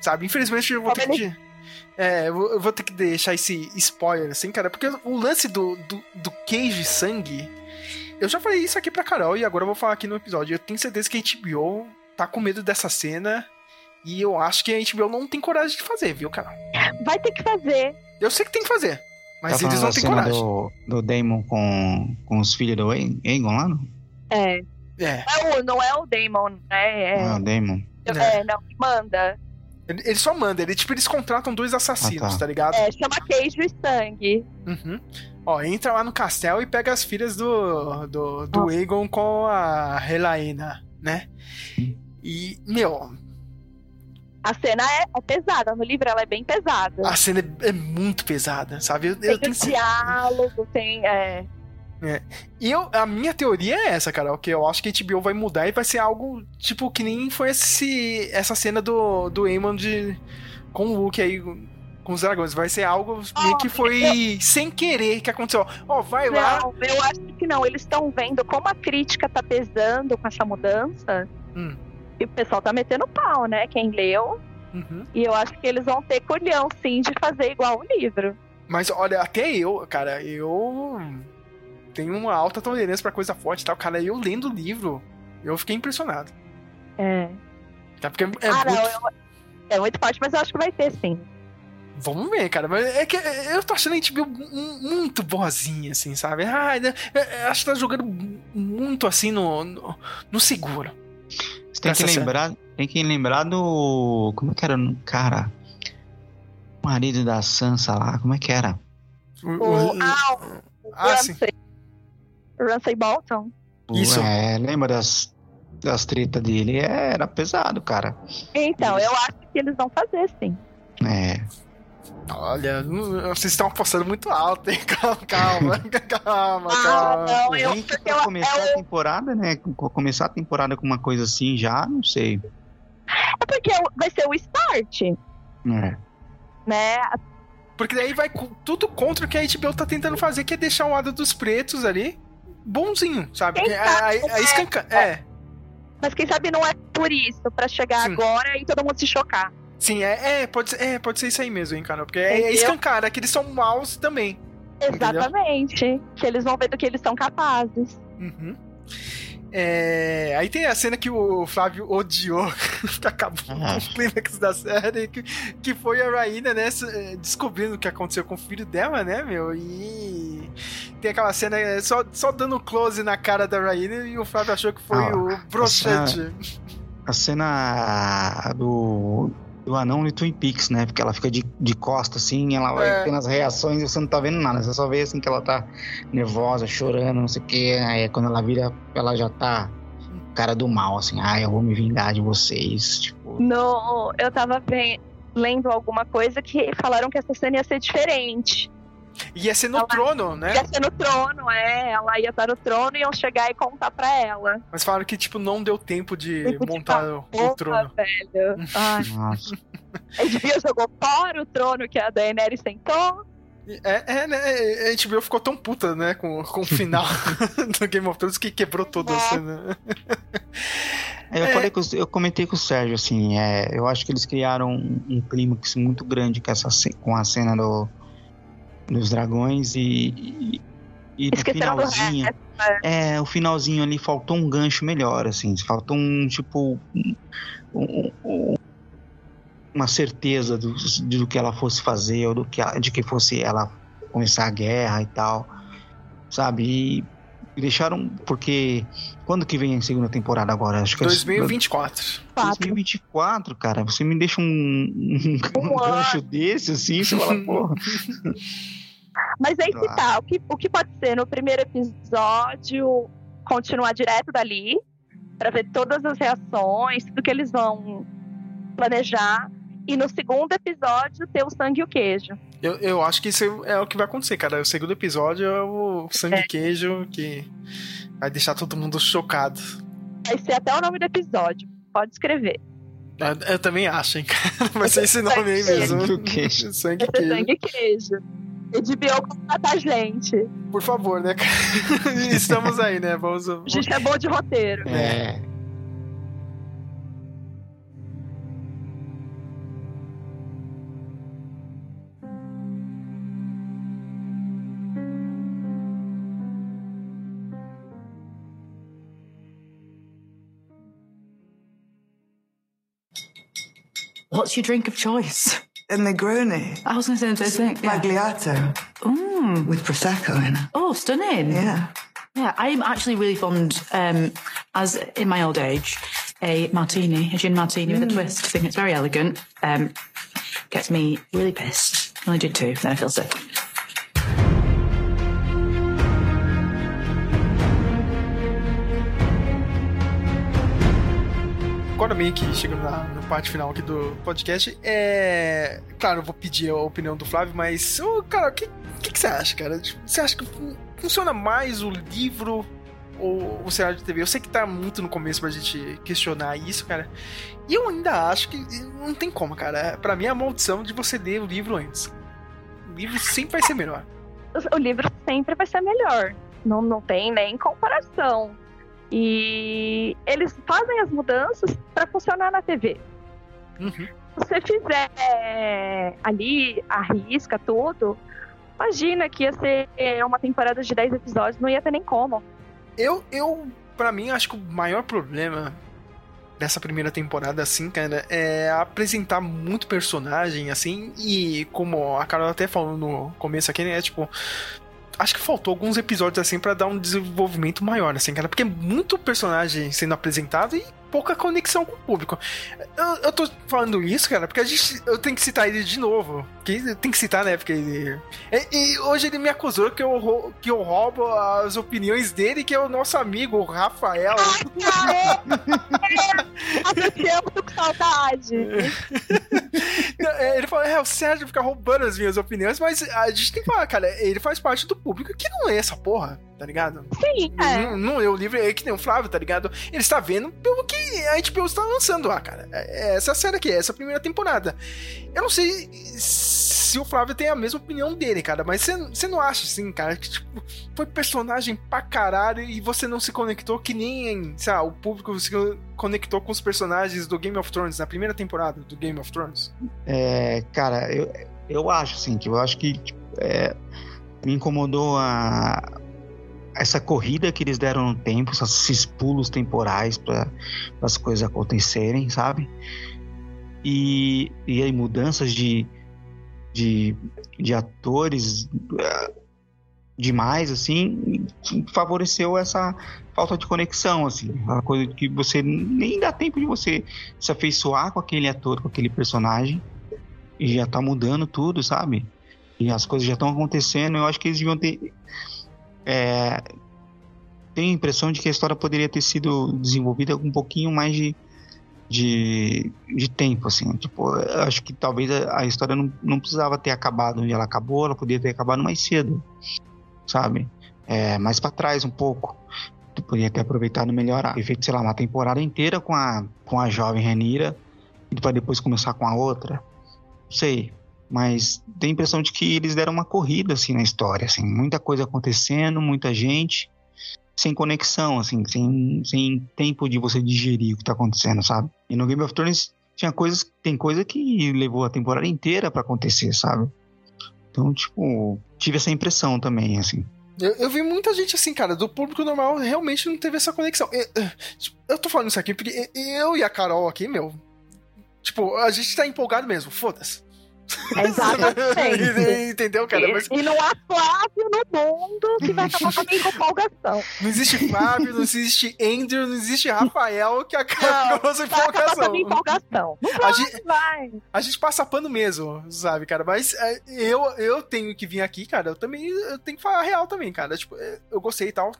Speaker 1: Sabe? Infelizmente eu vou ter que. É, eu vou, ter que deixar esse spoiler, assim, cara, porque o lance do, do, do queijo sangue. Eu já falei isso aqui pra Carol e agora eu vou falar aqui no episódio. Eu tenho certeza que a HBO tá com medo dessa cena. E eu acho que a HBO não tem coragem de fazer, viu, Carol?
Speaker 2: Vai ter que fazer.
Speaker 1: Eu sei que tem que fazer. Mas
Speaker 3: Tá
Speaker 1: eles não têm coragem.
Speaker 3: Do, do Damon com, com os filhos do Aegon lá, não?
Speaker 2: É.
Speaker 1: É.
Speaker 2: Não é o, não é o Damon, né? É,
Speaker 3: Não é o Damon.
Speaker 2: é, não, que manda.
Speaker 1: Ele, ele só manda, ele, tipo, eles contratam dois assassinos,
Speaker 3: Ah, tá.
Speaker 1: tá ligado?
Speaker 2: É, chama queijo e sangue.
Speaker 1: Uhum. Ó, entra lá no castelo e pega as filhas do, do, do Aegon com a Helaena, né? E, meu,
Speaker 2: A cena é, é pesada, no livro ela é bem pesada.
Speaker 1: a cena é, é muito pesada, sabe? Eu, eu
Speaker 2: tem
Speaker 1: tenho
Speaker 2: o diálogo, tem. É,
Speaker 1: É. E eu, a minha teoria é essa, Carol, que eu acho que a HBO vai mudar e vai ser algo, tipo, que nem foi esse, essa cena do, do Aemon de, com o Luke aí, com os dragões. Vai ser algo meio que foi sem querer que aconteceu. Ó, vai lá...
Speaker 2: Não, eu acho que não. Eles estão vendo como a crítica tá pesando com essa mudança.
Speaker 1: Hum.
Speaker 2: E o pessoal tá metendo pau, né? Quem leu.
Speaker 1: Uhum.
Speaker 2: E eu acho que eles vão ter colhão, sim, de fazer igual o livro.
Speaker 1: Mas olha, até eu, cara, eu tenho uma alta tolerância pra coisa forte e tal. Cara, eu lendo o livro, eu fiquei impressionado.
Speaker 2: É.
Speaker 1: Tá? Porque é
Speaker 2: ah, não,
Speaker 1: muito...
Speaker 2: eu- é muito forte, mas eu acho que vai ter, sim.
Speaker 1: Vamos ver, cara. Mas é que eu tô achando a mu- muito boazinha, assim, sabe? Ah, né, eu acho que tá jogando muito assim no, no, no seguro.
Speaker 3: Você tem que
Speaker 1: Essa
Speaker 3: lembrar, tem que lembrar do. Como é que era? o Cara. O marido da Sansa lá, como é que era?
Speaker 1: O,
Speaker 2: O,
Speaker 1: o-
Speaker 2: ah,
Speaker 1: Ah, sim.
Speaker 2: Ramsay. Bolton.
Speaker 1: Isso.
Speaker 3: É, lembra das, das tretas dele? É, era pesado, cara.
Speaker 2: Então, eu acho que eles vão fazer, sim.
Speaker 3: É.
Speaker 1: Olha, hum, vocês estão apostando muito alto, hein? Calma, calma, calma,
Speaker 2: Ah,
Speaker 1: calma.
Speaker 2: não, eu, porque
Speaker 3: pra
Speaker 2: eu,
Speaker 3: começar
Speaker 2: eu-
Speaker 3: a temporada, né? co- Começar a temporada com uma coisa assim já, não sei.
Speaker 2: é porque vai ser o start,
Speaker 3: É.
Speaker 2: né?
Speaker 1: Porque daí vai tudo contra o que a HBO tá tentando fazer, que é deixar o lado dos pretos ali bonzinho, sabe?
Speaker 2: Quem
Speaker 1: a,
Speaker 2: sabe,
Speaker 1: a
Speaker 2: né?
Speaker 1: escanca... É,
Speaker 2: Mas quem sabe não é por isso, pra chegar
Speaker 1: Sim.
Speaker 2: agora e todo mundo se chocar.
Speaker 1: sim, é, é, pode ser, é, pode ser isso aí mesmo, hein, cara? Porque é, é
Speaker 2: Entendeu?
Speaker 1: escancar, é que eles são maus também.
Speaker 2: Exatamente. Que eles vão ver do que eles são capazes.
Speaker 1: Uhum. É, aí tem a cena que o Flávio odiou, que acabou
Speaker 3: Ah.
Speaker 1: com o clímax da série, que, que foi a Raina, né, eh, descobrindo o que aconteceu com o filho dela, né, meu, e tem aquela cena eh, só, só dando close na cara da Raina e o Flávio achou que foi
Speaker 3: Ah,
Speaker 1: o broxante.
Speaker 3: A cena do, do anão de Twin Peaks, né? Porque ela fica de, de costa assim, ela vai
Speaker 1: É.
Speaker 3: tendo as reações e você não tá vendo nada. Você só vê assim que ela tá nervosa, chorando, não sei o que. Aí quando ela vira, ela já tá cara do mal, assim, ah, eu vou me vingar de vocês. Tipo,
Speaker 2: No, eu tava ve- lendo alguma coisa que falaram que essa cena ia ser diferente.
Speaker 1: Ia ser no
Speaker 2: Ela-
Speaker 1: trono, né?
Speaker 2: Ia ser no trono, é. Ela ia estar no trono e iam chegar e contar pra ela.
Speaker 1: Mas falaram que, tipo, não deu tempo de
Speaker 2: Tempo
Speaker 1: montar o, o
Speaker 2: Porra,
Speaker 1: trono.
Speaker 2: velho. Ai,
Speaker 3: nossa.
Speaker 2: a devia jogou fora o trono que a Daenerys sentou.
Speaker 1: É, é, né? A gente viu ficou tão puta, né, com, com o final do Game of Thrones que quebrou toda a cena.
Speaker 3: É, Eu
Speaker 1: É.
Speaker 3: falei com, eu comentei com o Sérgio, assim, é, eu acho que eles criaram um, um clímax muito grande com, essa, com a cena do, dos dragões e, e, e no
Speaker 2: Esqueceram
Speaker 3: finalzinho.
Speaker 2: resto. né?
Speaker 3: É, o finalzinho ali faltou um gancho melhor, assim. Faltou um, tipo. um- um- um- uma certeza do, do que ela fosse fazer, ou do que ela- de que fosse ela começar a guerra e tal. Sabe? E deixaram. Porque. Quando que vem a segunda temporada agora? Acho que é
Speaker 1: 2024.
Speaker 3: 2024, cara. Você me deixa um, um, um gancho desse, assim, você fala, porra.
Speaker 2: Mas aí que
Speaker 3: Ah.
Speaker 2: tá. O que, o que pode ser no primeiro episódio continuar direto dali, pra ver todas as reações, tudo que eles vão planejar. E no segundo episódio ter o sangue e o queijo.
Speaker 1: Eu, eu acho que isso é o que vai acontecer, cara. O segundo episódio é o sangue
Speaker 2: É.
Speaker 1: queijo que vai deixar todo mundo chocado.
Speaker 2: Vai ser até o nome do episódio. Pode escrever.
Speaker 1: Eu, eu também acho, hein, cara. Vai ser esse nome aí mesmo.
Speaker 3: Sangue queijo.
Speaker 1: Sangue e queijo.
Speaker 2: sangue queijo. HBO contrata a gente.
Speaker 1: Por favor, né, cara? Estamos aí, né? Vamos.
Speaker 2: A gente é bom de roteiro.
Speaker 3: É.
Speaker 11: What's your drink of choice?
Speaker 10: A Negroni.
Speaker 11: I was going to say the same thing. Yeah.
Speaker 10: Magliato.
Speaker 11: Mm.
Speaker 10: With Prosecco in it.
Speaker 11: Oh, stunning.
Speaker 10: Yeah.
Speaker 11: Yeah, I'm actually really fond, um, as in my old age, a martini, a gin martini with a twist. I think it's very elegant. Um, gets me really pissed. I only did two, then I feel sick.
Speaker 1: Agora meio que chegando na, na parte final aqui do podcast, é. Claro, eu vou pedir a opinião do Flávio, mas. Ô, cara, o que, que, que você acha, cara? Tipo, Você acha que fun- funciona mais o livro ou o cenário de TV? Eu sei que tá muito no começo pra gente questionar isso, cara. E eu ainda acho que não tem como, cara. Pra mim é a maldição de você ler o livro antes. O livro sempre vai ser melhor.
Speaker 2: O livro sempre vai ser melhor. Não, não tem nem comparação. E eles fazem as mudanças para funcionar na TV.
Speaker 1: Uhum.
Speaker 2: Se você fizer ali, arrisca tudo, imagina que ia ser uma temporada de 10 episódios, não ia ter nem como.
Speaker 1: Eu, eu, pra mim, acho que o maior problema dessa primeira temporada, assim, cara, é apresentar muito personagem, assim, e como a Carol até falou no começo aqui, né, é tipo. Acho que faltou alguns episódios, assim, pra dar um desenvolvimento maior, assim, cara, porque é muito personagem sendo apresentado e pouca conexão com o público. Eu, eu tô falando isso, cara, porque a gente, eu tenho que citar ele de novo. Que tem que citar, né? Porque ele. E, e hoje ele me acusou que eu, que eu roubo as opiniões dele, que é o nosso amigo, o Rafael.
Speaker 2: Eu tô com saudade.
Speaker 1: Ele falou, é, o Sérgio fica roubando as minhas opiniões, mas a gente tem que falar, cara, ele faz parte do público que não é essa porra, tá ligado?
Speaker 2: Sim, é.
Speaker 1: Não, não é o livro, é que nem o Flávio, tá ligado? Ele está vendo pelo que a HBO está lançando lá, cara. É- é Essa série aqui, essa primeira temporada. Eu não sei se o Flávio tem a mesma opinião dele, cara, mas você- você não acha, assim, cara, que tipo, foi personagem pra caralho e você não se conectou que nem, sei lá, o público se conectou com os personagens do Game of Thrones, na primeira temporada do Game of Thrones?
Speaker 3: É, cara, eu, eu acho assim, que eu acho que tipo, é, me incomodou a, essa corrida que eles deram no tempo, esses pulos temporais para as coisas acontecerem, sabe? E, e aí mudanças de, de, de atores eh, demais, assim, favoreceu essa falta de conexão, assim, uma coisa que você nem dá tempo de você se afeiçoar com aquele ator, com aquele personagem, e já tá mudando tudo, sabe? E as coisas já estão acontecendo, eu acho que eles deviam ter. É, tenho a impressão de que a história poderia ter sido desenvolvida com um pouquinho mais de, de, de tempo, assim. Tipo, acho que talvez a, história não, não precisava ter acabado onde ela acabou, ela poderia ter acabado mais cedo, sabe? É, mais para trás um pouco. Tu poderia ter aproveitado melhor, ter feito, sei lá, uma temporada inteira com a, com a jovem Renira e para depois começar com a outra. Sei, mas tem a impressão de que eles deram uma corrida assim na história, assim, muita coisa acontecendo, muita gente, sem conexão, assim, sem, sem tempo de você digerir o que tá acontecendo, sabe? E no Game of Thrones tinha coisas, tem coisa que levou a temporada inteira para acontecer, sabe? Então, tipo, tive essa impressão também, assim.
Speaker 1: Eu, eu vi muita gente assim, cara, do público normal realmente não teve essa conexão. Eu, eu tô falando isso aqui porque eu e a Carol aqui, meu. Tipo, a gente tá empolgado mesmo, foda-se.
Speaker 2: Exatamente.
Speaker 1: Entendeu, cara? Mas
Speaker 2: E não há Flávio no mundo que vai acabar com a minha empolgação.
Speaker 1: não existe Flávio, não existe Andrew, não existe Rafael que acaba com a nossa
Speaker 2: acabar com a
Speaker 1: empolgação.
Speaker 2: minha empolgação. Não
Speaker 1: A gente-
Speaker 2: vai.
Speaker 1: A gente passa pano mesmo, sabe, cara? Mas é, eu, eu tenho que vir aqui, cara. Eu também eu tenho que falar real também, cara. Tipo, é, eu gostei e tal,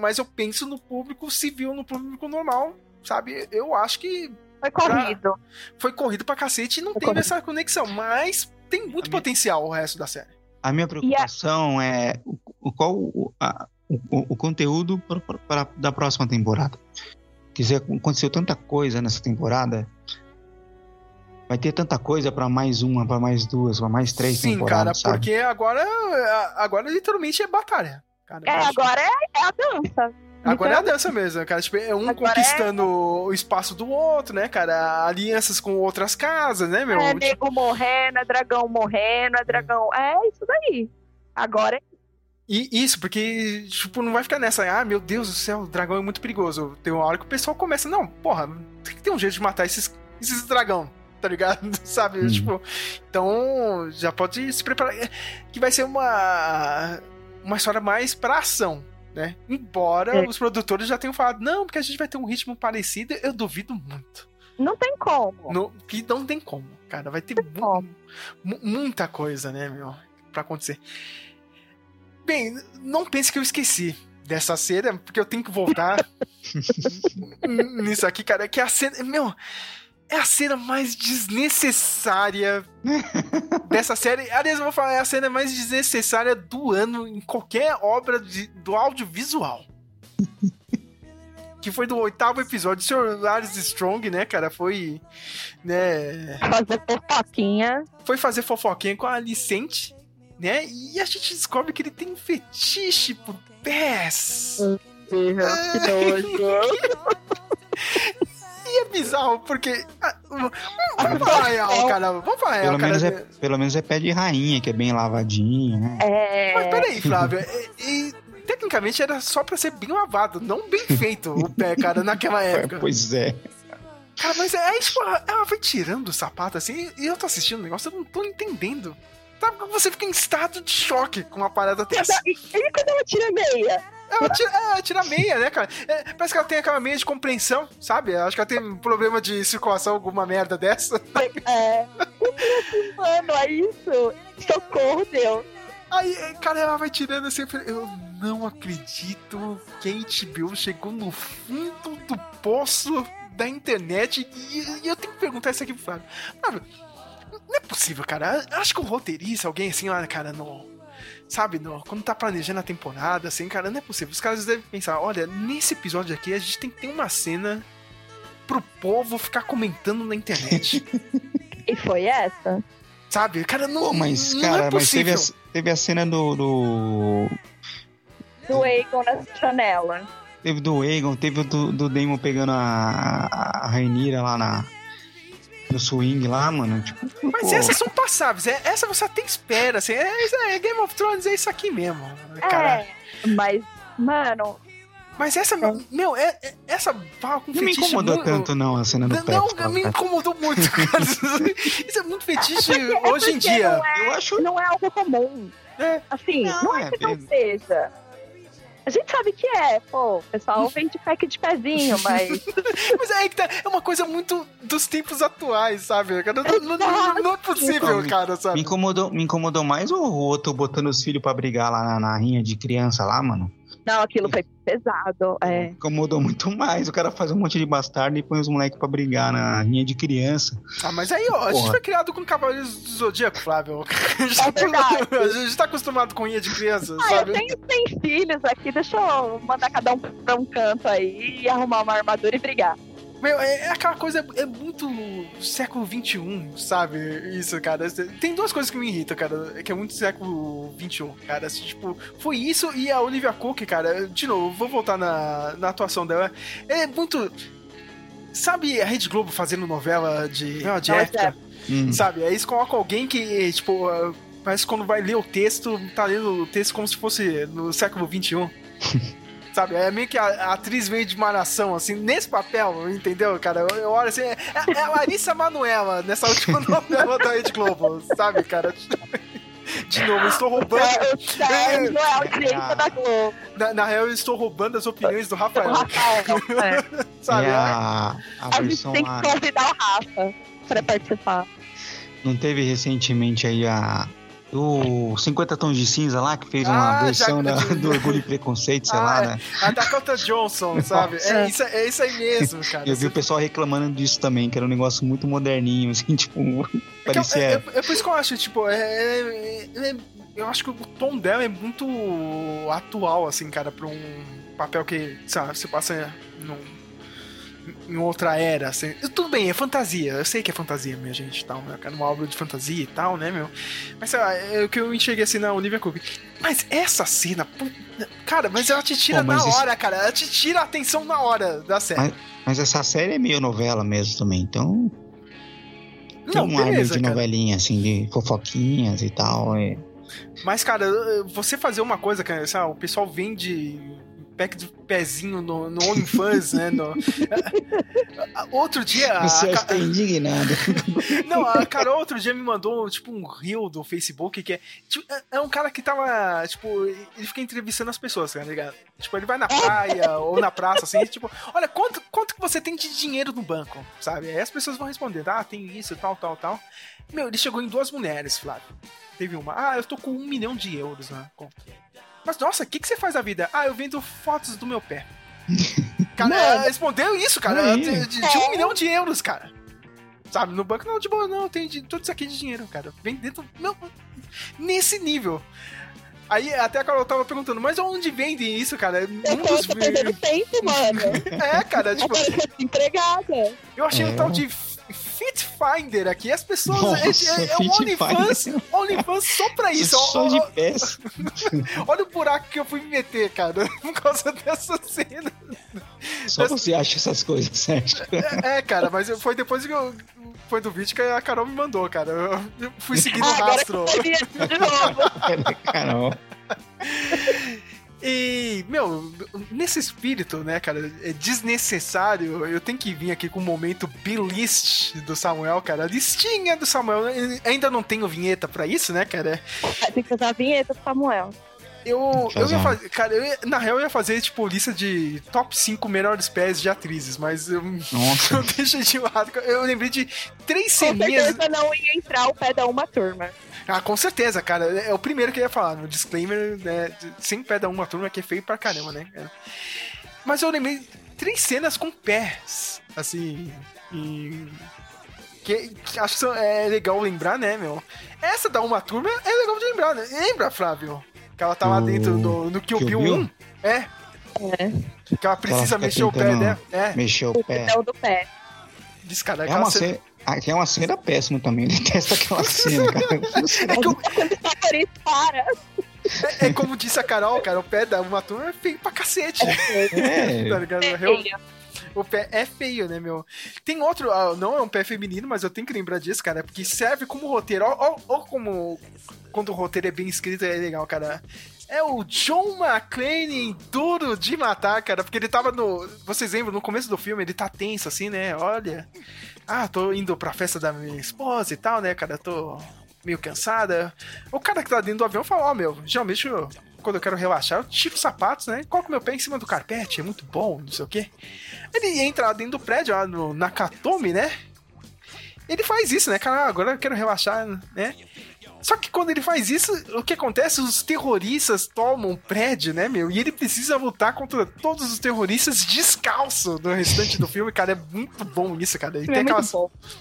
Speaker 1: mas eu penso no público civil, no público normal, sabe? Eu acho que.
Speaker 2: Foi corrido.
Speaker 1: Foi corrido pra cacete e não teve essa conexão. Mas tem muito potencial o resto da série.
Speaker 3: A minha preocupação é o, o- qual o, a- o- o conteúdo pra- pra- pra- da próxima temporada. Quer dizer, aconteceu tanta coisa nessa temporada. Vai ter tanta coisa pra mais uma, pra mais duas, pra mais três
Speaker 1: Sim, cara,
Speaker 3: temporadas, sabe?
Speaker 1: porque agora, agora literalmente é batalha. Cara,
Speaker 2: É, agora é, é a dança.
Speaker 1: Agora é a dança mesmo, cara. Tipo, é um
Speaker 2: Agora
Speaker 1: conquistando o espaço do outro, né, cara? Alianças com outras casas, né, meu?
Speaker 2: É
Speaker 1: Tipo,
Speaker 2: nego morrendo, é dragão morrendo, é dragão. É isso daí. Agora é
Speaker 1: E isso, porque, tipo, não vai ficar nessa, ah, meu Deus do céu, o dragão é muito perigoso. Tem uma hora que o pessoal começa, não, porra, tem que ter um jeito de matar esses, esses dragão, tá ligado? Sabe? Tipo, então já pode se preparar. Que vai ser uma, uma história mais pra ação, né? Embora
Speaker 2: É.
Speaker 1: os produtores já tenham falado, não, porque a gente vai ter um ritmo parecido, eu duvido muito.
Speaker 2: Não tem como.
Speaker 1: No, que não tem como, cara. Vai ter mu- mu- muita coisa, né, meu, pra acontecer. Bem, não pense que eu esqueci dessa cena, porque eu tenho que voltar nisso aqui, cara. Que a cena. Meu, é a cena mais desnecessária dessa série. Aliás, eu vou falar, é a cena mais desnecessária do ano em qualquer obra de- do audiovisual. Que foi do oitavo episódio. O Sr. Lars Strong, né, cara? Foi. Né.
Speaker 2: Fazer fofoquinha.
Speaker 1: Foi fazer fofoquinha com a Alicente, né? E a gente descobre que ele tem um fetiche por pés.
Speaker 2: Que nojo.
Speaker 1: E é bizarro, porque. ah, Vamos falar real, cara. Vamos falar real,
Speaker 3: Pelo
Speaker 1: cara.
Speaker 3: menos, é, pelo menos é pé de rainha, que é bem lavadinho, né?
Speaker 2: É.
Speaker 1: Mas peraí, Flávio. e, e, tecnicamente era só pra ser bem lavado, não bem feito o pé, cara, naquela época.
Speaker 3: Pois é.
Speaker 1: Cara, mas aí, tipo, ela vai tirando o sapato assim, e eu tô assistindo o negócio, eu não tô entendendo. Sabe, você fica em estado de choque com uma parada dessa.
Speaker 2: E, e quando ela tira a meia?
Speaker 1: Ela tira, é, ela tira meia, né, cara? É, parece que ela tem aquela meia de compreensão, sabe? Acho que ela tem problema de circulação, alguma merda dessa.
Speaker 2: É. Mano, é isso. Socorro, Deus.
Speaker 1: Aí, cara, ela vai tirando assim, eu não acredito que a HBO chegou no fundo do poço da internet e, e eu tenho que perguntar isso aqui pro Flávio. Flávio, não é possível, cara. Acho que o roteirista, alguém assim lá, cara, no. Sabe, no, quando tá planejando a temporada, assim, cara, não é possível. Os caras devem pensar, olha, nesse episódio aqui a gente tem que ter uma cena pro povo ficar comentando na internet.
Speaker 2: E foi essa?
Speaker 1: Sabe, cara, não,
Speaker 3: Pô, mas,
Speaker 1: não
Speaker 3: cara,
Speaker 1: é
Speaker 3: mas teve
Speaker 1: possível.
Speaker 3: a, teve a cena do, do.
Speaker 2: Do Aegon na janela.
Speaker 3: Teve do Egon, teve o do, do Damon pegando a, a Rainira lá na. No swing lá, mano. Tipo,
Speaker 1: Mas
Speaker 3: pô,
Speaker 1: essas são passáveis. É, essa você até espera, assim. É, é Game of Thrones, é isso aqui mesmo. Cara.
Speaker 2: É, mas, mano,
Speaker 1: Mas essa, meu, é, é- essa fala com
Speaker 3: Não me
Speaker 1: fetiche
Speaker 3: incomodou
Speaker 1: muito-
Speaker 3: tanto, não, a cena do
Speaker 1: Não, não, me incomodou muito, cara. Isso é muito fetiche
Speaker 2: É
Speaker 1: hoje em dia.
Speaker 2: Não é,
Speaker 3: Eu acho-
Speaker 2: não é algo comum.
Speaker 1: É.
Speaker 2: Assim,
Speaker 3: Não,
Speaker 2: não, é
Speaker 3: é,
Speaker 2: que não seja. A gente sabe que é, pô. O pessoal vende pack de pezinho, mas.
Speaker 1: Mas é que tá, é uma coisa muito dos tempos atuais, sabe? Cara, Não, não- não- não é possível, cara,
Speaker 3: Me
Speaker 1: sabe?
Speaker 3: incomodou, me incomodou mais o outro botando os filhos pra brigar lá na, na rinha de criança lá, mano.
Speaker 2: Não, aquilo foi pesado. É.
Speaker 3: Incomodou muito mais. O cara faz um monte de bastardo e põe os moleques pra brigar na rinha de criança.
Speaker 1: Ah, mas aí, ó, a gente
Speaker 3: Porra.
Speaker 1: foi criado com Cavaleiros do Zodíaco, Flávio. A gente,
Speaker 2: É verdade.
Speaker 1: a gente tá acostumado com rinha de criança,
Speaker 2: Ah, eu
Speaker 1: sabe?
Speaker 2: tenho seis filhos aqui, deixa eu mandar cada um pra um canto aí e arrumar uma armadura e brigar.
Speaker 1: Meu, é, é aquela coisa, é muito século XXI, sabe? Isso, cara. Tem duas coisas que me irritam, cara, que é muito século XXI, cara. Assim, tipo, foi isso e a Olivia Cook, cara. De novo, vou voltar na, na atuação dela. É muito. Sabe a Rede Globo fazendo novela de, novela de
Speaker 2: Novela de
Speaker 1: época?
Speaker 3: Hum.
Speaker 1: Sabe? Aí eles colocam alguém que, tipo, parece que quando vai ler o texto, tá lendo o texto como se fosse no século XXI. Sabe, é meio que a, a atriz meio de malhação, assim, nesse papel, entendeu, cara? Eu, eu olho assim, é, é a Larissa Manoela nessa última novela da Rede Globo, sabe, cara? De novo, eu estou roubando.
Speaker 2: É, o Sérgio é a audiência da Globo.
Speaker 1: Na, na real, eu estou roubando as opiniões do Rafael.
Speaker 2: Rafael, é.
Speaker 1: Sabe?
Speaker 3: É a, a
Speaker 2: A gente
Speaker 3: versão
Speaker 2: tem que convidar o Rafa pra participar.
Speaker 3: Não teve recentemente aí a. O 50 Tons de Cinza lá, que fez uma
Speaker 1: Ah,
Speaker 3: versão
Speaker 1: já-
Speaker 3: da- do Orgulho e Preconceito, sei
Speaker 1: Ah,
Speaker 3: lá,
Speaker 1: é.
Speaker 3: né?
Speaker 1: A Dakota Johnson, sabe? É isso, é isso aí mesmo, cara.
Speaker 3: Eu vi o pessoal reclamando disso também, que era um negócio muito moderninho, assim, tipo.
Speaker 1: É,
Speaker 3: parecia.
Speaker 1: é, é- é por isso que eu acho, tipo, é, é- é- eu acho que o tom dela é muito atual, assim, cara, pra um papel que, sabe, se passa num- em outra era, assim. Tudo bem, é fantasia, eu sei que é fantasia, minha gente, tal, né, cara, uma obra de fantasia e tal, né, meu? Mas, sei lá, é o que eu enxerguei assim na Olivia Cook. Mas essa cena, cara, mas ela te tira
Speaker 3: Pô,
Speaker 1: na
Speaker 3: isso-
Speaker 1: hora, cara, ela te tira a atenção na hora da série.
Speaker 3: Mas, mas essa série é meio novela mesmo também, então. Tem
Speaker 1: Não,
Speaker 3: um
Speaker 1: beleza,
Speaker 3: de
Speaker 1: cara.
Speaker 3: novelinha, assim, de fofoquinhas e tal. É.
Speaker 1: Mas, cara, você fazer uma coisa, cara, sabe, o pessoal vende pack de pezinho no, no OnlyFans, né? no- Outro dia. a
Speaker 3: O Sérgio
Speaker 1: Ca-
Speaker 3: tá indignado.
Speaker 1: Não, a Carol outro dia me mandou, tipo, um reel do Facebook que é. tipo, é- é um cara que tava. Tipo, ele fica entrevistando as pessoas, tá ligado? Tipo, ele vai na praia ou na praça, assim, tipo, olha, quanto, quanto que você tem de dinheiro no banco, sabe? Aí as pessoas vão responder, ah, tem isso, tal, tal, tal. Meu, ele chegou em duas mulheres, Flávio. Teve uma, ah, eu tô com um milhão de euros na conta. Mas nossa, o que, que você faz da vida? Ah, eu vendo fotos do meu pé. Cara, ela respondeu isso, cara. De, de- de um milhão de euros, cara. Sabe, no banco, não, de boa, não, tem de, tudo isso aqui de dinheiro, cara. Vem dentro. Meu, nesse nível. Aí até a Carol tava perguntando, mas onde vende isso, cara? Um dos
Speaker 2: tô perdendo tempo, mano.
Speaker 1: É, cara, tipo,
Speaker 2: Agora eu
Speaker 1: achei um
Speaker 3: É.
Speaker 1: tal de Fit Finder aqui. As pessoas.
Speaker 3: Nossa,
Speaker 1: é, é, é um OnlyFans, OnlyFans só pra isso.
Speaker 3: Só
Speaker 1: Ó,
Speaker 3: de pés.
Speaker 1: Olha o buraco que eu fui me meter, cara, por causa dessa cena.
Speaker 3: Só você acha essas coisas, Sérgio.
Speaker 1: É, é, cara, mas foi depois que eu. Foi do vídeo que a Carol me mandou, cara. Eu, fui seguindo o
Speaker 2: Ah, agora
Speaker 1: rastro.
Speaker 2: eu sabia de novo.
Speaker 3: Carol.
Speaker 1: E, meu, nesse espírito, né, cara, é desnecessário. Eu tenho que vir aqui com o momento B-list do Samuel, cara. A listinha do Samuel. Eu Ainda não tenho vinheta pra isso, né, cara?
Speaker 2: Tem que fazer a vinheta do Samuel.
Speaker 1: Eu, eu ia fazer, cara, eu ia- na real eu ia fazer, tipo, lista de top 5 melhores pés de atrizes, mas eu,
Speaker 3: Nossa.
Speaker 1: eu deixei de lado. Eu lembrei de três
Speaker 2: Com
Speaker 1: ceninhas.
Speaker 2: certeza não ia entrar o pé da uma turma.
Speaker 1: Ah, com certeza, cara. É o primeiro que eu ia falar, no disclaimer, né? Sem pé da uma turma, que é feio pra caramba, né? cara? Mas eu lembrei três cenas com pés, assim. E. Que, que acho que é legal lembrar, né, meu? Essa da uma turma é legal de lembrar, né? Lembra, Flávio? Que ela tá lá
Speaker 3: Do
Speaker 1: dentro do, do Kill
Speaker 3: Kill
Speaker 1: Bill
Speaker 3: Bill?
Speaker 1: 1. É.
Speaker 2: É.
Speaker 1: Que ela precisa
Speaker 3: fica
Speaker 1: mexer o pé dela. É.
Speaker 3: Mexer o
Speaker 2: O
Speaker 3: pé.
Speaker 2: botão do pé.
Speaker 1: Diz, cara,
Speaker 3: É uma
Speaker 1: cena-
Speaker 3: cena. Aqui é uma cena péssima também. Detesto aquela cena, cara.
Speaker 1: É, que eu-
Speaker 2: Quando o motorista para.
Speaker 1: é- é como disse a Carol, cara, o pé da uma turma é feio pra cacete.
Speaker 3: É.
Speaker 1: tá ligado?
Speaker 2: É.
Speaker 1: O pé é feio, né, meu? Tem outro, ah, não é um pé feminino, mas eu tenho que lembrar disso, cara, porque serve como roteiro. Ó como quando o roteiro é bem escrito é legal, cara. É o John McClane Duro de Matar, cara, porque ele tava no. Vocês lembram, no começo do filme, ele tá tenso assim, né? Olha. Ah, tô indo pra festa da minha esposa e tal, né, cara? Tô meio cansada. O cara que tá dentro do avião fala: Ó, meu, geralmente eu- quando eu quero relaxar, eu tiro os sapatos, né? Coloco meu pé em cima do carpete, é muito bom, não sei o quê. Ele entra lá dentro do prédio, lá no Nakatomi, né? Ele faz isso, né, cara? Ah, agora eu quero relaxar, né? Só que quando ele faz isso, o que acontece? Os terroristas tomam o prédio, né, meu? E ele precisa lutar contra todos os terroristas descalço no restante do filme, cara. É muito bom isso, cara. E
Speaker 2: É
Speaker 1: tem
Speaker 2: muito
Speaker 1: aquelas...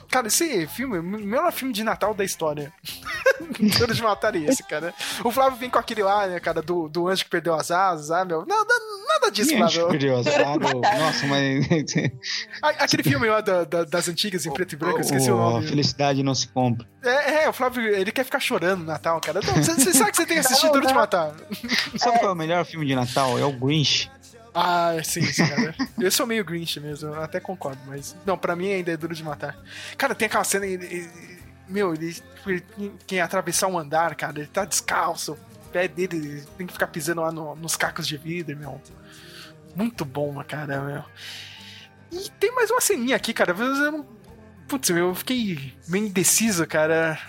Speaker 1: Cara, esse filme é o melhor filme de Natal da história. Duro de matar esse, cara. O Flávio vem com aquele lá, né, cara, do, do anjo que perdeu as asas, ah, meu. Nada, nada disso,
Speaker 3: Gente,
Speaker 1: Flávio.
Speaker 3: curioso. Ah, Nossa, mas.
Speaker 1: A- Aquele filme lá da- da- das antigas em preto e branco, eu esqueci o,
Speaker 3: a
Speaker 1: nome.
Speaker 3: felicidade não se compra.
Speaker 1: É, é, o Flávio, ele quer ficar chorando no Natal, cara. Não, Você você sabe que você tem que assistir
Speaker 2: Não,
Speaker 1: Duro de. Matar.
Speaker 3: Sabe qual é o melhor filme de Natal? É o Grinch.
Speaker 1: Ah, sim, sim, cara. Eu sou meio Grinch mesmo, eu até concordo, mas. Não, pra mim ainda é Duro de Matar. Cara, tem aquela cena. ele- ele- meu, ele, ele quem atravessar um andar, cara, ele tá descalço. O pé dele ele tem que ficar pisando lá no- nos cacos de vidro, meu. Muito bom, cara, meu. E tem mais uma ceninha aqui, cara. Eu não... Putz, meu, eu fiquei meio indeciso, cara.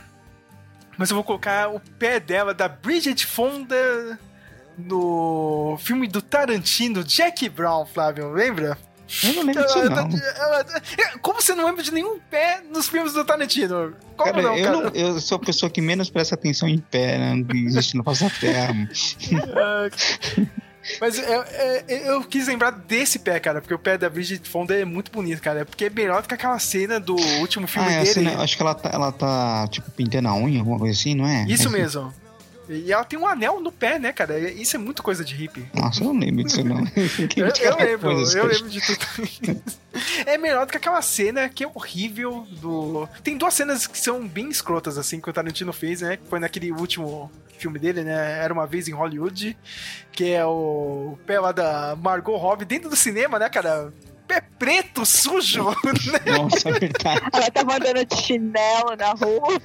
Speaker 1: Mas eu vou colocar o pé dela, da Bridget Fonda, no filme do Tarantino, Jack Brown, Flávio, lembra?
Speaker 3: Eu não lembro disso,
Speaker 1: Ela-
Speaker 3: não.
Speaker 1: ela- ela- Como você não lembra de nenhum pé nos filmes do Tarantino? Como
Speaker 3: Cara,
Speaker 1: não,
Speaker 3: eu,
Speaker 1: cara?
Speaker 3: não- eu sou a pessoa que menos presta atenção em pé, né? Existe no face da terra.
Speaker 1: Ah, Mas eu, eu, eu quis lembrar desse pé, cara, porque o pé da Bridget Fonda é muito bonito, cara. Porque é melhor do que aquela cena do último filme
Speaker 3: Ah, é,
Speaker 1: dele.
Speaker 3: né? acho que ela tá, ela tá, tipo, pintando a unha, alguma coisa assim, não é?
Speaker 1: Isso
Speaker 3: É,
Speaker 1: mesmo. E ela tem um anel no pé, né, cara? Isso é muito coisa de hippie.
Speaker 3: Nossa, eu não lembro disso, não.
Speaker 1: Eu, eu lembro,
Speaker 3: Coisas
Speaker 1: eu lembro de tudo. É melhor do que aquela cena que é horrível do. Tem duas cenas que são bem escrotas, assim, que o Tarantino fez, né? Que foi naquele último filme dele, né? Era uma vez em Hollywood, que é o pé lá da Margot Robbie dentro do cinema, né, cara? Pé preto, sujo, né?
Speaker 3: Nossa, é verdade.
Speaker 2: Ela tava andando de chinelo na rua.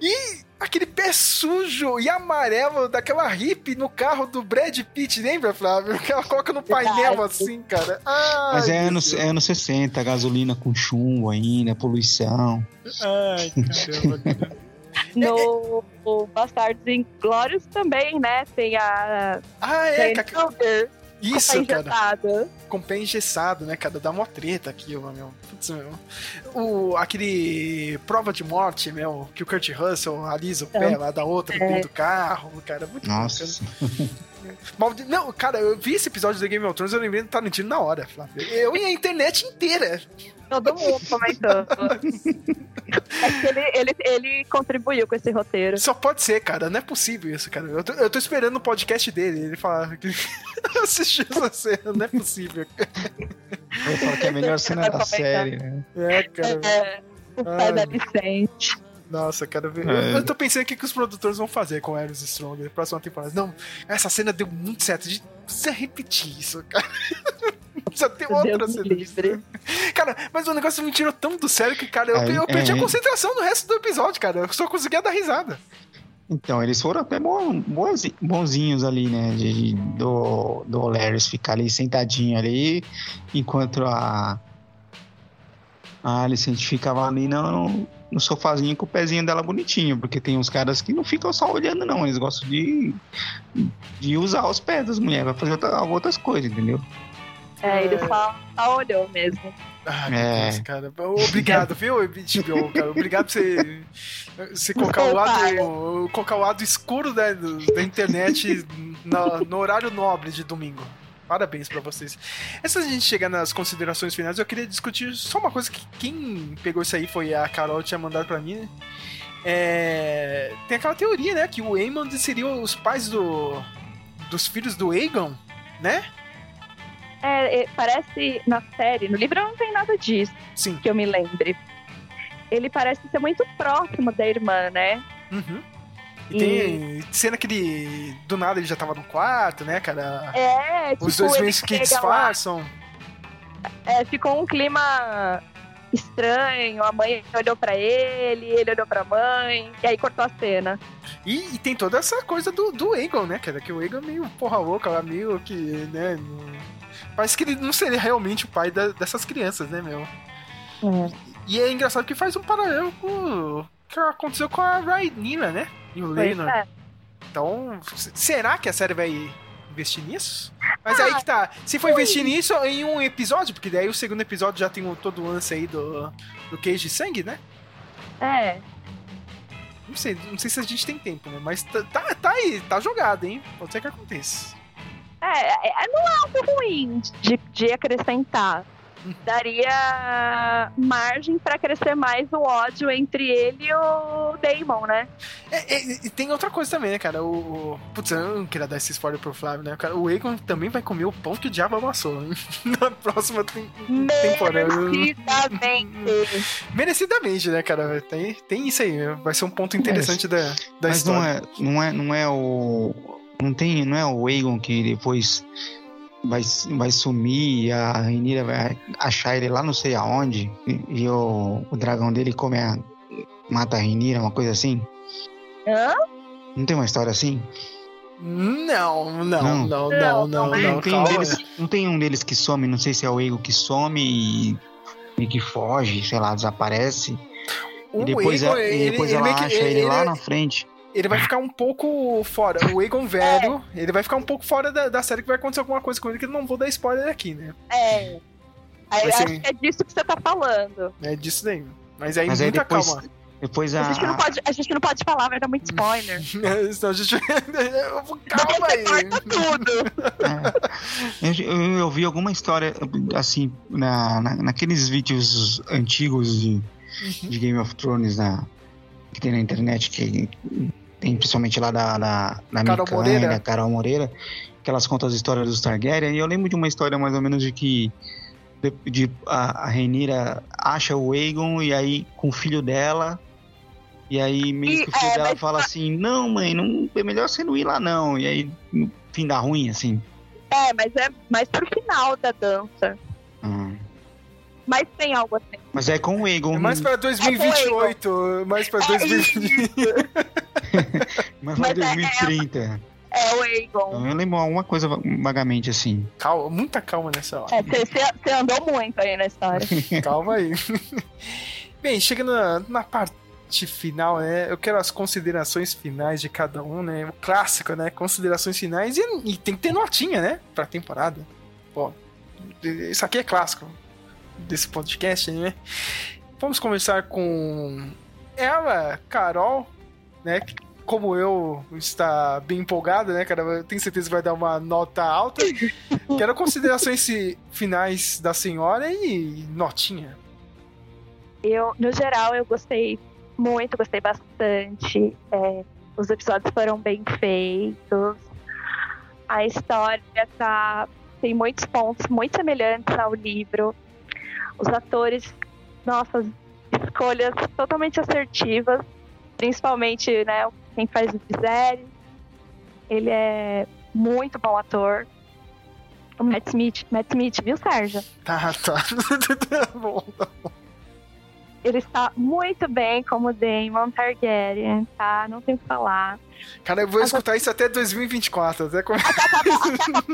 Speaker 1: E aquele pé sujo e amarelo daquela hippie no carro do Brad Pitt, lembra, Flávio? Que ela coloca no painel assim, cara. Ai,
Speaker 3: Mas é anos, é anos 60, gasolina com chumbo ainda, poluição.
Speaker 1: Ai, caramba.
Speaker 2: No Bastardos Inglórios também, né? Tem a
Speaker 1: Ah, é,
Speaker 2: Jane
Speaker 1: Isso, cara.
Speaker 2: injetada.
Speaker 1: Com pé engessado, né, cara? Dá uma treta aquilo, meu. Putz, meu. O, aquele prova de morte, meu, que o Kurt Russell alisa o pé
Speaker 2: É.
Speaker 1: lá da outra
Speaker 2: É.
Speaker 1: dentro do carro, cara. Muito
Speaker 3: Nossa.
Speaker 1: Maldi- Não, cara, eu vi esse episódio do Game of Thrones, eu lembrei do Tarantino na hora, Flávio. Eu e a internet inteira.
Speaker 2: Todo mundo comentando. é que ele, ele, ele contribuiu com esse roteiro.
Speaker 1: Só pode ser, cara. Não é possível isso, cara. Eu tô, eu tô esperando o podcast dele. Ele falar que assistiu essa cena. Não é possível.
Speaker 3: Eu falo que é a melhor cena da série, né?
Speaker 1: É, cara.
Speaker 2: É, o pé
Speaker 1: Ai.
Speaker 2: da Vicente.
Speaker 1: Nossa, cara. Eu,
Speaker 3: É.
Speaker 1: eu tô pensando o que, que os produtores vão fazer com Eros Strong na próxima temporada. Não, essa cena deu muito certo. A gente precisa repetir isso, cara. Precisa ter outra
Speaker 2: Deus me
Speaker 1: cena.
Speaker 2: livre.
Speaker 1: Cara, mas o negócio me tirou tão do sério que, cara, eu,
Speaker 3: Aí,
Speaker 1: eu perdi
Speaker 3: é.
Speaker 1: a concentração no resto do episódio, cara. Eu só conseguia dar risada.
Speaker 3: Então, eles foram até bonzinhos ali, né? De, do, do Larry ficar ali sentadinho ali, enquanto a, a Alicent ficava ali no, no sofazinho com o pezinho dela bonitinho, porque tem uns caras que não ficam só olhando, não. Eles gostam de, de usar os pés das mulheres pra fazer outra- outras coisas, entendeu?
Speaker 2: É, ele só, só olhou mesmo.
Speaker 1: Ah, meu
Speaker 3: É.
Speaker 1: Deus, cara. Obrigado, viu, HBO, cara? Obrigado por você, você colocar, o lado, colocar o lado escuro da, do- da internet na- no horário nobre de domingo. Parabéns pra vocês. Antes da gente chegar nas considerações finais, eu queria discutir só uma coisa que quem pegou isso aí foi a Carol tinha mandado pra mim. né? É, tem aquela teoria, né? Que o Aemon seria os pais do, dos filhos do Aegon, né?
Speaker 2: É, é, parece na série, no livro não tem nada disso,
Speaker 1: Sim.
Speaker 2: que eu me lembre. Ele parece ser muito próximo da irmã, né?
Speaker 1: Uhum. E tem cena que ele, do nada, ele já tava no quarto, né, cara?
Speaker 2: É,
Speaker 1: Os
Speaker 2: tipo,
Speaker 1: dois meio que disfarçam.
Speaker 2: é, ficou um clima estranho, a mãe olhou pra ele, ele olhou pra mãe, e aí cortou a cena.
Speaker 1: E, e tem toda essa coisa do, do Egon, né, cara? Que o Egon é meio porra louca lá, meio que, né... Parece que ele não seria realmente o pai da- dessas crianças, né, meu? E é engraçado que faz um paralelo com o que aconteceu com a Rhaenyra, né? E o Lenor.
Speaker 2: é.
Speaker 1: Então, será que a série vai investir nisso? Mas aí que tá. Se for investir nisso em um episódio, porque daí o segundo episódio já tem todo o lance aí do, do queijo de sangue, né?
Speaker 2: É,
Speaker 1: Não sei, não sei se a gente tem tempo, né? Mas tá, tá, tá aí, tá jogado, hein? Pode ser que aconteça.
Speaker 2: É, é, não é algo ruim de, de acrescentar. Daria margem pra crescer mais o ódio entre ele e o Damon, né?
Speaker 1: É, é, e tem outra coisa também, né, cara? O, o- Putz, eu não queria dar esse spoiler pro Flávio, né? Cara, o Egon também vai comer o pão que o diabo amassou, hein? Na próxima tem- temporada.
Speaker 2: Merecidamente.
Speaker 1: Merecidamente, né, cara? Tem, tem isso aí, né? vai ser um ponto interessante da, da
Speaker 3: Mas não
Speaker 1: história.
Speaker 3: é, não é, não é o, não tem, não é o Aegon que depois vai, vai sumir e a Rhaenyra vai achar ele lá não sei aonde e, e o, o dragão dele come a, mata a Rhaenyra, uma coisa assim.
Speaker 2: Hã?
Speaker 3: Não tem uma história assim?
Speaker 1: Não, não, não,
Speaker 3: Não.
Speaker 1: não, não, não,
Speaker 3: Não, tem, um deles, não tem um deles que some, não sei se é o Aegon que some e, e que foge, sei lá, desaparece.
Speaker 1: O
Speaker 3: e depois, a- e
Speaker 1: ele-
Speaker 3: depois
Speaker 1: ele
Speaker 3: ela
Speaker 1: que-
Speaker 3: acha ele,
Speaker 1: ele-
Speaker 3: lá na frente.
Speaker 1: Ele vai ficar um pouco fora. O Egon velho, ele vai ficar um pouco fora da, da série que vai acontecer alguma coisa com ele que eu não vou dar spoiler aqui, né?
Speaker 2: É. Aí,
Speaker 1: ser-
Speaker 2: acho que é disso que você tá falando.
Speaker 1: É disso daí. Mas aí,
Speaker 3: Mas aí
Speaker 1: muita
Speaker 3: depois,
Speaker 1: calma.
Speaker 3: depois
Speaker 2: A
Speaker 3: a,
Speaker 2: gente, não pode, a gente não pode falar, vai dar muito spoiler.
Speaker 1: Senão a gente... Calma aí.
Speaker 3: Eu, eu, eu vi alguma história, assim, na, na- naqueles vídeos antigos de, de Game of Thrones na, que tem na internet, que tem principalmente lá da, da, da
Speaker 1: Carol
Speaker 3: Micanha,
Speaker 1: Moreira.
Speaker 3: da Carol Moreira, que elas contam as histórias dos Targaryen, e eu lembro de uma história mais ou menos de que de, de- a, a Rhaenyra acha o Aegon, e aí com o filho dela... E aí, meio que o filho
Speaker 2: é,
Speaker 3: dela
Speaker 2: mas-
Speaker 3: fala assim: Não, mãe, não, é melhor você não ir lá, não. E aí, fim dá ruim, assim.
Speaker 2: É, mas é mais pro final da dança.
Speaker 3: Hum.
Speaker 2: Mas tem algo assim.
Speaker 3: Mas é com o Egon.
Speaker 1: É mais pra 2028. Mais pra 2028.
Speaker 3: mais pra
Speaker 2: mas é-
Speaker 3: 2030.
Speaker 2: É o Aegon.
Speaker 3: Eu lembro alguma coisa vagamente assim.
Speaker 1: Calma, muita calma nessa hora.
Speaker 2: É, você andou muito aí na história.
Speaker 1: Calma aí. Bem, chegando na, na parte final, né? Eu quero as considerações finais de cada um, né? O clássico, né? Considerações finais e, e tem que ter notinha, né? Pra temporada. Pô, isso aqui é clássico desse podcast, né? Vamos começar com ela, Carol, né? Como eu está bem empolgada, né, cara? Eu tenho certeza que vai dar uma nota alta. Quero considerações fi- finais da senhora e notinha.
Speaker 2: Eu, no geral, eu gostei muito, gostei bastante. É, os episódios foram bem feitos. A história tá, tem muitos pontos muito semelhantes ao livro. Os atores, nossa, escolhas totalmente assertivas. Principalmente, né, quem faz o Viserys. Ele é muito bom ator. O Matt Smith, Matt Smith, viu, Sérgio?
Speaker 1: Tá, tá. tá bom, tá bom.
Speaker 2: Ele está muito bem como Daemon Targaryen, tá? Não tem o que falar.
Speaker 1: Cara, eu vou escutar isso até 2024. Até, come...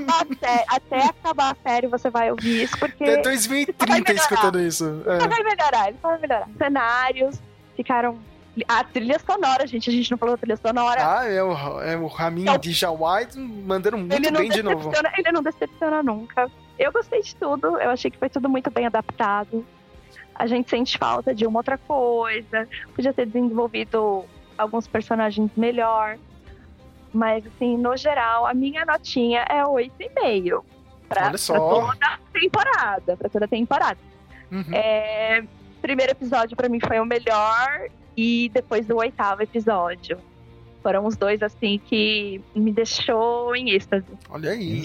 Speaker 2: A sé- Até acabar a série você vai ouvir isso, porque
Speaker 1: até
Speaker 2: vai
Speaker 1: 2030
Speaker 2: melhorar.
Speaker 1: escutando isso.
Speaker 2: ele
Speaker 1: É.
Speaker 2: vai melhorar, ele vai melhorar. Cenários, ficaram. A trilha sonora, gente, a gente não falou da trilha sonora.
Speaker 1: Ah, é o, é o Ramin
Speaker 2: Então-
Speaker 1: Dijawai mandando muito
Speaker 2: ele
Speaker 1: bem de novo.
Speaker 2: ele não decepciona nunca. Eu gostei de tudo, eu achei que foi tudo muito bem adaptado. A gente sente falta de uma outra coisa, podia ter desenvolvido alguns personagens melhor. Mas, assim, no geral, a minha notinha é 8,5. Pra,
Speaker 1: Olha só.
Speaker 2: pra toda temporada. Pra toda temporada.
Speaker 1: Uhum.
Speaker 2: É, primeiro episódio pra mim foi o melhor e depois o oitavo episódio. Foram os dois assim que me deixou em êxtase.
Speaker 1: Olha aí.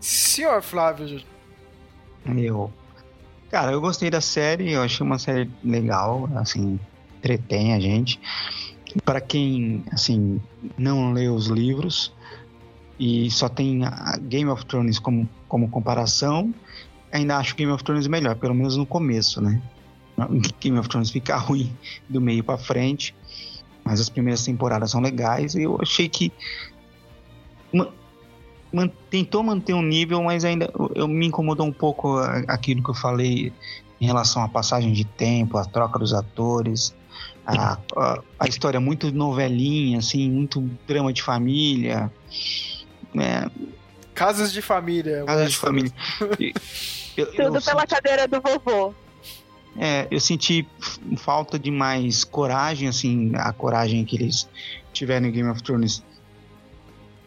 Speaker 1: Senhor Flávio,
Speaker 3: Eu. Cara, eu gostei da série, eu achei uma série legal, assim, entretém a gente. Para quem, assim, não lê os livros e só tem Game of Thrones como, como comparação, ainda acho Game of Thrones melhor, pelo menos no começo, né? Game of Thrones fica ruim do meio para frente, mas as primeiras temporadas são legais e eu achei que man- tentou manter um nível, mas ainda eu, eu- me incomodou um pouco aquilo que eu falei em relação à passagem de tempo, a troca dos atores, a, a, a história muito novelinha, assim, muito drama de família, né?
Speaker 1: Casas de família.
Speaker 3: Casa de família. Eu- eu
Speaker 2: Tudo pela cadeira do vovô.
Speaker 3: É, eu senti falta de mais coragem, assim, a coragem que eles tiveram em Game of Thrones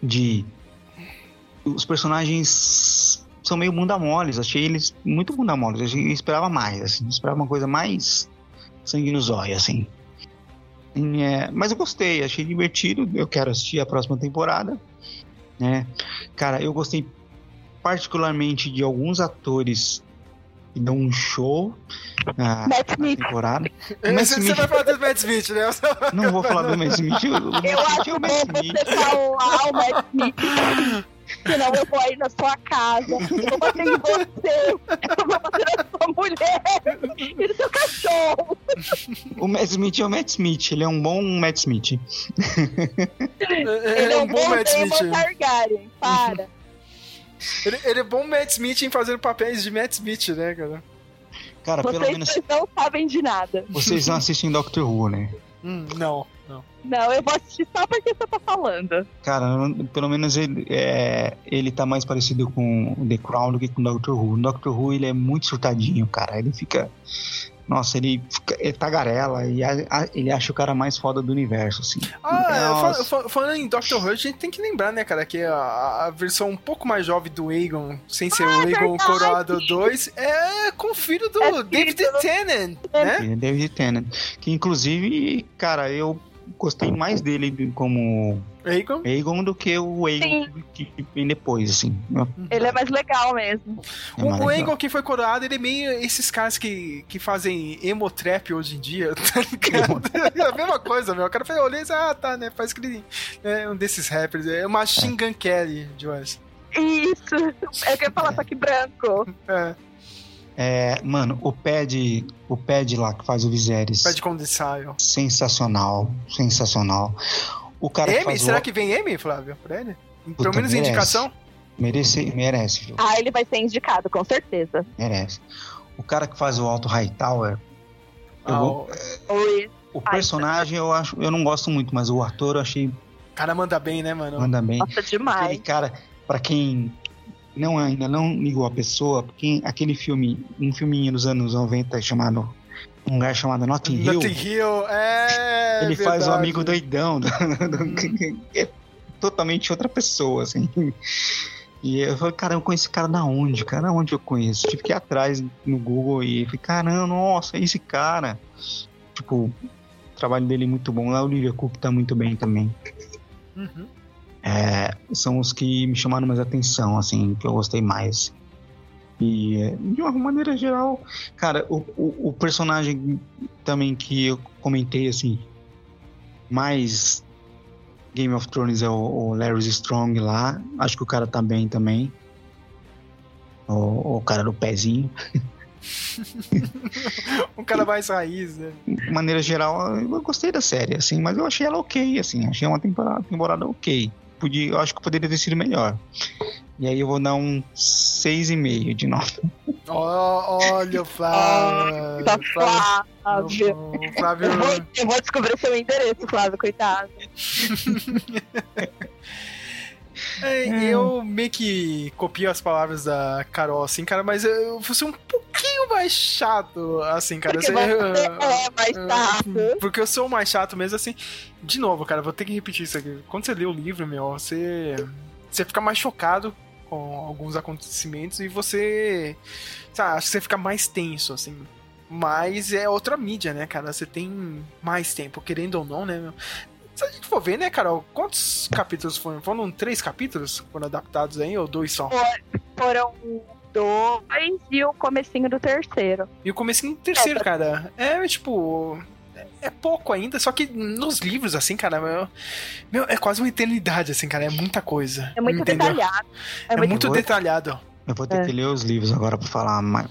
Speaker 3: de os personagens são meio bunda moles, achei eles muito bunda moles, eu esperava mais, assim, eu esperava uma coisa mais sangue nos olhos, assim. É, mas eu gostei, achei divertido, eu quero assistir a próxima temporada, né? Cara, eu gostei particularmente de alguns atores que dão um show na,
Speaker 2: Matt
Speaker 3: na temporada.
Speaker 1: Você,
Speaker 3: Matt
Speaker 1: você vai falar do Matt Smith, né?
Speaker 3: Não vou falar do Matt Smith. O, o Matt
Speaker 2: Eu
Speaker 3: Smith
Speaker 2: acho
Speaker 3: é Matt Smith.
Speaker 2: falar o Matt Smith. Senão eu vou aí na sua casa, eu vou bater em você, eu vou bater na sua mulher e no seu cachorro.
Speaker 3: O Matt Smith é o Matt Smith. Ele é um bom Matt Smith.
Speaker 2: Ele é um bom
Speaker 1: Matt Smith.
Speaker 2: Targaryen, para.
Speaker 1: Ele, ele é bom Matt Smith em fazer papéis de Matt Smith, né, cara?
Speaker 3: Cara, pelo
Speaker 2: Vocês
Speaker 3: menos
Speaker 2: dois não sabem de nada.
Speaker 3: vocês não assistem Doctor Who, né?
Speaker 1: Hum, não, não.
Speaker 2: Não, eu vou assistir só porque você tá falando.
Speaker 3: Cara, pelo menos ele, é, ele tá mais parecido com o The Crown do que com o Doctor Who. O Doctor Who ele é muito surtadinho, cara. Ele fica. Nossa, ele, fica, ele tagarela e a- a- ele acha o cara mais foda do universo, assim.
Speaker 1: Ah, fal- fal- falando em Doctor Who, a gente tem que lembrar, né, cara, que a, a versão um pouco mais jovem do Aegon, sem ser o Aegon
Speaker 2: verdade.
Speaker 1: Coroado 2, é com o filho do
Speaker 2: É
Speaker 1: David Tennant, né?
Speaker 3: É David Tennant. Que inclusive, cara, eu gostei mais dele como
Speaker 1: Aegon?
Speaker 3: Aegon do que o Aegon que, que vem depois, assim.
Speaker 2: Ele é mais legal mesmo.
Speaker 3: É
Speaker 1: O,
Speaker 3: mais
Speaker 1: o
Speaker 3: legal.
Speaker 1: Aegon que foi coroado, ele é meio esses caras que, que fazem emotrap hoje em dia, tá ligado? É a mesma coisa, meu. O cara olhei e disse, ah, tá, né? Faz aquele. É um desses rappers. É uma Machine Gun Kelly, Joyce.
Speaker 2: Isso. Eu queria falar só que branco.
Speaker 1: É,
Speaker 3: É, mano, o pad, o pad lá que faz o Viserys.
Speaker 1: pede condensado.
Speaker 3: Sensacional, sensacional. O cara que
Speaker 1: M?
Speaker 3: faz
Speaker 1: Será
Speaker 3: o
Speaker 1: que vem M, Flávio? Pra ele?
Speaker 3: Puta,
Speaker 1: Pelo menos
Speaker 3: merece.
Speaker 1: indicação?
Speaker 3: merece, merece, viu?
Speaker 2: Ah, ele vai ser indicado, com certeza.
Speaker 3: merece. O cara que faz o Alto Hightower, eu
Speaker 1: Ah,
Speaker 3: vou-
Speaker 1: o
Speaker 3: o personagem eu acho, eu não gosto muito, mas o ator eu achei
Speaker 1: cara manda bem, né, mano?
Speaker 3: manda bem.
Speaker 2: Nossa,
Speaker 3: Aquele
Speaker 2: demais.
Speaker 3: cara, pra quem não ainda não ligou a pessoa, porque aquele filme, um filminho dos anos 90 chamado um lugar chamado Notting Hill,
Speaker 1: Notting Hill, é.
Speaker 3: ele faz o
Speaker 1: verdade.
Speaker 3: amigo doidão, do- do- é totalmente outra pessoa, assim. E eu falei, cara, eu conheço esse cara da onde? Cara, onde eu conheço? Tive que ir atrás no Google e falei, caramba, nossa, é esse cara. Tipo, o trabalho dele é muito bom. A Olivia Cook tá muito bem também.
Speaker 1: Uhum.
Speaker 3: É, são os que me chamaram mais atenção, assim, que eu gostei mais. E de uma maneira geral, cara, o, o, o personagem também que eu comentei, assim, mais Game of Thrones é o, o Larry Strong lá. Acho que o cara tá bem também. O, o cara do pezinho.
Speaker 1: um cara mais raiz, né?
Speaker 3: De maneira geral, eu gostei da série, assim, mas eu achei ela ok, assim, achei uma temporada, temporada ok. Podia, eu acho que poderia ter sido melhor. E aí eu vou dar um 6,5 de nota.
Speaker 1: Ó, olha o Flávio.
Speaker 2: Tá
Speaker 1: Flávio.
Speaker 2: Flávio.
Speaker 1: O Flávio.
Speaker 2: Eu vou, eu vou descobrir seu endereço, Flávio, coitado.
Speaker 1: É, eu meio que copio as palavras da Carol, assim, cara, mas eu vou ser um pouquinho mais chato, assim, cara.
Speaker 2: Porque
Speaker 1: você
Speaker 2: é mais chato.
Speaker 1: Porque eu sou mais chato mesmo, assim. De novo, cara, vou ter que repetir isso aqui. Quando você lê o livro, meu, você. Você fica mais chocado com alguns acontecimentos e você. Sabe, acho que você fica mais tenso, assim. Mas é outra mídia, né, cara? Você tem mais tempo, querendo ou não, né, meu? Se a gente for ver, né, Carol? Quantos capítulos foram? Foram três capítulos foram adaptados aí, ou dois só?
Speaker 2: For- Foram dois e o comecinho do terceiro.
Speaker 1: E o comecinho do terceiro, cara. É, tipo. É pouco ainda, só que nos livros, assim, cara, meu, meu, é quase uma eternidade, assim, cara. É muita coisa.
Speaker 2: É muito
Speaker 1: entendeu?
Speaker 2: detalhado.
Speaker 1: É,
Speaker 2: muito
Speaker 1: muito
Speaker 3: Oi?
Speaker 1: detalhado.
Speaker 3: Eu vou ter
Speaker 2: É.
Speaker 3: que ler os livros agora pra falar mais,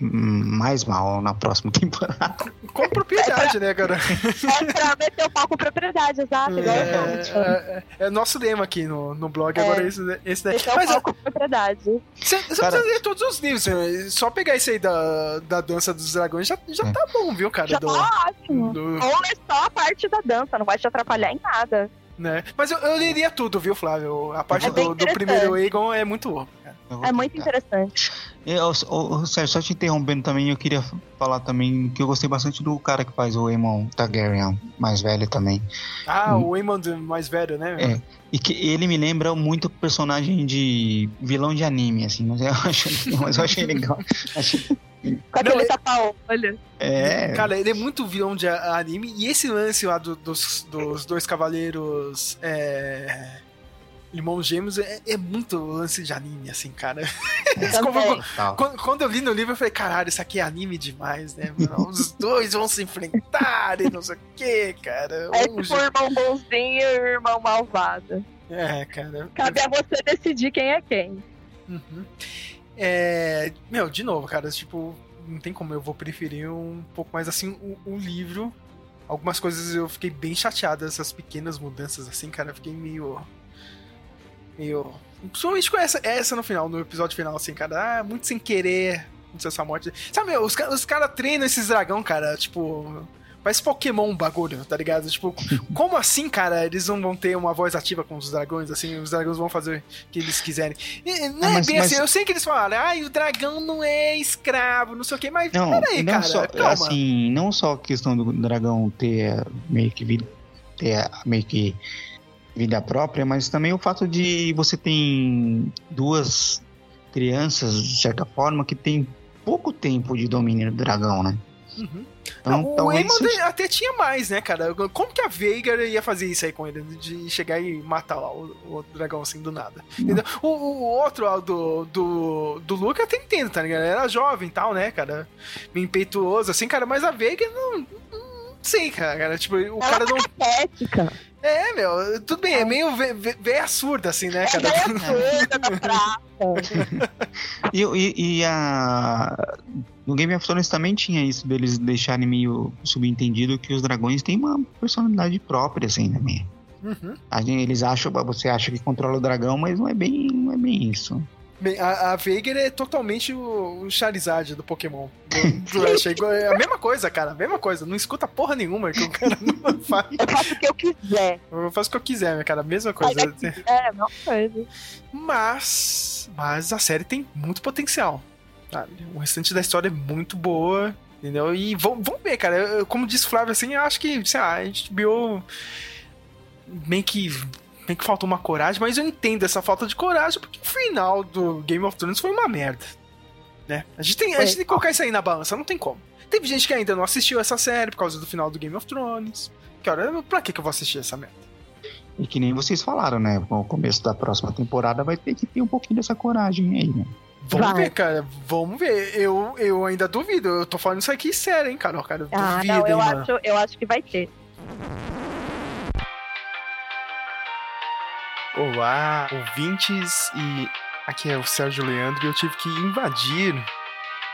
Speaker 3: mais mal na próxima temporada.
Speaker 1: Com propriedade, né, cara?
Speaker 2: É pra meter o pau com propriedade, exato.
Speaker 1: É,
Speaker 2: sou.
Speaker 1: é, é nosso lema aqui no, no blog,
Speaker 2: É.
Speaker 1: agora é esse, esse daí.
Speaker 2: Meter o
Speaker 1: Mas
Speaker 2: pau com propriedade.
Speaker 1: você você
Speaker 3: Cara-
Speaker 1: precisa ler todos os livros. né? Só pegar esse aí da, da dança dos dragões já, já
Speaker 3: É.
Speaker 1: tá bom, viu, cara?
Speaker 2: Já
Speaker 1: Do-
Speaker 2: tá ótimo.
Speaker 1: do-
Speaker 2: Ou é só a parte da dança, não vai te atrapalhar em nada.
Speaker 1: né? Mas eu, eu leria tudo, viu, Flávio? A parte
Speaker 2: É
Speaker 1: do, do primeiro Aegon é muito
Speaker 3: vou
Speaker 2: É muito
Speaker 3: tentar.
Speaker 2: interessante.
Speaker 3: Eu, ô, ô, Sérgio, só te interrompendo também, eu queria falar também que eu gostei bastante do cara que faz o Aemon Targaryen, mais velho também.
Speaker 1: Ah, o Aemon mais velho, né?
Speaker 3: É, e que ele me lembra muito personagem de vilão de anime, assim, mas eu achei, mas eu achei legal. Achei-
Speaker 2: Com aquele tapa-olho.
Speaker 3: é,
Speaker 1: Cara, ele é muito vilão de a- anime. E esse lance lá do- dos, dos dois cavaleiros. É. Irmãos gêmeos é, é muito lance de anime, assim, cara. Isso como- quando, quando eu li no livro, eu falei, caralho, isso aqui é anime demais, né? mano? Os dois vão se enfrentar e não sei o que, cara.
Speaker 2: É
Speaker 1: Um
Speaker 2: tipo o irmão bonzinho e o irmão malvado.
Speaker 1: É, cara.
Speaker 2: Cabe a você decidir quem é quem.
Speaker 1: Uhum. É, meu, de novo, cara, tipo, não tem como eu vou preferir um pouco mais assim o, o livro. Algumas coisas eu fiquei bem chateado, essas pequenas mudanças assim, cara, eu fiquei meio. Meio. Principalmente com essa, essa no final, no episódio final, assim, cara, ah, muito sem querer. Essa morte. Sabe, meu, os, os caras treinam esses dragão, cara, tipo. Parece Pokémon bagulho, tá ligado? Tipo, como assim, cara, eles não vão ter uma voz ativa com os dragões, assim, os dragões vão fazer o que eles quiserem. E, não
Speaker 3: Ah,
Speaker 1: é
Speaker 3: mas-
Speaker 1: bem
Speaker 3: mas-
Speaker 1: assim, eu sei que eles falaram, ai, o dragão não é escravo, não sei o que, mas
Speaker 3: Não,
Speaker 1: peraí,
Speaker 3: não
Speaker 1: cara,
Speaker 3: só,
Speaker 1: calma.
Speaker 3: assim, não só a questão do dragão ter meio que ter meio que vida própria, mas também o fato de você tem duas crianças, de certa forma, que tem pouco tempo de domínio do dragão, né?
Speaker 1: Uhum.
Speaker 3: Então,
Speaker 1: Não, o Aemon
Speaker 3: seja-
Speaker 1: até tinha mais, né, cara? Como que a Veigar ia fazer isso aí com ele? De chegar e matar lá o, o dragão assim do nada. O, o- outro lá do, do, do Luke até entendo, tá ligado? Era jovem e tal, né, cara? Meio impetuoso, assim, cara, mas a Veigar não. Não sei, cara. Tipo, o
Speaker 2: Ela
Speaker 1: cara
Speaker 2: é
Speaker 1: não.
Speaker 2: patética.
Speaker 1: É, meu, tudo bem, é meio veia surda, assim, né, cara?
Speaker 2: É surda da praça.
Speaker 3: E, e- e a. No Game of Thrones também tinha isso, deles deixarem meio subentendido que os dragões têm uma personalidade própria, assim, né?
Speaker 1: Uhum.
Speaker 3: A gente- Eles acham, você acha que controla o dragão, mas não é bem, não é bem isso.
Speaker 1: Bem, a, a Veigar é totalmente o, o Charizard do Pokémon. Do, do Ash. É é a mesma coisa, cara. A mesma coisa. Não escuta porra nenhuma que o cara não faz.
Speaker 2: Eu faço o que eu quiser.
Speaker 1: Eu faço o que eu quiser, minha cara. A mesma coisa.
Speaker 2: É, não coisa.
Speaker 1: Mas. Mas a série tem muito potencial. sabe? O restante da história é muito boa. Entendeu? E vamos, vamos ver, cara. Eu- como disse o Flávio, assim, eu acho que, sei lá, a gente viu. Meio que. Meio que faltou uma coragem, mas eu entendo essa falta de coragem, porque o final do Game of Thrones foi uma merda. Né? A gente tem, a gente tem que colocar isso aí na balança, não tem como. Teve gente que ainda não assistiu essa série por causa do final do Game of Thrones. Cara, pra que, que eu vou assistir essa merda?
Speaker 3: E que nem vocês falaram, né? No começo da próxima temporada vai ter que ter um pouquinho dessa coragem aí, né?
Speaker 1: Vamos
Speaker 2: Vai.
Speaker 1: ver, cara. Vamos ver. Eu, eu ainda duvido. Eu tô falando isso aqui sério, hein, Carol? Cara, eu
Speaker 2: Ah,
Speaker 1: duvido,
Speaker 2: não, eu
Speaker 1: hein, mano.
Speaker 2: acho, eu acho que vai ter.
Speaker 1: Olá, ouvintes, e aqui é o Sérgio Leandro e eu tive que invadir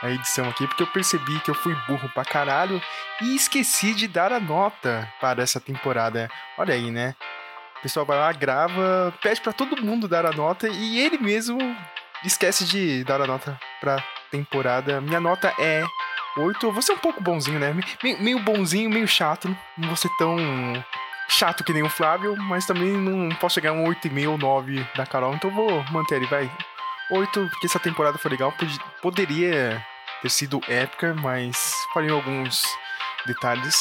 Speaker 1: a edição aqui porque eu percebi que eu fui burro pra caralho e esqueci de dar a nota para essa temporada. Olha aí, né? pessoal vai lá, grava, pede pra todo mundo dar a nota e ele mesmo esquece de dar a nota pra temporada. Minha nota é 8. Eu vou ser um pouco bonzinho, né? Me- Meio, bonzinho, meio chato. Não vou ser tão chato que nem o Flávio, mas também não posso chegar a um 8,5 ou 9 da Carol, então vou manter ele, vai. 8, porque essa temporada foi legal. pod- Poderia ter sido épica, mas falei alguns detalhes.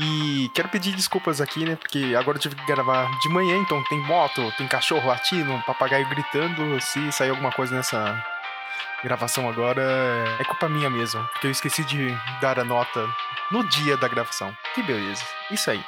Speaker 1: E quero pedir desculpas aqui, né? Porque agora eu tive que gravar de manhã, então tem moto, tem cachorro latindo, um papagaio gritando. Se sair alguma coisa nessa gravação agora, é culpa minha mesmo. Porque eu esqueci de dar a nota no dia da gravação. Que beleza. Isso aí.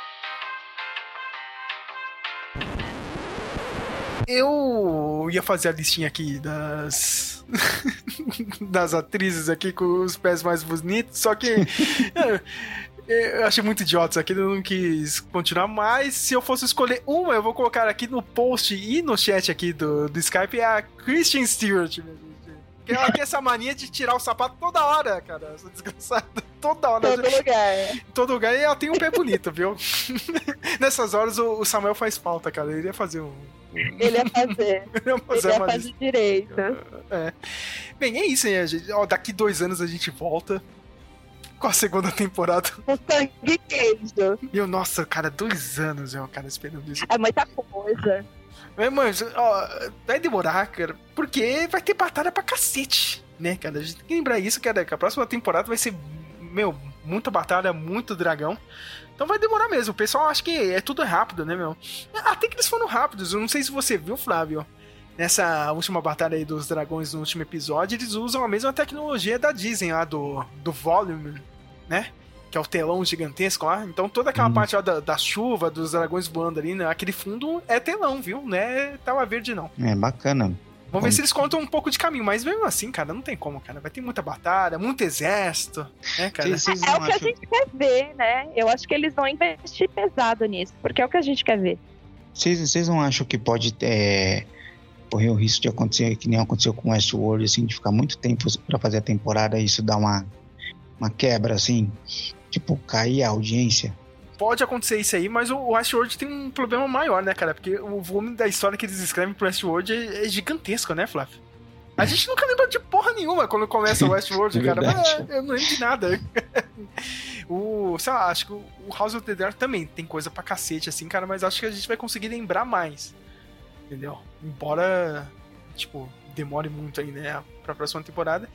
Speaker 1: Eu ia fazer a listinha aqui das. das atrizes aqui com os pés mais bonitos, só que. é, eu achei muito idiota isso aqui, eu não quis continuar, mas se eu fosse escolher uma, eu vou colocar aqui no post e no chat aqui do, do Skype, é a Christian Stewart, minha gente. Porque ela tem essa mania de tirar o sapato toda hora, cara, essa desgraçada. Toda hora.
Speaker 2: Todo lugar.
Speaker 1: Em todo lugar, e ela tem um pé bonito, viu? Nessas horas o, o Samuel faz falta, cara, ele ia fazer um...
Speaker 2: Ele ia fazer.
Speaker 1: Ele ia fazer
Speaker 2: Ele ia
Speaker 1: uma
Speaker 2: fazer
Speaker 1: lista.
Speaker 2: direito.
Speaker 1: É. Bem, é isso, hein, gente? Ó, daqui dois anos a gente volta com a segunda temporada.
Speaker 2: Com sangue queijo.
Speaker 1: E eu, nossa, cara, dois anos, eu, cara, esperando isso.
Speaker 2: É muita coisa.
Speaker 1: Mas, mas, ó, vai demorar, cara, porque vai ter batalha pra cacete, né, cara? A gente tem que lembrar isso, cara, que a próxima temporada vai ser, meu, muita batalha, muito dragão. Então vai demorar mesmo. O pessoal acha que é tudo rápido, né, meu? Até que eles foram rápidos. Eu não sei se você viu, Flávio. Nessa última batalha aí dos dragões no último episódio, eles usam a mesma tecnologia da Disney lá do, do Volume, né? Que é o telão gigantesco lá. Então toda aquela parte lá da, da chuva, dos dragões voando ali, né? aquele fundo é telão, viu? Não é tela verde, não.
Speaker 3: É bacana.
Speaker 1: Vamos ver se eles contam um pouco de caminho, mas mesmo assim, cara, não tem como, cara. Vai ter muita batalha, muito exército, né, cara?
Speaker 3: Vocês-
Speaker 2: É
Speaker 3: não
Speaker 2: o que a gente quer ver, né? Eu acho que eles vão investir pesado nisso, porque é o que a gente quer ver.
Speaker 3: Vocês, vocês não acham que pode é, correr o risco de acontecer que nem aconteceu com Westworld, assim, de ficar muito tempo pra fazer a temporada e isso dar uma, uma quebra, assim? Tipo, cair a audiência?
Speaker 1: Pode acontecer isso aí, mas o Westworld tem um problema maior, né, cara? Porque o volume da história que eles escrevem pro Westworld é, é gigantesco, né, Flávio? A gente nunca lembra de porra nenhuma quando começa o Westworld,
Speaker 3: É
Speaker 1: cara. Mas, eu não lembro de nada. o, sei lá, acho que o House of the Dead também tem coisa pra cacete, assim, cara, mas acho que a gente vai conseguir lembrar mais. Entendeu? Embora, tipo, demore muito aí, né, pra próxima temporada.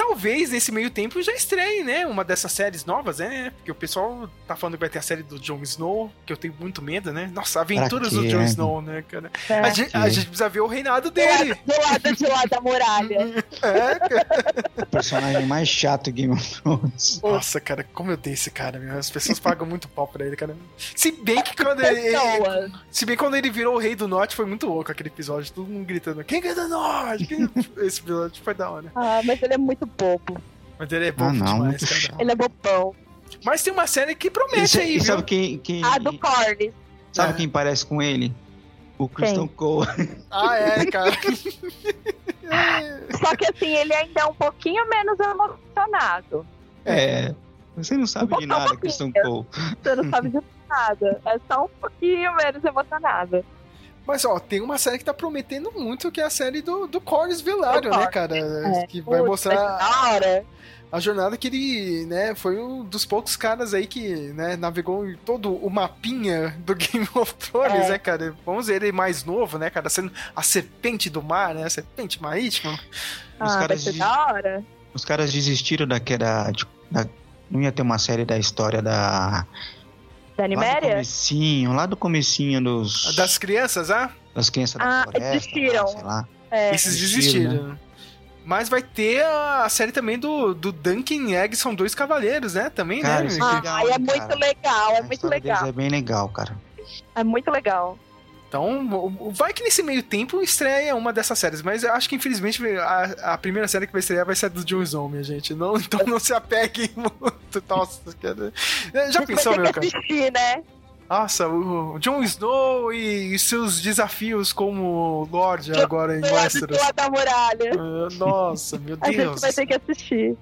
Speaker 1: Talvez nesse meio tempo já estreie, né? Uma dessas séries novas, né? Porque o pessoal tá falando que vai ter a série do Jon Snow, que eu tenho muito medo, né? Nossa, aventuras do Jon? Snow, né, cara?
Speaker 2: É.
Speaker 1: A, gente, a gente precisa ver o reinado dele.
Speaker 2: Do lado de lá da muralha.
Speaker 1: É, cara.
Speaker 3: O personagem mais chato do Game of Thrones.
Speaker 1: Nossa, cara, como eu dei esse cara, meu. As pessoas pagam muito pau pra ele, cara. Se bem que quando ele. Se bem que quando ele virou o rei do norte, foi muito louco aquele episódio. Todo mundo gritando, quem que é do norte? Quem... Esse episódio foi da hora.
Speaker 2: Ah, mas ele é muito bobo.
Speaker 1: Mas ele é bom
Speaker 3: Ah, não,
Speaker 1: demais, cara.
Speaker 2: Ele é bobão.
Speaker 1: Mas tem uma série que promete
Speaker 3: sa-
Speaker 1: aí,
Speaker 3: e
Speaker 1: viu?
Speaker 3: sabe quem, quem,
Speaker 2: A do Corlys.
Speaker 3: sabe
Speaker 1: É.
Speaker 3: quem parece com ele? O Christian Cole.
Speaker 1: Ah, é, cara.
Speaker 2: Só que assim, ele ainda é um pouquinho menos emocionado.
Speaker 3: É. Você não sabe de
Speaker 2: Um
Speaker 3: nada,
Speaker 2: pouquinho.
Speaker 3: Christian Cole.
Speaker 2: Você não sabe de nada. É só um pouquinho menos emocionado.
Speaker 1: Mas, ó, tem uma série que tá prometendo muito, que é a série do, do Corlys Velário, né, cara?
Speaker 2: É.
Speaker 1: Que vai mostrar
Speaker 2: Da hora.
Speaker 1: a jornada que ele, né, foi um dos poucos caras aí que, né, navegou em todo o mapinha do Game of Thrones,
Speaker 2: É.
Speaker 1: né, cara? Vamos ver ele mais novo, né, cara? Sendo a serpente do mar, né? A serpente marítima.
Speaker 3: Os
Speaker 2: Ah, vai
Speaker 3: caras
Speaker 2: da hora.
Speaker 3: Os caras desistiram daquela. de- da- não ia ter uma série da história da.
Speaker 2: Da
Speaker 3: Lá do
Speaker 2: Animéria?
Speaker 3: comecinho, lá do comecinho dos.
Speaker 1: Das crianças, ah?
Speaker 3: das crianças
Speaker 2: Ah,
Speaker 3: da floresta.
Speaker 2: desistiram.
Speaker 3: lá, sei lá.
Speaker 2: É.
Speaker 1: Esses
Speaker 3: desistiram,
Speaker 1: desistiram. Mas vai ter a série também do, do Duncan Egg, são dois cavaleiros, né? Também,
Speaker 3: Cara,
Speaker 1: né?
Speaker 2: Ah,
Speaker 3: legal,
Speaker 2: aí é muito legal, é
Speaker 3: A
Speaker 2: muito legal.
Speaker 3: É bem legal, cara.
Speaker 2: É muito legal.
Speaker 1: Então, vai que nesse meio tempo estreia uma dessas séries, mas eu acho que infelizmente a, a primeira série que vai estrear vai ser a do Jon Snow, minha gente. Não, então não se apeguem muito. Nossa, cara. Já
Speaker 2: A gente
Speaker 1: pensou, meu cara?
Speaker 2: assistir, né?
Speaker 1: Nossa, o Jon Snow e seus desafios como Lorde agora em
Speaker 2: de
Speaker 1: Westeros.
Speaker 2: da muralha.
Speaker 1: Ah, Nossa, meu
Speaker 2: A gente
Speaker 1: Deus.
Speaker 2: vai ter que assistir.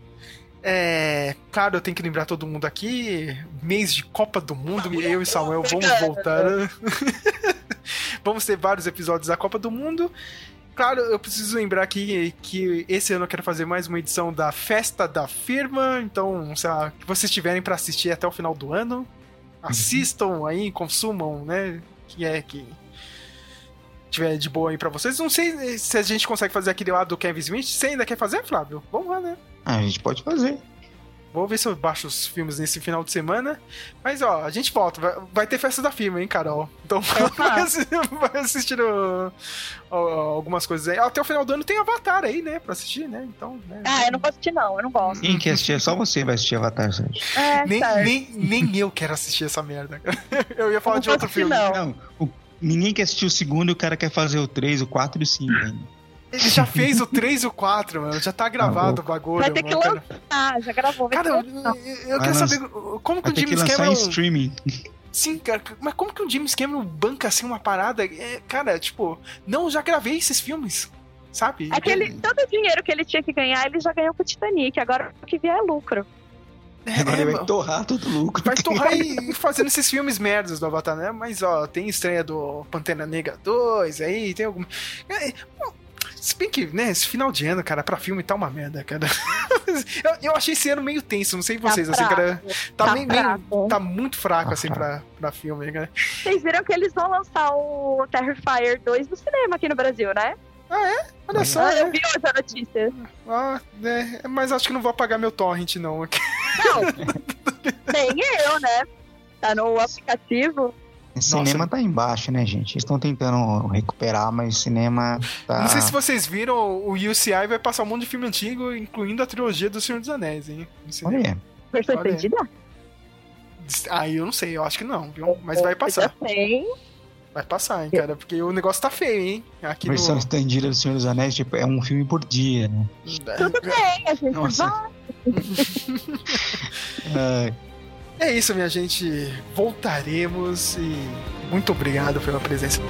Speaker 1: É, claro, eu tenho que lembrar todo mundo aqui. Mês de Copa do Mundo, eu e Samuel vamos voltar. vamos ter vários episódios da Copa do Mundo. Claro, eu preciso lembrar aqui que esse ano eu quero fazer mais uma edição da Festa da Firma. Então, que vocês tiverem para assistir até o final do ano, assistam aí, consumam, né? Que é que tiver de boa aí pra vocês. Não sei se a gente consegue fazer aquele lado do Kevin Smith. Você ainda quer fazer, Flávio? Vamos lá, né?
Speaker 3: Ah, a gente pode fazer.
Speaker 1: Vou ver se eu baixo os filmes nesse final de semana. Mas, ó, a gente volta. Vai, vai ter festa da firma, hein, Carol? Então vai, vai assistindo ó, algumas coisas aí. Até o final do ano tem Avatar aí, né? Pra assistir, né? Então, né?
Speaker 2: Ah, eu não vou assistir, não. Eu não gosto.
Speaker 3: Quem quer assistir? Só você vai assistir Avatar, Sérgio.
Speaker 2: É,
Speaker 1: nem,
Speaker 2: certo.
Speaker 1: nem, nem eu quero assistir essa merda. Eu ia falar
Speaker 2: não
Speaker 1: de outro
Speaker 2: assistir,
Speaker 1: filme.
Speaker 2: não.
Speaker 3: Não, o- ninguém quer assistir o segundo e o cara quer fazer o 3, o 4 e o 5 ainda.
Speaker 1: Ele já fez o 3 e o 4, mano. Já tá gravado o bagulho.
Speaker 2: Vai ter que
Speaker 1: mano,
Speaker 2: lançar, já gravou. Vai
Speaker 1: Cara,
Speaker 2: ter
Speaker 1: eu,
Speaker 2: que lançar.
Speaker 1: eu quero saber como que o
Speaker 3: que
Speaker 1: James
Speaker 3: lançar
Speaker 1: Cameron.
Speaker 3: em streaming.
Speaker 1: Sim, cara, mas como que o James Cameron banca assim uma parada? É, cara, tipo, não, já gravei esses filmes, sabe?
Speaker 2: Aquele, todo o dinheiro que ele tinha que ganhar, ele já ganhou com o Titanic. Agora o que vier é lucro.
Speaker 1: É,
Speaker 3: Agora ele vai
Speaker 1: mano,
Speaker 3: torrar todo o lucro.
Speaker 1: vai torrar e fazendo esses filmes merdas do Avatar, né? Mas, ó, tem estreia do Pantera Negra 2 aí, tem algum. É, bom, se bem que, né, esse final de ano, cara, pra filme tá uma merda, cara. eu, eu achei esse ano meio tenso, não sei vocês, assim, cara. Tá,
Speaker 2: Tá
Speaker 1: meio, meio- tá muito fraco,
Speaker 3: Tá
Speaker 1: assim, pra, pra filme, cara.
Speaker 2: Vocês viram que eles vão lançar o Terrifier 2 no cinema aqui no Brasil, né?
Speaker 1: Olha só,
Speaker 2: Ah, eu
Speaker 1: é.
Speaker 2: vi hoje a notícia.
Speaker 1: Ah, é, mas acho que não vou apagar meu torrent, não.
Speaker 2: Não, nem eu, né? Tá no aplicativo.
Speaker 3: Cinema tá embaixo, né, gente? Eles estão tentando recuperar, mas o cinema tá.
Speaker 1: Não sei se vocês viram, o UCI vai passar um monte de filme antigo, incluindo a trilogia do Senhor dos Anéis, hein?
Speaker 3: Olha,
Speaker 2: Versão
Speaker 1: Olha.
Speaker 2: estendida?
Speaker 1: Aí eu não sei, eu acho que não, viu? Mas vai passar. Vai passar, hein, cara? Porque o negócio tá feio, hein? Aqui
Speaker 3: versão
Speaker 1: no.
Speaker 3: estendida do Senhor dos Anéis, tipo, é um filme por dia, né?
Speaker 2: Tudo bem, a gente
Speaker 3: Nossa.
Speaker 2: vai.
Speaker 1: É isso, minha gente. Voltaremos e muito obrigado pela presença.